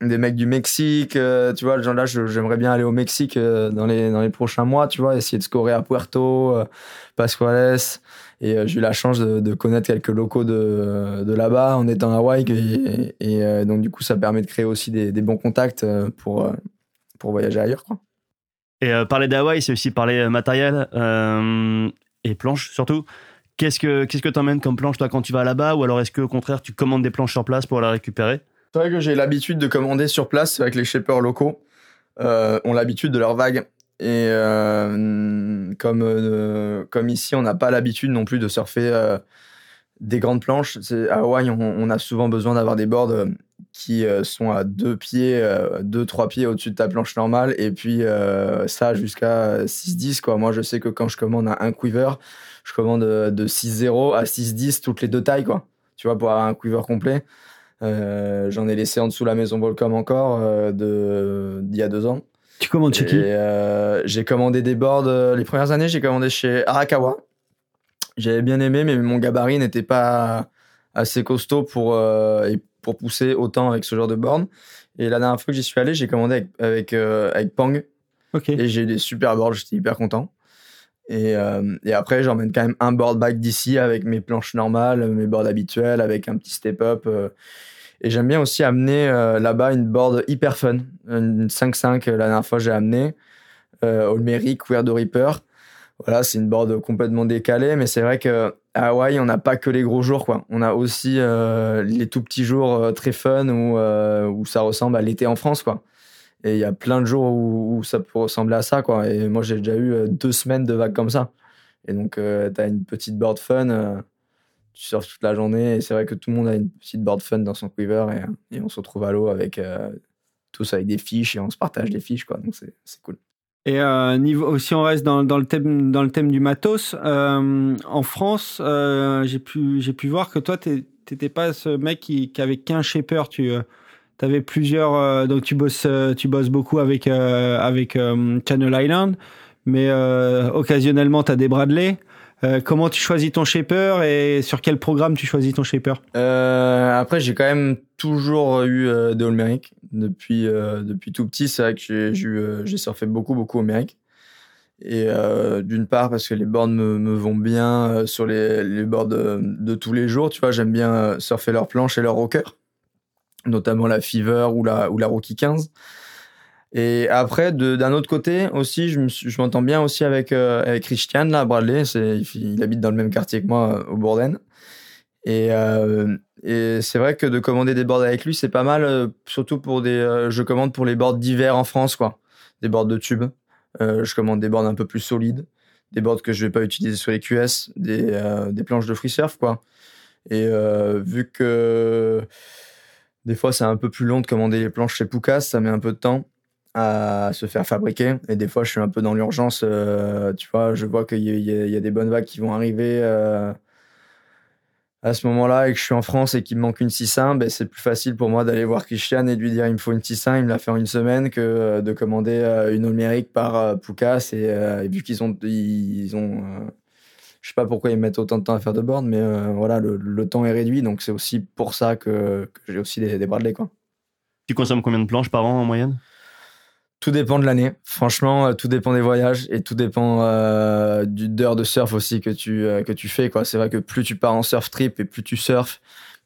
des mecs du Mexique, euh, tu vois, genre là, j'aimerais bien aller au Mexique euh, dans, les, dans les prochains mois, tu vois, essayer de scorer à Puerto, euh, Pascuales. Et euh, j'ai eu la chance de, de connaître quelques locaux de, de là-bas en étant à Hawaï. Et, et, euh, donc, du coup, ça permet de créer aussi des, des bons contacts euh, pour, euh, pour voyager ailleurs, quoi. Et euh, parler d'Hawaï, c'est aussi parler euh, matériel euh, et planches surtout. Qu'est-ce que qu'est-ce que t'emmènes comme planche toi quand tu vas là-bas? Ou alors est-ce que au contraire tu commandes des planches sur place pour la récupérer? C'est vrai que j'ai l'habitude de commander sur place. Que les shippers locaux euh, ont l'habitude de leurs vagues. Et euh, comme, euh, comme ici, on n'a pas l'habitude non plus de surfer euh, des grandes planches. À Hawaï, on, a souvent besoin d'avoir des boards qui sont à deux pieds, deux, trois pieds au-dessus de ta planche normale. Et puis ça jusqu'à 6-10. Quoi. Moi, je sais que quand je commande un, quiver, je commande de 6-0 à 6-10 toutes les deux tailles. Quoi. Tu vois, pour avoir un quiver complet. Euh, J'en ai laissé en dessous la maison Volcom encore euh, de- d'il y a deux ans. Tu commandes chez qui euh, j'ai commandé des boards. euh, les premières années, j'ai commandé chez Arakawa. J'avais bien aimé, mais mon gabarit n'était pas assez costaud pour, euh, et pour pousser autant avec ce genre de board. Et la dernière fois que j'y suis allé, j'ai commandé avec, avec, euh, avec Pang. Ok. Et j'ai eu des super boards, j'étais hyper content. Et, euh, et après, j'emmène quand même un board back d'ici avec mes planches normales, mes boards habituels, avec un petit step-up. euh. Et j'aime bien aussi amener euh, là-bas une board hyper fun. Une 5.5, euh, la dernière fois, j'ai amené. Euh, Olmeri, Queer de Reaper. voilà, c'est une board complètement décalée, mais c'est vrai que à Hawaï, on n'a pas que les gros jours, quoi. On a aussi euh, les tout petits jours euh, très fun où, euh, où ça ressemble à l'été en France, quoi. Et il y a plein de jours où, ça peut ressembler à ça, quoi. Et moi, j'ai déjà eu deux semaines de vagues comme ça. Et donc, tu as une petite board fun, tu surfes toute la journée, et c'est vrai que tout le monde a une petite board fun dans son quiver, et, on se retrouve à l'eau avec tous avec des fiches, et on se partage des fiches, quoi. Donc, c'est cool. Et euh, niveau, si on reste dans, le thème, dans le thème du matos, euh, en France, euh, j'ai pu, pu voir que toi, tu n'étais pas ce mec qui, qui avait qu'un shaper. Tu euh, avais plusieurs. Euh, donc, tu bosses, tu bosses beaucoup avec, avec Channel Island, mais occasionnellement, tu as des Bradley. Comment tu choisis ton shaper et sur quel programme tu choisis ton shaper? Après, j'ai quand même toujours eu de Olmeric depuis, euh, depuis tout petit. C'est vrai que j'ai, euh, surfé beaucoup, beaucoup au Mérique. Et euh, d'une part, parce que les boards me, vont bien sur les, les boards de, tous les jours. Tu vois, j'aime bien surfer leurs planches et leurs rockers, notamment la Fever ou la, ou la Rookie 15. Et après, d'un autre côté aussi, je, m'entends bien aussi avec, avec Christian, là, Bradley. Il, habite dans le même quartier que moi, au Bourdaine. Et, et c'est vrai que de commander des boards avec lui, c'est pas mal, euh, surtout pour des. Euh, je commande pour les boards d'hiver en France, quoi. Des boards de tube. Euh, je commande des boards un peu plus solides, des boards que je vais pas utiliser sur les QS, des, des planches de free surf, quoi. Et vu que des fois c'est un peu plus long de commander les planches chez Poucas, ça met un peu de temps à se faire fabriquer. Et des fois, je suis un peu dans l'urgence. tu vois, je vois qu'il y, a des bonnes vagues qui vont arriver à ce moment-là et que je suis en France et qu'il me manque une 6.1, ben c'est plus facile pour moi d'aller voir Christian et de lui dire il me faut une 6.1, il me l'a fait en une semaine que euh, de commander euh, une numérique par euh, Poucas et, vu qu'ils ont ils ont je sais pas pourquoi ils mettent autant de temps à faire de board mais voilà le, temps est réduit donc c'est aussi pour ça que, j'ai aussi des, des Bradley quoi. Tu consommes combien de planches par an en moyenne? Tout dépend de l'année. Franchement, euh, tout dépend des voyages et tout dépend euh, d'heures de surf aussi que tu euh, que tu fais quoi. C'est vrai que plus tu pars en surf trip et plus tu surfes,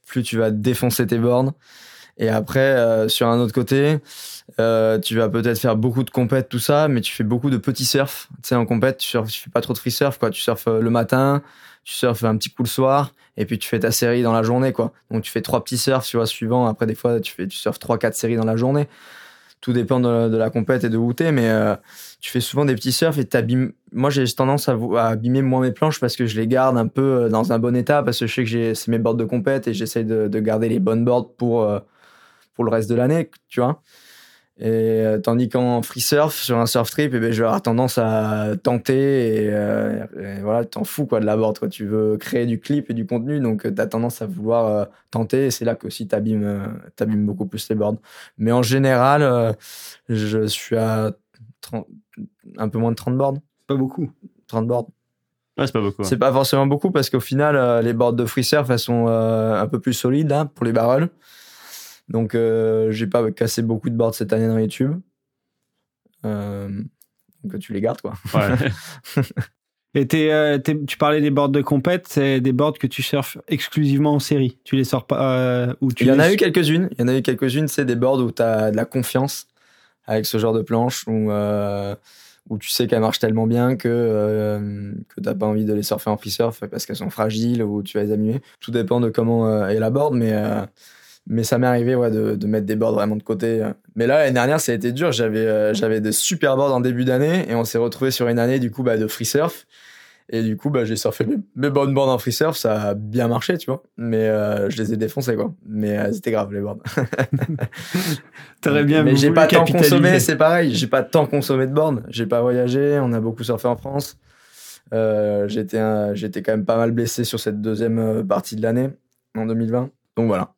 plus tu vas défoncer tes bornes. Et après, euh, sur un autre côté, euh, tu vas peut-être faire beaucoup de compètes, tout ça, mais tu fais beaucoup de petits surf. Tu sais, en compète, tu, surf, tu fais pas trop de free surf, quoi. Tu surfes le matin, tu surfes un petit coup le soir, et puis tu fais ta série dans la journée, quoi. Donc tu fais trois petits surfs, tu vois, suivant. Après, des fois, tu fais, tu surfes trois, quatre séries dans la journée tout dépend de la, compète et de où t'es, mais euh, tu fais souvent des petits surfs et t'abîmes. Moi, j'ai tendance à, à, abîmer moins mes planches parce que je les garde un peu euh, dans un bon état parce que je sais que c'est mes boards de compète et j'essaye de, de, garder les bonnes boards pour euh, pour le reste de l'année, tu vois. Et euh, tandis qu'en free surf, sur un surf trip, eh ben, je vais avoir tendance à tenter et, euh, voilà, t'en fous quoi de la board. Quoi. Tu veux créer du clip et du contenu, donc euh, t'as tendance à vouloir euh, tenter et c'est là que aussi t'abîmes, t'abîmes beaucoup plus les boards. Mais en général, je suis à 30, un peu moins de 30 boards. Pas beaucoup. 30 boards. Ouais, c'est pas beaucoup. C'est pas forcément beaucoup parce qu'au final, les boards de free surf, elles sont un peu plus solides là, pour les barrels. Donc, euh, j'ai pas cassé beaucoup de boards cette année dans YouTube. Euh, donc, tu les gardes, quoi. Ouais. <laughs> Et euh, tu parlais des boards de compète, c'est des boards que tu surfes exclusivement en série. Tu les sors pas euh, ou tu Il y en a eu quelques-unes. Il y en a eu quelques-unes. C'est des boards où tu as de la confiance avec ce genre de planche où, euh, où tu sais qu'elles marchent tellement bien que, euh, que t'as pas envie de les surfer en free surf parce qu'elles sont fragiles ou tu vas les amuser. Tout dépend de comment est la board, mais mais ça m'est arrivé ouais, de, de, mettre des boards vraiment de côté. Mais là, l'année dernière, ça a été dur. J'avais euh, j'avais de super boards en début d'année et on s'est retrouvé sur une année du coup bah, de free surf. Et du coup, bah, j'ai surfé mes, mes, bonnes boards en free surf. Ça a bien marché, tu vois. Mais euh, je les ai défoncés, quoi. Mais euh, c'était grave, les boards. <laughs> T'aurais bien Mais j'ai pas tant consommé, c'est pareil. J'ai pas tant consommé de boards. J'ai pas voyagé. On a beaucoup surfé en France. Euh, j'étais j'étais quand même pas mal blessé sur cette deuxième partie de l'année, en 2020. Donc voilà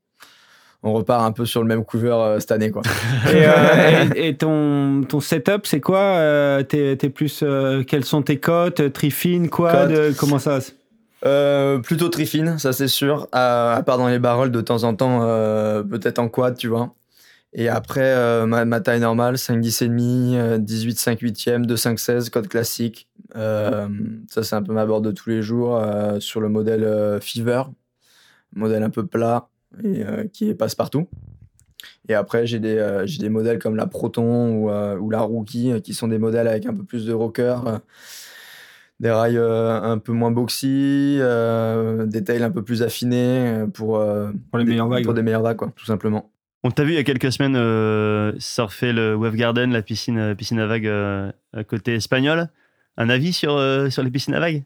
on repart un peu sur le même cover euh, cette année quoi. <laughs> Euh, <laughs> et, ton ton setup c'est quoi euh, T'es plus quelles sont tes cotes Trifine quoi Comment ça Plutôt trifine, ça c'est sûr. À, part dans les barrels de temps en temps, peut-être en quad, tu vois. Et après ma, taille normale, 5 10 et demi, 18 5 8e, 2 5 16 code classique. ça c'est un peu ma board de tous les jours sur le modèle Fever, modèle un peu plat et euh, qui passe partout. Et après, j'ai des, euh, j'ai des modèles comme la Proton ou, euh, ou la Rookie qui sont des modèles avec un peu plus de rocker. des rails euh, un peu moins boxy, euh, des tails un peu plus affinés pour, euh, Pour les des, meilleures vagues, Pour ouais. des meilleures vagues, quoi, tout simplement. On t'a vu il y a quelques semaines euh, surfer le Wave Garden, la piscine, piscine à vagues euh, à côté espagnol. Un avis sur, euh, sur les piscines à vagues?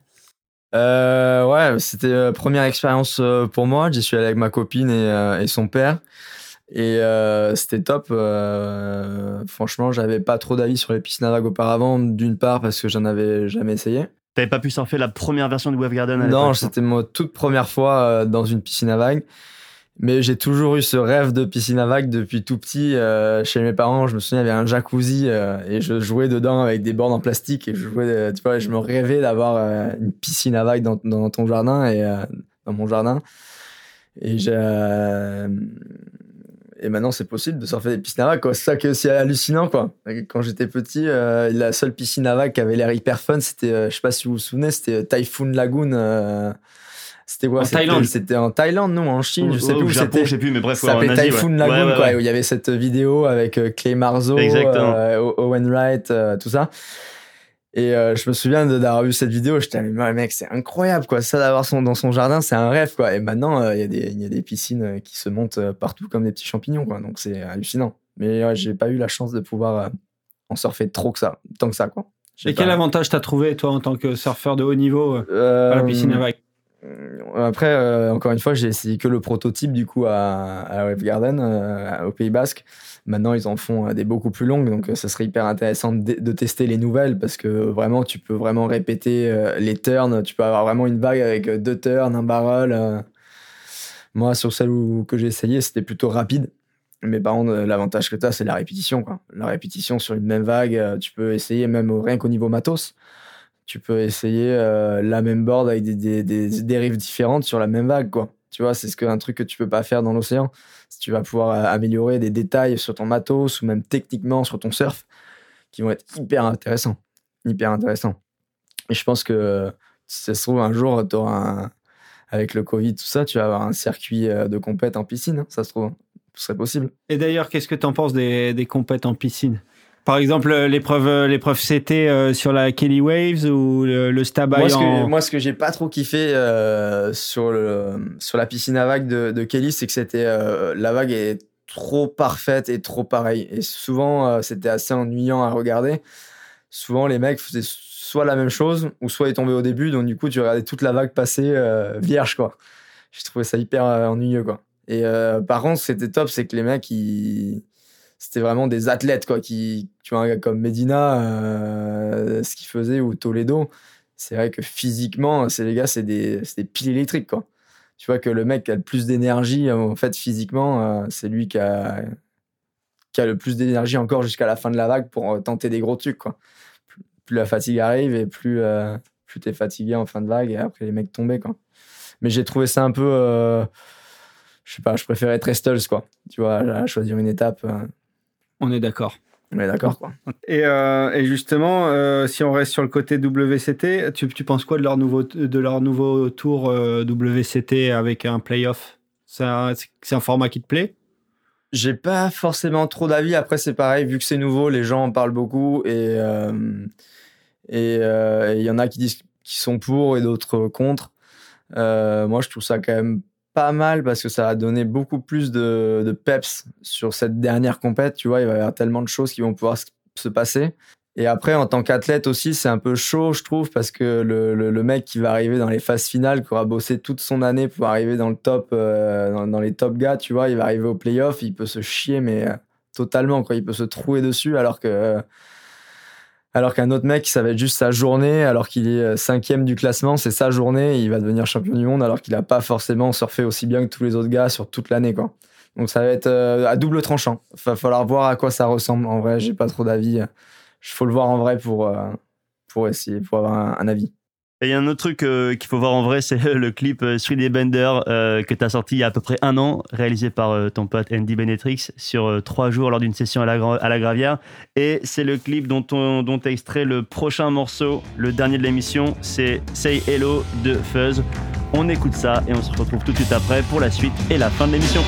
Euh, ouais, c'était la première expérience euh, pour moi. J'y suis allé avec ma copine et, euh, et son père. Et euh, c'était top. Euh, franchement, j'avais pas trop d'avis sur les piscines à vagues auparavant. D'une part, parce que j'en avais jamais essayé. T'avais pas pu surfer la première version du Wave Garden à Non, c'était ma toute première fois euh, dans une piscine à vagues. Mais j'ai toujours eu ce rêve de piscine à vagues depuis tout petit. euh, chez mes parents, je me souviens, il y avait un jacuzzi euh, et je jouais dedans avec des bornes en plastique et je jouais, euh, tu vois, je me rêvais d'avoir une piscine à vagues dans, ton jardin et dans mon jardin. Et maintenant, c'est possible de surfer des piscines à vagues. C'est ça qui est aussi hallucinant, quoi. Quand j'étais petit, la seule piscine à vagues qui avait l'air hyper fun, c'était, je sais pas si vous vous souvenez, c'était Typhoon Lagoon. C'était quoi En Thaïlande. C'était en Thaïlande, non En Chine, je sais plus au où Japon, c'était. je sais plus, mais bref, Ça s'appelait ouais. Typhoon Lagoon, Ouais, ouais, quoi, ouais. où il y avait cette vidéo avec euh, Clay Marzo, euh, Owen Wright, euh, tout ça. Et euh, je me souviens d'avoir vu cette vidéo, j'étais mais mec, c'est incroyable, quoi. Ça d'avoir son dans son jardin, c'est un rêve, quoi. Et maintenant, euh, il y a des il y a des piscines qui se montent partout comme des petits champignons, quoi. Donc c'est hallucinant. Mais ouais, j'ai pas eu la chance de pouvoir euh, en surfer trop que ça, tant que ça, quoi. Et quel avantage t'as trouvé, toi, en tant que surfeur de haut niveau euh, à la piscine à vagues euh, Après, euh, encore une fois, j'ai essayé que le prototype du coup à, à Wave Garden, euh, au Pays Basque. Maintenant, ils en font euh, des beaucoup plus longues, donc euh, ça serait hyper intéressant de, tester les nouvelles parce que vraiment, tu peux vraiment répéter euh, les turns. Tu peux avoir vraiment une vague avec euh, deux turns, un barrel. euh. Moi, sur celle où, que j'ai essayé, c'était plutôt rapide. Mais par contre, euh, l'avantage que tu as, c'est la répétition. La répétition sur une même vague, euh, tu peux essayer même rien qu'au niveau matos. Tu peux essayer euh, la même board avec des, dérives différentes sur la même vague. Quoi. Tu vois, c'est ce que, un truc que tu peux pas faire dans l'océan. Tu vas pouvoir euh, améliorer des détails sur ton matos ou même techniquement sur ton surf qui vont être hyper intéressants. Hyper intéressants. Et je pense que si ça se trouve, un jour, avec le Covid, tout ça, tu vas avoir un circuit euh, de compète en piscine, hein, ça se trouve. Ce serait possible. Et d'ailleurs, qu'est-ce que t'en penses des, des compètes en piscine? Par exemple, euh, l'épreuve euh, l'épreuve CT euh, sur la Kelly Waves ou le, le Stabai Moi, ce que, en... moi, ce que j'ai pas trop kiffé euh, sur, le, sur la piscine à vagues de, de Kelly, c'est que c'était euh, la vague est trop parfaite et trop pareille. Et souvent, c'était assez ennuyant à regarder. Souvent, les mecs faisaient soit la même chose, ou soit ils tombaient au début. Donc, du coup, tu regardais toute la vague passer vierge, quoi. J'ai trouvé ça hyper ennuyeux, quoi. Et par contre, c'était top, c'est que les mecs, ils... c'était vraiment des athlètes, quoi. Qui, tu vois, un gars comme Medina, euh, ce qu'il faisait, ou Toledo, c'est vrai que physiquement, c'est les gars, c'est des, des piles électriques, quoi. Tu vois que le mec qui a le plus d'énergie, en fait, physiquement, euh, c'est lui qui a, qui a le plus d'énergie encore jusqu'à la fin de la vague pour euh, tenter des gros trucs, quoi. Plus, la fatigue arrive et plus, euh, plus t'es fatigué en fin de vague et après les mecs tombaient, quoi. Mais j'ai trouvé ça un peu, euh, je sais pas, je préférais être Restles, quoi. Tu vois, choisir une étape. On est d'accord. on est d'accord, quoi. Et, euh, et justement, euh, si on reste sur le côté WCT, tu, tu penses quoi de leur nouveau, de leur nouveau tour euh, WCT avec un playoff? C'est un, format qui te plaît? J'ai pas forcément trop d'avis. Après, c'est pareil, vu que c'est nouveau, les gens en parlent beaucoup et euh, et euh, il y en a qui disent qui sont pour et d'autres contre. Euh, moi, je trouve ça quand même pas mal parce que ça va donner beaucoup plus de, de peps sur cette dernière compète. Tu vois, il va y avoir tellement de choses qui vont pouvoir se passer. Et après, en tant qu'athlète aussi, c'est un peu chaud, je trouve, parce que le, le, mec qui va arriver dans les phases finales, qui aura bossé toute son année pour arriver dans le top, euh, dans, dans les top gars, tu vois, il va arriver au playoff, il peut se chier, mais euh, totalement, quoi. Il peut se trouer dessus, alors que, euh, alors qu'un autre mec, ça va être juste sa journée, alors qu'il est euh, cinquième du classement, c'est sa journée, il va devenir champion du monde, alors qu'il a pas forcément surfé aussi bien que tous les autres gars sur toute l'année, quoi. Donc ça va être euh, à double tranchant. Va falloir voir à quoi ça ressemble. En vrai, j'ai pas trop d'avis. Il faut le voir en vrai pour, euh, pour essayer, pour avoir un avis. Et il y a un autre truc euh, qu'il faut voir en vrai, <laughs> c'est le clip euh, 3D Bender euh, que tu as sorti il y a à peu près un an, réalisé par euh, ton pote Andy Benetrix sur euh, trois jours lors d'une session à la, à la Gravière. Et c'est le clip dont on dont a extrait le prochain morceau, le dernier de l'émission, c'est Say Hello de Fuzz. On écoute ça et on se retrouve tout de suite après pour la suite et la fin de l'émission.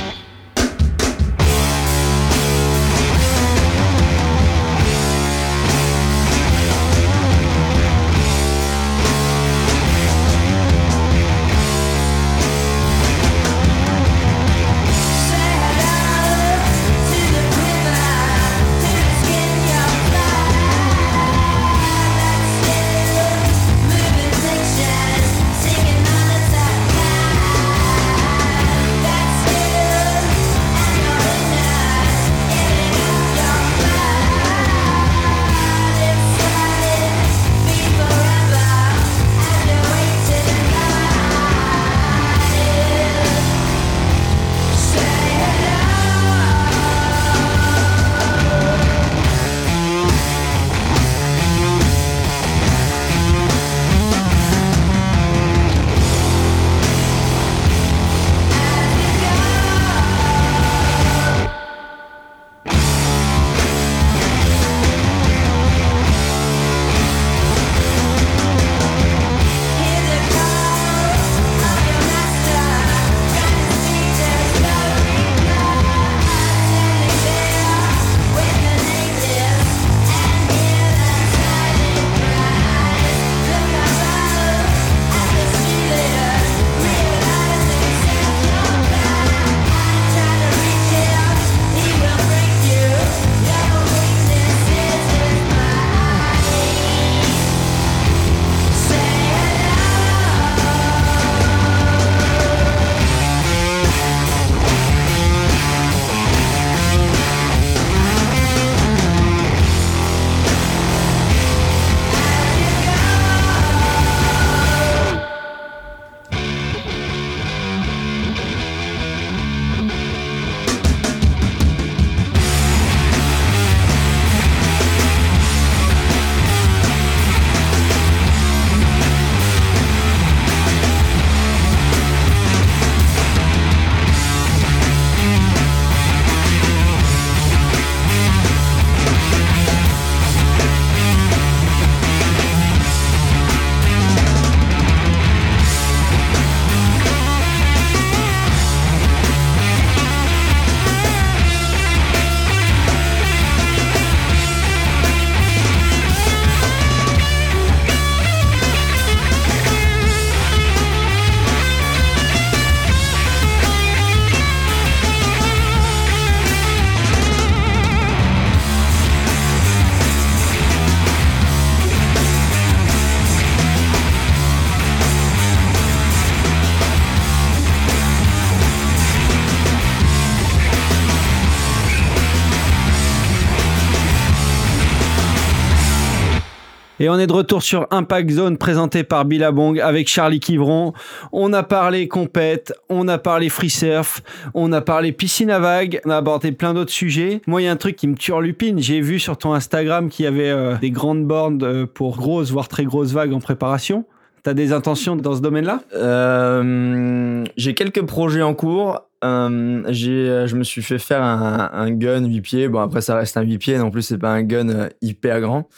Et on est de retour sur Impact Zone présenté par Billabong avec Charlie Kivron. On a parlé compète, on a parlé free surf, on a parlé piscine à vagues, on a abordé plein d'autres sujets. Moi, il y a un truc qui me turlupine. J'ai vu sur ton Instagram qu'il y avait euh, des grandes bornes euh, pour grosses, voire très grosses vagues en préparation. T'as des intentions dans ce domaine-là? Euh, j'ai quelques projets en cours. J'ai, je me suis fait faire un, un gun 8 pieds. Bon, après, ça reste un 8 pieds. Non plus, c'est pas un gun hyper grand.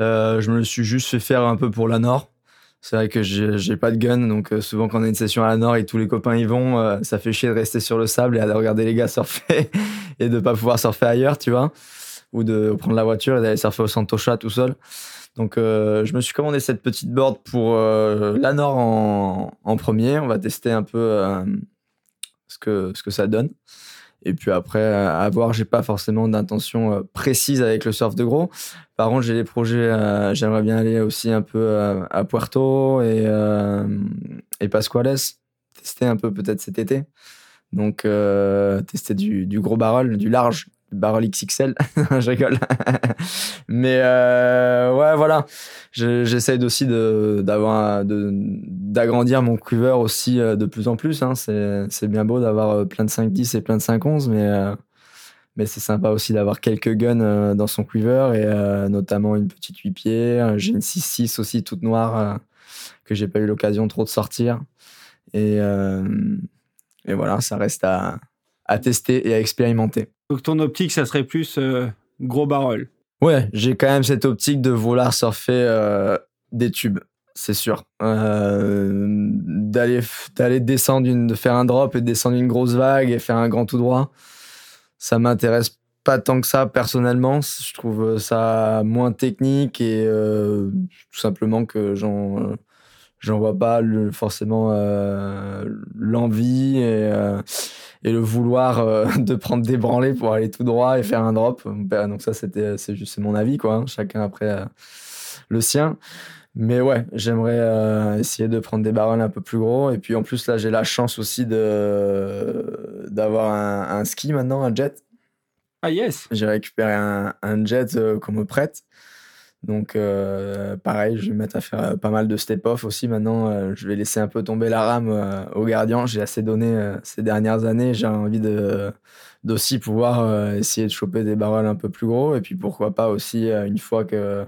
Euh, je me suis juste fait faire un peu pour la Nord. C'est vrai que j'ai pas de gun, donc euh, souvent quand on a une session à la Nord et tous les copains y vont, euh, ça fait chier de rester sur le sable et aller regarder les gars surfer <laughs> et de pas pouvoir surfer ailleurs, tu vois, ou de prendre la voiture et d'aller surfer au Santocha tout seul. Donc je me suis commandé cette petite board pour la Nord en, en premier. On va tester un peu ce que ce que ça donne. Et puis après, à voir, j'ai pas forcément d'intention euh, précise avec le surf de gros. Par contre, j'ai des projets, euh, j'aimerais bien aller aussi un peu euh, à Puerto et, euh, et Pascuales, tester un peu peut-être cet été. Donc, tester du, du gros barrel, du large, barrel XXL. <laughs> Je rigole. <laughs> Mais euh, ouais, voilà. Je- J'essaye aussi d'avoir d'agrandir mon quiver aussi euh, de plus en plus. Hein. C'est bien beau d'avoir euh, plein de 5-10 et plein de 5-11, mais euh, mais c'est sympa aussi d'avoir quelques guns euh, dans son quiver et euh, notamment une petite 8 pieds. J'ai une 6-6 aussi toute noire que j'ai pas eu l'occasion trop de sortir. Et, et voilà, ça reste à, à tester et à expérimenter. Donc ton optique, ça serait plus euh, gros barrel. Ouais, j'ai quand même cette optique de vouloir surfer euh, des tubes, c'est sûr. Euh, d'aller d'aller descendre une, de faire un drop et de descendre une grosse vague et faire un grand tout droit, ça m'intéresse pas tant que ça personnellement. Je trouve ça moins technique et tout simplement que j'en j'en vois pas le, forcément l'envie et, et le vouloir euh, <laughs> de prendre des branlées pour aller tout droit et faire un drop. Donc ça, c'était, c'est juste mon avis, quoi. hein. Chacun après euh, le sien. Mais ouais, j'aimerais euh, essayer de prendre des barrels un peu plus gros. Et puis en plus, là, j'ai la chance aussi de, d'avoir un, un ski maintenant, un jet. Ah yes J'ai récupéré un, un jet euh, qu'on me prête. Donc, euh, pareil, je vais me mettre à faire euh, pas mal de step-off aussi. Maintenant, euh, je vais laisser un peu tomber la rame au gardien. J'ai assez donné ces dernières années. J'ai envie de d'aussi pouvoir essayer de choper des barrels un peu plus gros. Et puis, pourquoi pas aussi, une fois que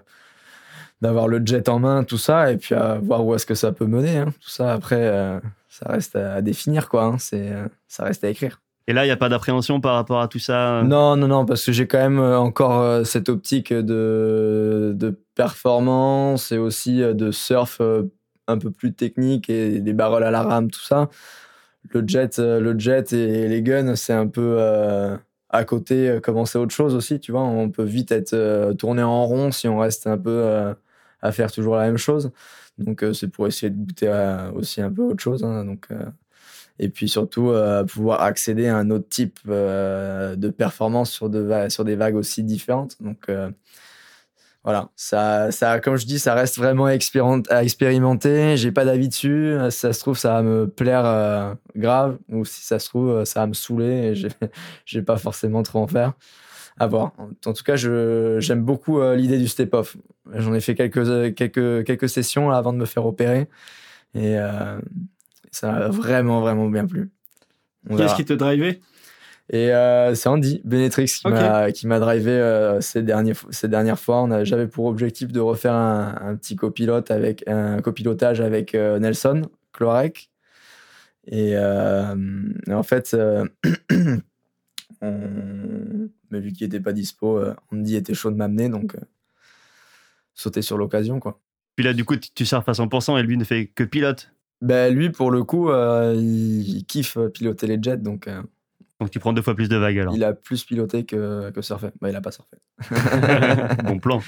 d'avoir le jet en main, tout ça, et puis à voir où est-ce que ça peut mener. hein. Tout ça, après, ça reste à, définir, quoi. hein. Ça reste à écrire. Et là, il n'y a pas d'appréhension par rapport à tout ça. euh? Non, non, non, parce que j'ai quand même euh, encore euh, cette optique de, de performance et aussi de surf un peu plus technique et des barrels à la rame, tout ça. Le jet, le jet et les guns, c'est un peu à côté, commencer autre chose aussi, tu vois. On peut vite être tourné en rond si on reste un peu à faire toujours la même chose. Donc, c'est pour essayer de goûter aussi un peu autre chose. hein. donc, et puis surtout euh, pouvoir accéder à un autre type euh, de performance sur, de sur des vagues aussi différentes. Donc euh, voilà, ça, ça, comme je dis, ça reste vraiment à expérimenter. J'ai pas d'avis dessus. Si ça se trouve, ça va me plaire grave, ou si ça se trouve, ça va me saouler et <laughs> j'ai- pas forcément trop en faire. À voir. En tout cas, j'aime beaucoup l'idée du step-off. J'en ai fait quelques, quelques, quelques sessions avant de me faire opérer. Et ça m'a vraiment, vraiment bien plu. On Qui te drivait? Et euh, c'est Andy Benetrix qui m'a qui m'a drivé euh, ces derniers ces dernières fois. J'avais pour objectif de refaire un, un petit copilote avec un copilotage avec euh, Nelson Clorec. Et, euh, et en fait, euh, <clears throat> on, mais vu qu'il était pas dispo, Andy était chaud de m'amener donc euh, sauter sur l'occasion quoi. Puis là, du coup, tu tu surfes à 100% et lui ne fait que pilote. Ben lui pour le coup, euh, il, il kiffe piloter les jets donc. euh, Donc tu prends deux fois plus de vagues alors. Il a plus piloté que, que surfé. Bah, il a pas surfé. <laughs> bon plan.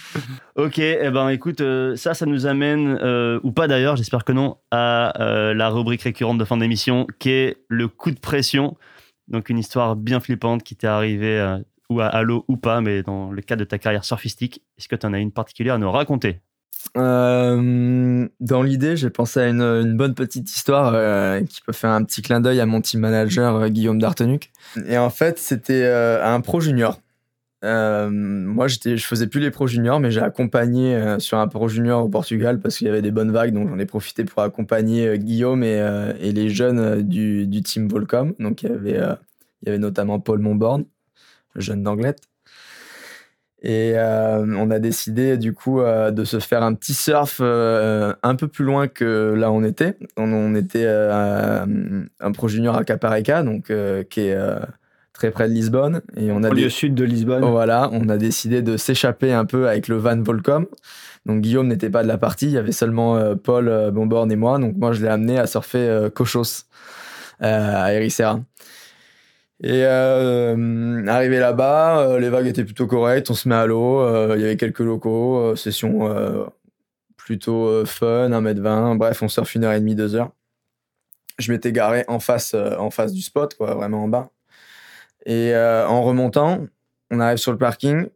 Ok, eh ben écoute, euh, ça, ça nous amène, euh, ou pas d'ailleurs, j'espère que non, à euh, la rubrique récurrente de fin d'émission, qui est le coup de pression. Donc une histoire bien flippante qui t'est arrivée, euh, ou à, l'eau ou pas, mais dans le cadre de ta carrière surfistique. Est-ce que tu en as une particulière à nous raconter? Euh, dans l'idée, j'ai pensé à une, bonne petite histoire euh, qui peut faire un petit clin d'œil à mon team manager euh, Guillaume Dartenuc. Et en fait, c'était un pro junior. Moi, j'étais, je faisais plus les pro juniors, mais j'ai accompagné sur un pro junior au Portugal parce qu'il y avait des bonnes vagues, donc j'en ai profité pour accompagner Guillaume et, les jeunes du, team Volcom. Donc il y avait, notamment Paul Monborn, jeune d'Anglette. Et euh, on a décidé du coup euh, de se faire un petit surf euh, un peu plus loin que là où on était. On, on était euh, un pro junior à Caparica, donc euh, qui est euh, très près de Lisbonne. Et on a lieu sud de Lisbonne. voilà, on a décidé de s'échapper un peu avec le van Volcom. Donc Guillaume n'était pas de la partie, il y avait seulement Paul Bomborn et moi. Donc moi je l'ai amené à surfer euh, Cochos euh, à Ericeira. Et euh, arrivé là-bas, euh, les vagues étaient plutôt correctes, on se met à l'eau, euh, il y avait quelques locaux, euh, session plutôt fun, 1m20, bref, on surfe une heure et demie, deux heures. Je m'étais garé en face, en face du spot, quoi, vraiment en bas. Et en remontant, on arrive sur le parking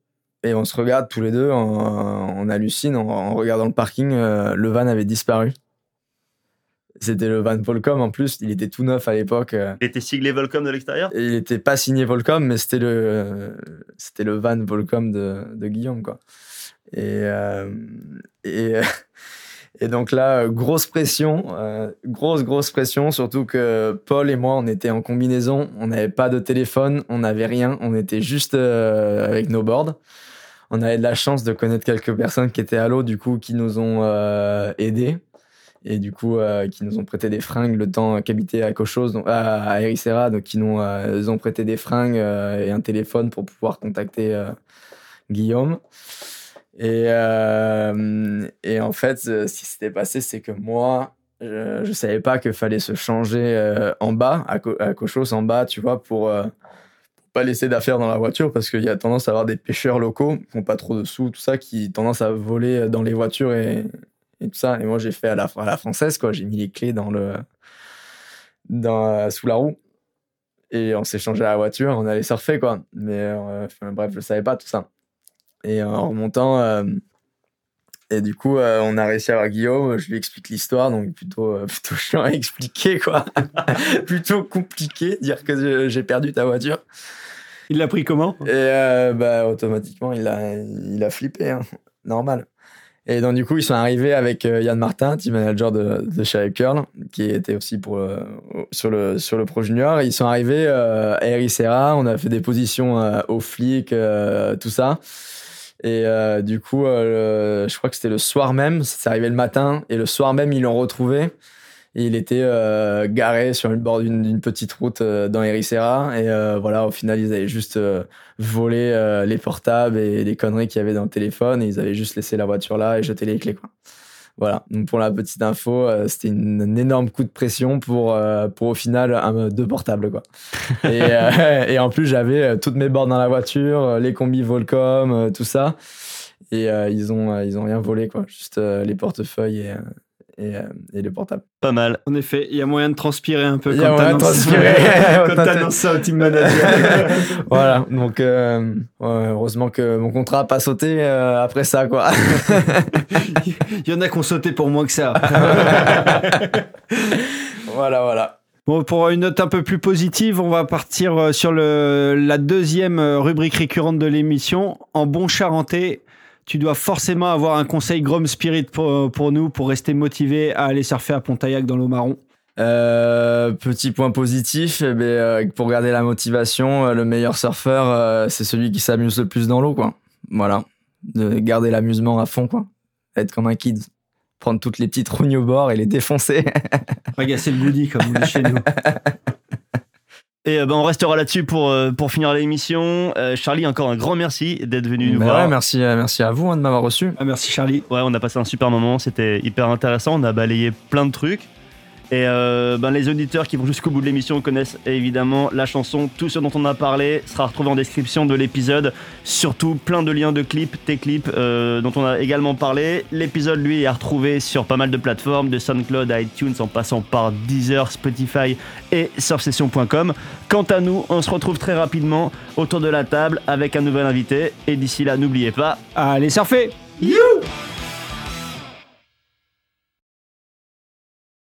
et on se regarde tous les deux, on, on hallucine en, regardant le parking, le van avait disparu. C'était le van Volcom en plus, il était tout neuf à l'époque. euh, Il était siglé Volcom de l'extérieur? Il était pas signé Volcom, mais c'était le, c'était le van Volcom de, de Guillaume, quoi. Et, euh, et, et donc là, euh, grosse pression, euh, grosse, grosse pression, surtout que Paul et moi, on était en combinaison, on n'avait pas de téléphone, on n'avait rien, on était juste euh, avec nos boards. On avait de la chance de connaître quelques personnes qui étaient à l'eau, du coup, qui nous ont euh, aidés et du coup euh, qui nous ont prêté des fringues le temps qu'habitaient à Cochos, donc, à, à donc qui nous euh, ont prêté des fringues euh, et un téléphone pour pouvoir contacter Guillaume. Et, en fait, ce qui s'était passé, c'est que moi, je, je savais pas qu'il fallait se changer en bas, à, Co- Cochos, en bas, tu vois, pour, pour pas laisser d'affaires dans la voiture, parce qu'il y a tendance à avoir des pêcheurs locaux qui n'ont pas trop de sous, tout ça, qui tendance à voler dans les voitures et, et tout ça. Et moi, j'ai fait à la, à la française, quoi. J'ai mis les clés dans le, dans, sous la roue. Et on s'est changé à la voiture, on allait surfer, quoi. Mais euh, enfin, bref, je savais pas tout ça. Et en remontant, euh, et du coup, euh, on a réussi à avoir Guillaume, je lui explique l'histoire, donc plutôt, euh, <laughs> plutôt chiant à expliquer, quoi. <laughs> plutôt compliqué, dire que j'ai perdu ta voiture. Il l'a pris comment? Et euh, bah, automatiquement, il a, il a flippé, hein. normal. Et donc, du coup, ils sont arrivés avec euh, Yann Martin, team manager de, de chez Curl, qui était aussi pour, euh, sur, le, sur le Pro Junior. Ils sont arrivés euh, à Ericeira, on a fait des positions euh, aux flics, euh, tout ça. Et euh, du coup, euh, le- je crois que c'était le soir même, c'est arrivé le matin, et le soir même, ils l'ont retrouvé. Et il était euh, garé sur le bord d'une petite route euh, dans Ericeira. Et euh, voilà, au final, ils avaient juste euh, volé euh, les portables et les conneries qu'il y avait dans le téléphone. Et ils avaient juste laissé la voiture là et jeté les clés. Quoi. Voilà, donc pour la petite info, euh, c'était une, un énorme coup de pression pour, euh, pour au final un, deux portables. Quoi. <laughs> et, euh, et en plus, j'avais toutes mes bornes dans la voiture, les combis Volcom, tout ça. Et euh, ils, ont, ils ont rien volé, quoi. juste euh, les portefeuilles et, euh, et, euh, et les portables. Pas mal. En effet, il y a moyen de transpirer un peu Il y a quand moyen de t'annonces- transpirer. <laughs> <laughs> quand t'annonces ça au team manager. <laughs> voilà, donc euh, ouais, heureusement que mon contrat n'a pas sauté euh, après ça, quoi. Il y en a qui ont sauté pour moins que ça. voilà, voilà. Bon, pour une note un peu plus positive, on va partir euh, sur le, la deuxième rubrique récurrente de l'émission. En bon charentais, tu dois forcément avoir un conseil Grom Spirit pour, pour nous, pour rester motivé à aller surfer à Pontaillac dans l'eau marron. Euh, petit point positif, eh ben, euh, pour garder la motivation, euh, le meilleur surfeur, c'est celui qui s'amuse le plus dans l'eau, quoi. Voilà, de garder l'amusement à fond, quoi. Être comme un kid, prendre toutes les petites rognes au bord et les défoncer. Ragasser le goodie, comme on dit chez nous. <laughs> Et euh, ben, on restera là-dessus pour, euh, pour finir l'émission. Euh, Charlie, encore un grand merci d'être venu nous Ben voir. ouais, merci, merci à vous hein, de m'avoir reçu. Ah, merci Charlie. Ouais, on a passé un super moment, c'était hyper intéressant, on a balayé plein de trucs. Et euh, ben, les auditeurs qui vont jusqu'au bout de l'émission connaissent évidemment la chanson. Tout ce dont on a parlé sera retrouvé en description de l'épisode. Surtout plein de liens de clips, tes clips euh, dont on a également parlé. L'épisode, lui, est à retrouver sur pas mal de plateformes, de SoundCloud à iTunes en passant par Deezer, Spotify et surfsession.com. Quant à nous, on se retrouve très rapidement autour de la table avec un nouvel invité. Et d'ici là, n'oubliez pas, Allez surfer You